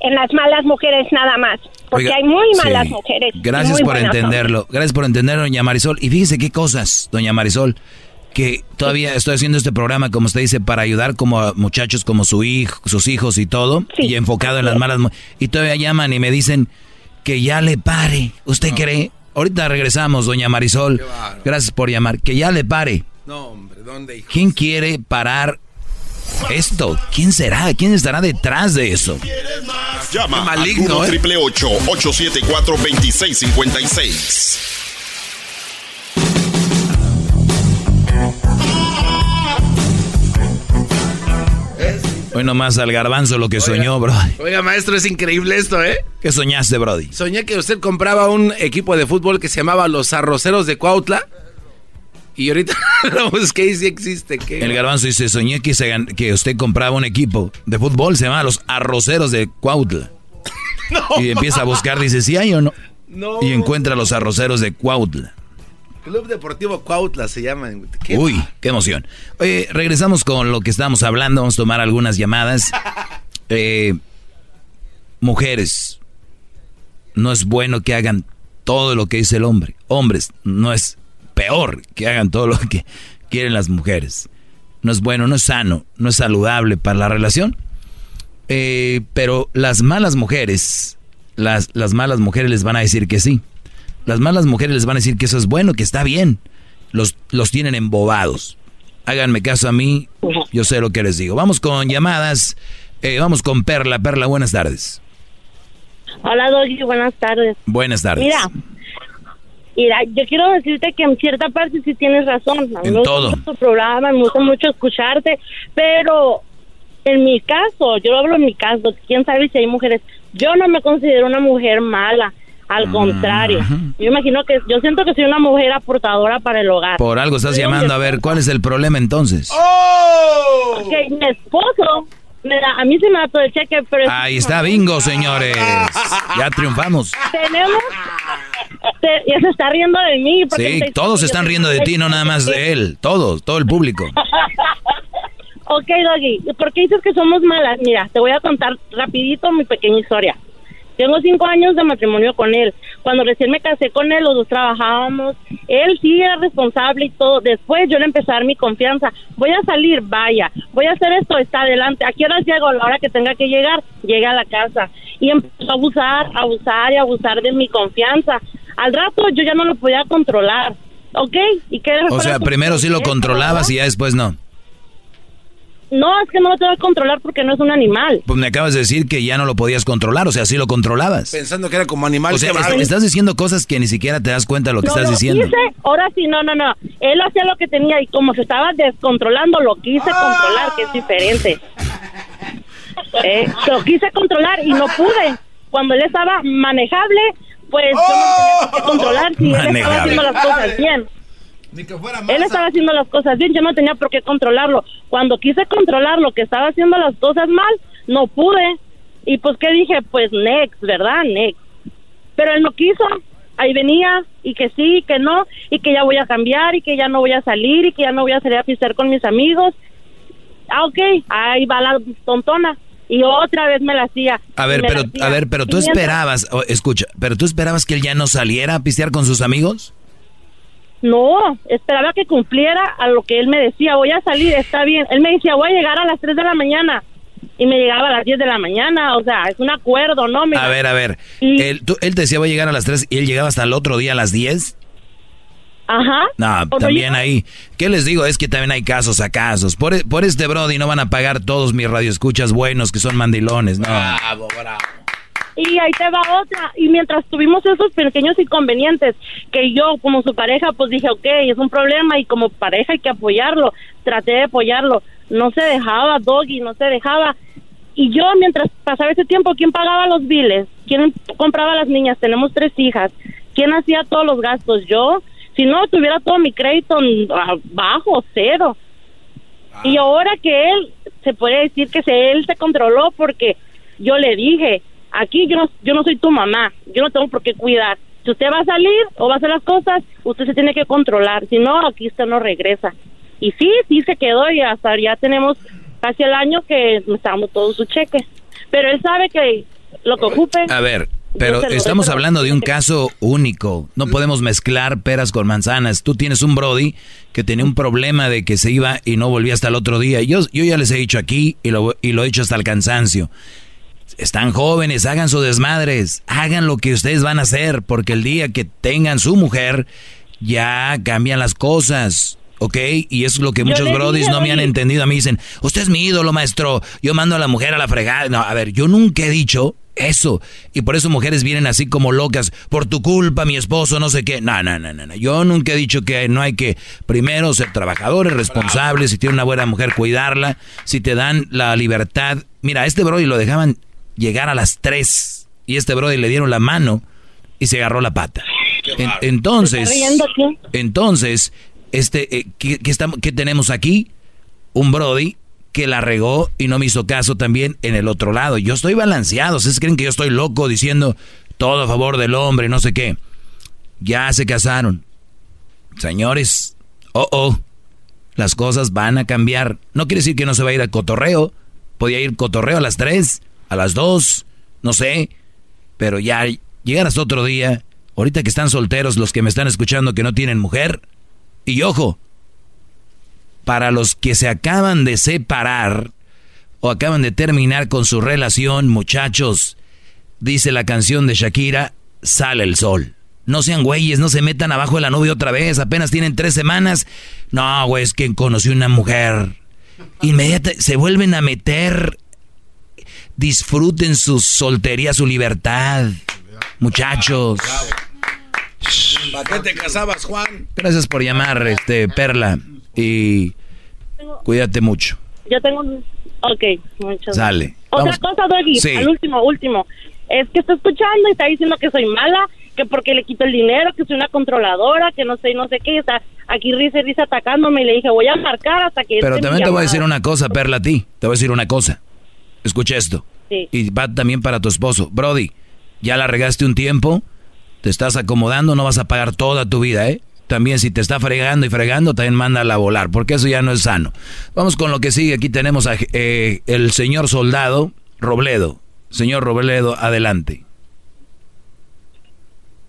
en las malas mujeres nada más. Porque hay muy malas mujeres. Gracias por entenderlo. Gracias por entenderlo, doña Marisol. Y fíjese qué cosas, doña Marisol, que todavía estoy haciendo este programa, como usted dice, para ayudar como a muchachos como su hijo, sus hijos y todo, y enfocado en las malas Y todavía llaman y me dicen que ya le pare. ¿Usted cree? Ahorita regresamos, doña Marisol. Gracias por llamar. Que ya le pare. No, hombre, ¿dónde, ¿Quién quiere parar esto? ¿Quién será? ¿Quién estará detrás de eso? Llama maligno, al 1 triple 874 2656. Hoy nomás al garbanzo lo que soñó, bro. Oiga, maestro, es increíble esto, ¿eh? ¿Qué soñaste, Brody? Soñé que usted compraba un equipo de fútbol que se llamaba Los Arroceros de Cuautla y ahorita lo busqué y sí existe. El garbanzo dice, soñé que, que usted compraba un equipo de fútbol, se llama Los Arroceros de Cuautla. y empieza a buscar, dice, ¿sí hay o no? Y encuentra los arroceros de Cuautla. Club Deportivo Cuautla se llama. Uy, qué emoción. Oye, regresamos con lo que estábamos hablando. Vamos a tomar algunas llamadas. Eh, mujeres, no es bueno que hagan todo lo que dice el hombre. Hombres, no es peor que hagan todo lo que quieren las mujeres. No es bueno, no es sano, no es saludable para la relación. Eh, pero las malas mujeres, las, las malas mujeres les van a decir que sí. Las malas mujeres les van a decir que eso es bueno, que está bien. Los, los tienen embobados. Háganme caso a mí, yo sé lo que les digo. Vamos con llamadas. Eh, vamos con Perla. Perla, buenas tardes. Hola, Doggy, buenas tardes. Buenas tardes. Mira, Mira, yo quiero decirte que en cierta parte sí tienes razón. en todo. tu programa, me gusta mucho escucharte, pero en mi caso, yo hablo en mi caso, quién sabe si hay mujeres. Yo no me considero una mujer mala. Al mm, contrario, yo imagino que yo siento que soy una mujer aportadora para el hogar. Por algo estás llamando, a ver, ¿cuál es el problema entonces? ¡Oh! mi esposo Mira, a mí se me todo el cheque, pero... Ahí está, bingo, señores. Ya triunfamos. Tenemos... ya se está riendo de mí. Sí, todos se están riendo de ti, no nada más de él. Todos, todo el público. ok, Doggy, ¿por qué dices que somos malas? Mira, te voy a contar rapidito mi pequeña historia. Tengo cinco años de matrimonio con él. Cuando recién me casé con él, los dos trabajábamos. Él sí era responsable y todo. Después yo le empecé a dar mi confianza. Voy a salir, vaya. Voy a hacer esto, está adelante. ¿A qué hora llego? A la hora que tenga que llegar, llega a la casa. Y empezó a abusar, abusar y abusar de mi confianza. Al rato yo ya no lo podía controlar. ¿Ok? ¿Y qué o sea, primero sí lo controlabas y ya después no. No, es que no lo tengo que controlar porque no es un animal. Pues me acabas de decir que ya no lo podías controlar, o sea, sí lo controlabas. Pensando que era como animal. O sea, estás diciendo cosas que ni siquiera te das cuenta de lo que estás diciendo. Quise, ahora sí, no, no, no. Él hacía lo que tenía y como se estaba descontrolando, lo quise controlar, que es diferente. Eh, lo quise controlar y no pude. Cuando él estaba manejable, pues yo no tenía que controlar si él estaba haciendo las cosas bien. Él estaba haciendo las cosas bien, yo no tenía por qué controlarlo. Cuando quise controlar lo que estaba haciendo las cosas mal, no pude. Y pues, ¿qué dije? Pues next, ¿verdad? Next. Pero él no quiso. ahí venía y que sí, que no, y que ya voy a cambiar y que ya no voy a salir y que ya no voy a salir a pistear con mis amigos. Ah, ok, ahí va la tontona. Y otra vez me la hacía. A ver, y pero, hacía. a ver, pero tú Y mientras- esperabas, o, escucha, pero tú esperabas que él ya no saliera a pistear con sus amigos. No, esperaba que cumpliera a lo que él me decía, voy a salir, está bien. Él me decía, voy a llegar a las 3 de la mañana. Y me llegaba a las 10 de la mañana, o sea, es un acuerdo, ¿no? Mira, A ver, a ver. Y- Él, tú- él te decía voy a llegar a las 3 y él llegaba hasta el otro día a las 10. Ajá. No, también yo- ahí. ¿Qué les digo? Es que también hay casos a casos. Por, por este Brody no van a pagar todos mis radioescuchas buenos que son mandilones, no. Bravo, bravo. Y ahí te va otra. Y mientras tuvimos esos pequeños inconvenientes, que yo como su pareja, pues dije, ok, es un problema y como pareja hay que apoyarlo. Traté de apoyarlo. No se dejaba, Doggy, no se dejaba. Y yo, mientras pasaba ese tiempo, ¿quién pagaba los biles? ¿Quién compraba a las niñas? Tenemos tres hijas. ¿Quién hacía todos los gastos? Yo. Si no, tuviera todo mi crédito ah, bajo, cero. Y ahora que él, se puede decir que se, él se controló porque yo le dije, aquí yo no, yo no soy tu mamá, yo no tengo por qué cuidar. Si usted va a salir o va a hacer las cosas, usted se tiene que controlar, si no, aquí usted no regresa. Y sí, sí se quedó y hasta ya tenemos casi el año que me está dando todo su cheque. Pero él sabe que lo que ocupe... A ver, pero estamos hablando de un caso único. No podemos mezclar peras con manzanas. Tú tienes un Brody que tenía un problema de que se iba y no volvía hasta el otro día. Yo, yo ya les he dicho aquí y lo, y lo he dicho hasta el cansancio. Están jóvenes, hagan sus desmadres, hagan lo que ustedes van a hacer, porque el día que tengan su mujer, ya cambian las cosas. ¿Ok? Y es lo que muchos brodis no me han entendido. A mí dicen, usted es mi ídolo, maestro. Yo mando a la mujer a la fregada. No, a ver, yo nunca he dicho eso. Y por eso mujeres vienen así como locas. Por tu culpa, mi esposo, no sé qué. No, no, no, no. no. Yo nunca he dicho que no hay que primero ser trabajadores, responsables. Si tiene una buena mujer, cuidarla. Si te dan la libertad. Mira, a este brody lo dejaban llegar a las 3. Y este brody le dieron la mano y se agarró la pata. En- entonces, entonces, este, eh, ¿qué, qué estamos, qué tenemos aquí? Un Brody que la regó y no me hizo caso también en el otro lado. Yo estoy balanceado. ¿Ustedes creen que yo estoy loco diciendo todo a favor del hombre, no sé qué? Ya se casaron. Señores, oh, oh, las cosas van a cambiar. No quiere decir que no se va a ir al cotorreo. Podía ir cotorreo a las 3, a las 2, no sé. Pero ya llegar hasta otro día. Ahorita que están solteros los que me están escuchando que no tienen mujer. Y ojo, para los que se acaban de separar o acaban de terminar con su relación, muchachos, dice la canción de Shakira, sale el sol. No sean güeyes, no se metan abajo de la nube otra vez, apenas tienen tres semanas. No, güey, es que conocí una mujer. Inmediata, se vuelven a meter. Disfruten su soltería, su libertad. Muchachos. ¿Para qué te casabas, Juan? Gracias por llamar, este, Perla. Y cuídate mucho. Yo tengo... un- Ok, muchas Sale. Otra Vamos. cosa, Doggy, Sí. al último, último. Es que está escuchando y está diciendo que soy mala, que porque le quito el dinero, que soy una controladora, que no sé, no sé qué. Está aquí risa y risa atacándome y le dije, voy a marcar hasta que... Pero esté mi también te voy a decir una cosa, Perla, a ti. Te voy a decir una cosa. Escucha esto. Sí. Y va también para tu esposo. Brody, ya la regaste un tiempo, te estás acomodando, no vas a pagar toda tu vida, ¿eh? También si te está fregando y fregando, también mándala a volar, porque eso ya no es sano. Vamos con lo que sigue. Aquí tenemos a, eh, el señor soldado Robledo. Señor Robledo, adelante.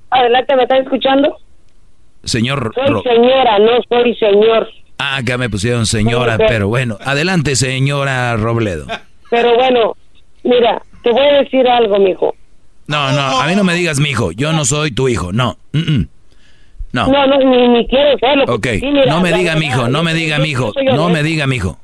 Adelante, ¿me estás escuchando? Señor Soy Ro- señora, no soy señor. Ah, acá me pusieron señora, pero bueno. Adelante, señora Robledo. Pero bueno, mira, te voy a decir algo, mijo. No, no, a mí no me digas mi hijo. Yo no soy tu hijo. No. mm, mm. No. No, no, ni, ni quiero serlo. Ok, porque sí, mira, no me la diga mi hijo, verdad, no me diga yo mi hijo, soy no honesto. me diga mi hijo.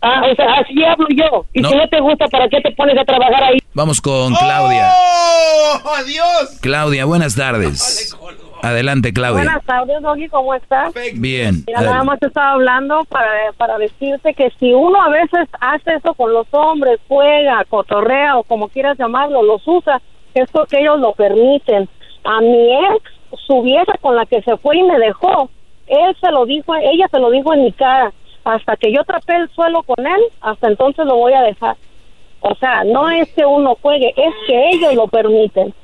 Ah, o sea, así hablo yo. Y No. si no te gusta, ¿para qué te pones a trabajar ahí? Vamos con Claudia. ¡Oh, adiós! Claudia, buenas tardes. Adelante, Claudia. Buenas tardes, Doggy, ¿cómo estás? Bien. Mira, nada más te estaba hablando para, para decirte que si uno a veces hace eso con los hombres, juega, cotorrea o como quieras llamarlo, los usa, es porque ellos lo permiten. A mi ex, su vieja con la que se fue y me dejó, él se lo dijo, ella se lo dijo en mi cara, hasta que yo trapé el suelo con él, hasta entonces lo voy a dejar. O sea, no es que uno juegue, es que ellos lo permiten.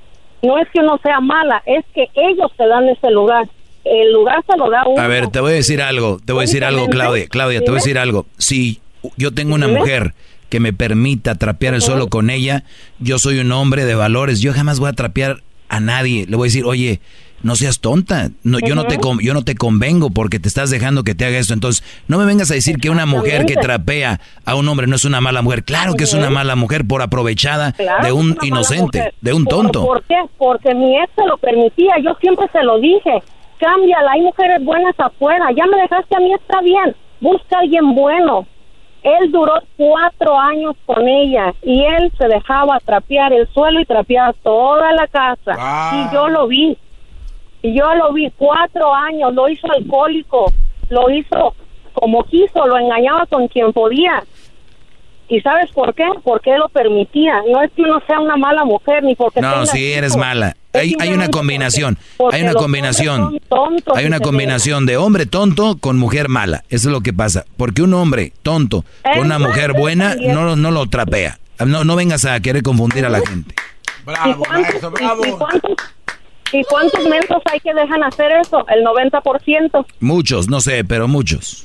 No es que uno sea mala, es que ellos te dan ese lugar. El lugar se lo da uno. A ver, te voy a decir algo, te voy a decir algo, Claudia. Claudia, te voy a decir algo. Si yo tengo una mujer que me permita trapear el suelo con ella, yo soy un hombre de valores, yo jamás voy a trapear a nadie. Le voy a decir, oye, no seas tonta. No, yo, no te yo no te convengo porque te estás dejando que te haga esto. Entonces, no me vengas a decir que una mujer que trapea a un hombre no es una mala mujer. Claro que es una mala mujer por aprovechada de un inocente, de un tonto. ¿Por, qué? Porque mi ex se lo permitía. Yo siempre se lo dije. Cámbiala, hay mujeres buenas afuera. Ya me dejaste a mí, está bien. Busca a alguien bueno. Él duró cuatro años con ella y él se dejaba trapear el suelo y trapear toda la casa. Y yo lo vi. Y yo lo vi cuatro años, lo hizo alcohólico, lo hizo como quiso, lo engañaba con quien podía. ¿Y sabes por qué? Porque lo permitía. No es que uno sea una mala mujer, ni porque... No, si eres mala. Hay, hay una combinación, hay una combinación, hay una combinación de hombre tonto con mujer mala. Eso es lo que pasa. Porque un hombre tonto con una mujer buena no, no lo trapea. No, no vengas a querer confundir a la gente. Bravo, bravo. ¿Y cuántos mentos hay que dejan hacer eso? El 90%. Muchos, no sé, pero muchos.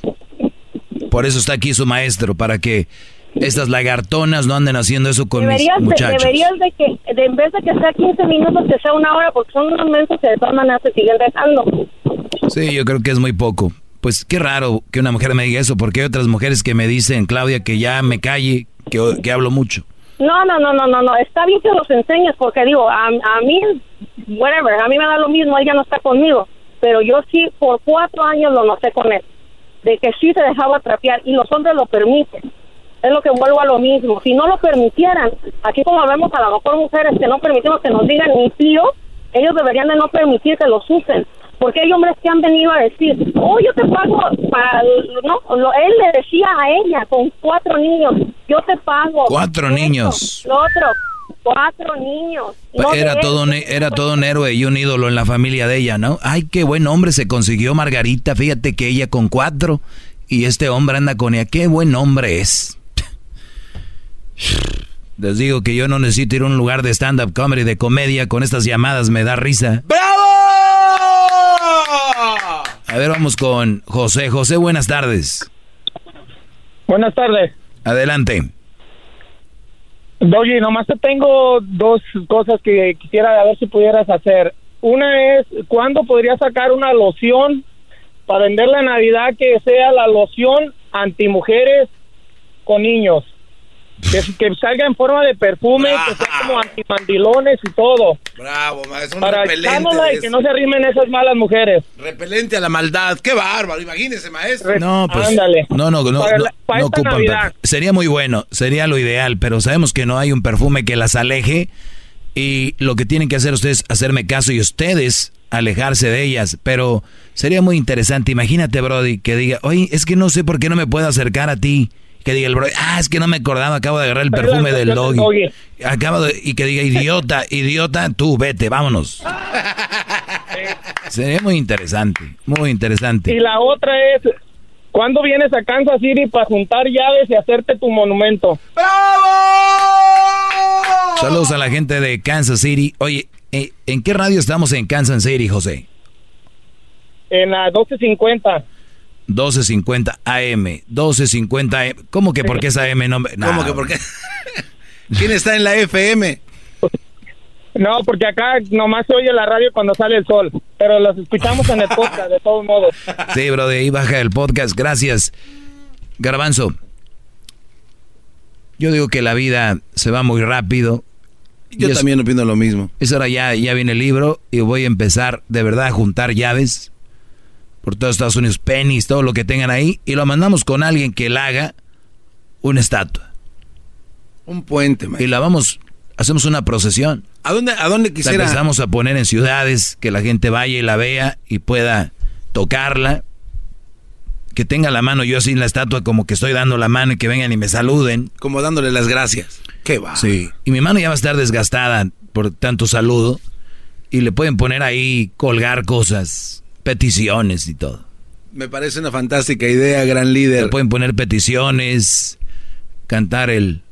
Por eso está aquí su maestro, para que estas lagartonas no anden haciendo eso con deberías mis muchachos. De, deberías de que, de, en vez de que sea 15 minutos, que sea una hora, porque son unos mensos que de todas maneras se siguen dejando. Sí, yo creo que es muy poco. Pues qué raro que una mujer me diga eso, porque hay otras mujeres que me dicen, Claudia, que ya me calle, que, que hablo mucho. No, no, no, no, no, no. Está bien que los enseñes porque digo, a, a mí, whatever, a mí me da lo mismo, ella no está conmigo. Pero yo sí, por cuatro años lo noté con él. De que sí se dejaba trapear y los hombres lo permiten. Es lo que vuelvo a lo mismo. Si no lo permitieran, aquí como vemos a lo mejor mujeres que no permitimos que nos digan ni tío, ellos deberían de no permitir que los usen porque hay hombres que han venido a decir, oh, yo te pago para, no, él le decía a ella con cuatro niños, yo te pago. Cuatro niños. Lo otro, cuatro niños. era todo, un, era todo un héroe y un ídolo en la familia de ella, ¿no? Ay, qué buen hombre se consiguió Margarita, fíjate que ella con cuatro y este hombre anda con ella, qué buen hombre es. Les digo que yo no necesito ir a un lugar de stand-up comedy, de comedia, con estas llamadas me da risa. ¡Bravo! A ver, vamos con José. José, buenas tardes. Buenas tardes. Adelante. Doggy, nomás te tengo dos cosas que quisiera ver si pudieras hacer. Una es, ¿cuándo podría sacar una loción para vender la Navidad que sea la loción antimujeres con niños? Que, que, salga en forma de perfume, que sea como antimandilones y todo. Bravo, maestro. Para repelente. y que no se arrimen esas malas mujeres. Repelente a la maldad. Qué bárbaro, imagínese, maestro. No, pues. Ándale. No, no, no. no, no ocupan Sería muy bueno, sería lo ideal, pero sabemos que no hay un perfume que las aleje. Y lo que tienen que hacer ustedes es hacerme caso y ustedes alejarse de ellas. Pero sería muy interesante. Imagínate, Brody, que diga, oye, es que no sé por qué no me puedo acercar a ti que diga el bro, ah, es que no me acordaba, acabo de agarrar el perfume del doggy. Acabo de, y que diga, idiota, idiota, tú vete, vámonos. Sería muy interesante, muy interesante. Y la otra es, ¿cuándo vienes a Kansas City para juntar llaves y hacerte tu monumento? ¡Bravo! Saludos a la gente de Kansas City. Oye, eh, ¿en qué radio estamos en Kansas City, José? En la 1250. 1250 AM, 1250 AM. ¿Cómo que por qué es AM? No, ¿Cómo que por qué? ¿Quién está en la FM? No, porque acá nomás se oye la radio cuando sale el sol, pero los escuchamos en el podcast, de todos modos. Sí, bro, de ahí baja el podcast, gracias. Garbanzo, yo digo que la vida se va muy rápido. Yo también opino lo mismo. Es hora ya, ya viene el libro y voy a empezar de verdad a juntar llaves por todos Estados Unidos, pennies, todo lo que tengan ahí, y lo mandamos con alguien que la haga una estatua. Un puente, Y la vamos, hacemos una procesión. ¿A dónde, a dónde quisiera? La empezamos a poner en ciudades, que la gente vaya y la vea y pueda tocarla. Que tenga la mano yo así en la estatua como que estoy dando la mano y que vengan y me saluden. Como dándole las gracias. Qué va. Sí. Y mi mano ya va a estar desgastada por tanto saludo. Y le pueden poner ahí, colgar cosas peticiones y todo. Me parece una fantástica idea, gran líder. Le pueden poner peticiones, cantar el...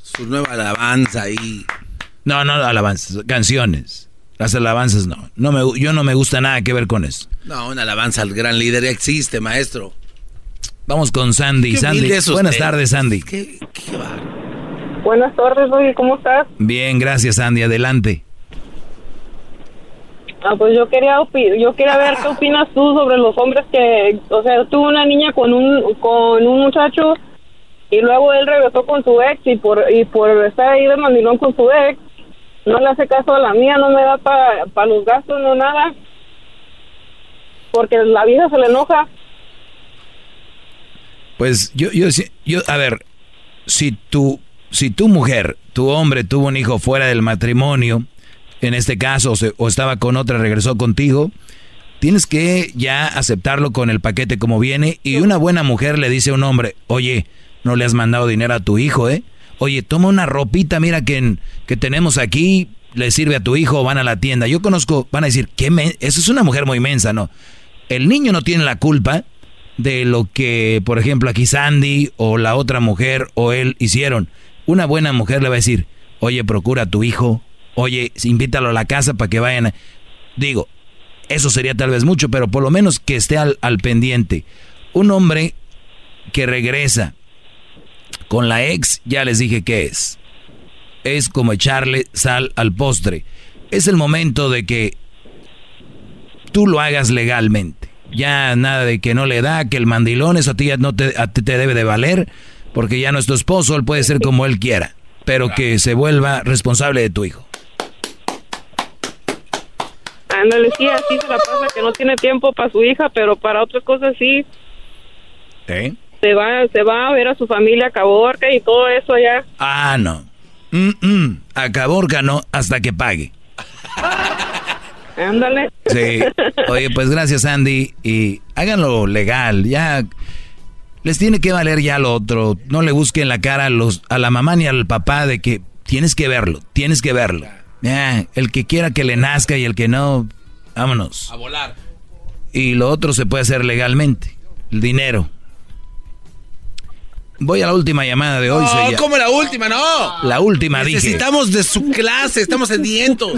Su nueva alabanza ahí. No, no, alabanzas, canciones. Las alabanzas no. no me, yo no me gusta nada que ver con eso. No, una alabanza al gran líder ya existe, maestro. Vamos con Sandy. Sandy. Buenas tardes, Sandy. Buenas tardes, oye, ¿cómo estás? Bien, gracias, Sandy. Adelante. Ah, pues yo quería yo quería ver qué opinas tú sobre los hombres que, o sea, tuvo una niña con un con un muchacho y luego él regresó con su ex y por y por estar ahí de mandilón con su ex no le hace caso a la mía, no me da para los gastos, no nada, porque la vida se le enoja. Pues yo, yo, yo, a ver, si tu, si tu mujer, tu hombre tuvo un hijo fuera del matrimonio, en este caso, o, estaba con otra, regresó contigo, tienes que ya aceptarlo con el paquete como viene. Y una buena mujer le dice a un hombre, oye, no le has mandado dinero a tu hijo, ¿eh? Oye, toma una ropita, mira que, que tenemos aquí, le sirve a tu hijo, van a la tienda. Yo conozco, van a decir, ¿qué eso es una mujer muy inmensa, ¿no? El niño no tiene la culpa de lo que, por ejemplo, aquí Sandy o la otra mujer o él hicieron. Una buena mujer le va a decir, oye, procura a tu hijo, oye, invítalo a la casa para que vayan. Digo, eso sería tal vez mucho, pero por lo menos que esté al, al pendiente. Un hombre que regresa con la ex, ya les dije qué es. Es como echarle sal al postre. Es el momento de que tú lo hagas legalmente. Ya nada de que no le da, que el mandilón, eso a ti no te, a ti te debe de valer, porque ya no es tu esposo, él puede ser como él quiera, pero que se vuelva responsable de tu hijo. Ándale, sí, así se la pasa, que no tiene tiempo para su hija, pero para otras cosas sí. ¿Eh? Se va, se va a ver a su familia a Caborca y todo eso allá. Ah, no. Mm, mm. A Caborca no, hasta que pague. Ándale. Sí. Oye, pues gracias, Andy. Y háganlo legal. Ya les tiene que valer ya lo otro. No le busquen la cara a, los, a la mamá ni al papá de que tienes que verlo, tienes que verlo. Ya, el que quiera que le nazca y el que no, vámonos. A volar. Y lo otro se puede hacer legalmente. El dinero. Voy a la última llamada de hoy. No, ¿cómo la última? No. La última, dije. Necesitamos de su clase, estamos sedientos.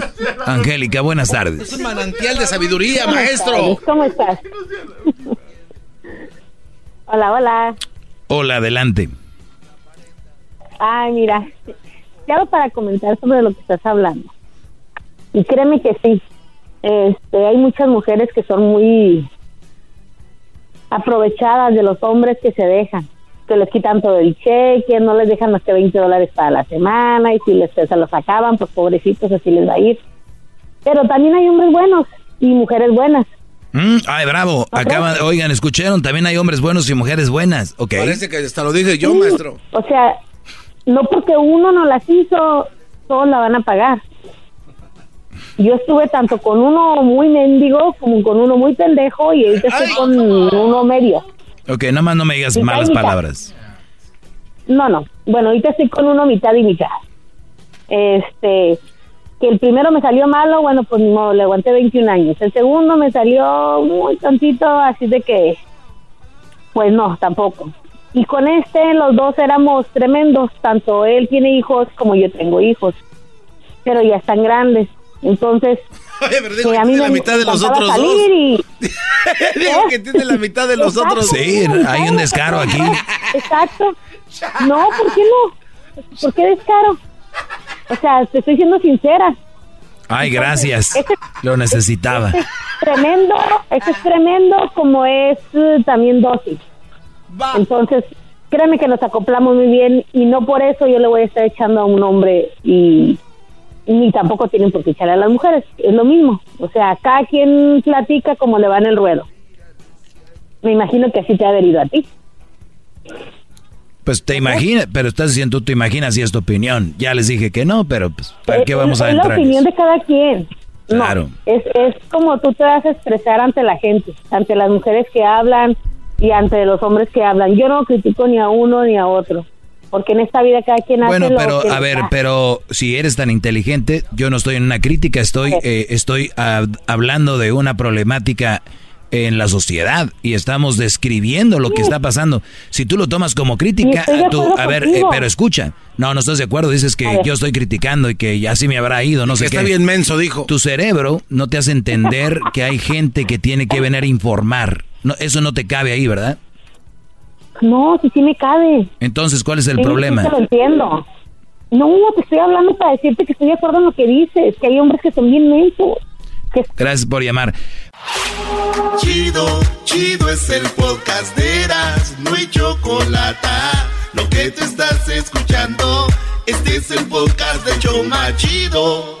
Angélica, buenas tardes. Es un manantial de sabiduría, maestro. ¿Cómo estás? hola, hola. Hola, adelante. Ay, mira, quiero para comentar sobre lo que estás hablando. Y créeme que sí, este, hay muchas mujeres que son muy aprovechadas de los hombres que se dejan que les quitan todo el cheque, no les dejan más que 20 dólares para la semana y si les, se los acaban, pues pobrecitos así les va a ir. Pero también hay hombres buenos y mujeres buenas. Mm, ay, bravo. Acaban, oigan, escucharon, también hay hombres buenos y mujeres buenas. Okay. Parece que hasta lo dije yo, maestro. O sea, no porque uno no las hizo, todos la van a pagar. Yo estuve tanto con uno muy mendigo como con uno muy pendejo y ahorita estoy con uno medio. Ok, nada más no me digas malas palabras. No, no. Bueno, ahorita estoy con uno mitad y mitad. Este, que el primero me salió malo, bueno, pues no, le aguanté 21 años. El segundo me salió muy tantito, así de que, pues no, tampoco. Y con este, los dos éramos tremendos. Tanto él tiene hijos como yo tengo hijos. Pero ya están grandes. Entonces, Oye, pero digo que, tiene la mitad de los otros dos. digo que tiene la mitad de los otros Sí, hay un descaro aquí. Exacto. No, ¿por qué no? ¿Por qué descaro? O sea, te estoy siendo sincera. Ay, gracias. Este Lo necesitaba. Este es tremendo, este es tremendo como es eh, también dócil. Entonces, créeme que nos acoplamos muy bien y no por eso yo le voy a estar echando a un hombre y ni tampoco tienen por qué echarle a las mujeres, es lo mismo. O sea, cada quien platica como le va en el ruedo. Me imagino que así te ha adherido a ti. Pues te imaginas, pero estás diciendo tú te imaginas y es tu opinión. Ya les dije que no, pero pues ¿para qué vamos a entrar? Es la opinión de cada quien. Claro. es, es como tú te vas a expresar ante la gente, ante las mujeres que hablan y ante los hombres que hablan. Yo no critico ni a uno ni a otro porque en esta vida cada quien bueno, hace pero, lo que a ver, pero si eres tan inteligente, yo no estoy en una crítica, estoy, eh, estoy hablando de una problemática en la sociedad y estamos describiendo lo que está pasando. Si tú lo tomas como crítica, tú, a ver, eh, pero escucha, no, no estás de acuerdo, dices que yo estoy criticando y que ya sí me habrá ido, no sé que qué. Está bien menso, dijo. Tu cerebro no te hace entender que hay gente que tiene que venir a informar. No, eso no te cabe ahí, ¿verdad? No, sí, sí me cabe. Entonces, ¿cuál es el Sí, problema? sí te lo entiendo. No, te estoy hablando para decirte que estoy de acuerdo en lo que dices, que hay hombres que son bien mensos. Gracias por llamar. Chido, chido es el podcast de Eras, no hay chocolate. Lo que te estás escuchando, este es el podcast de Choma Chido.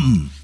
come.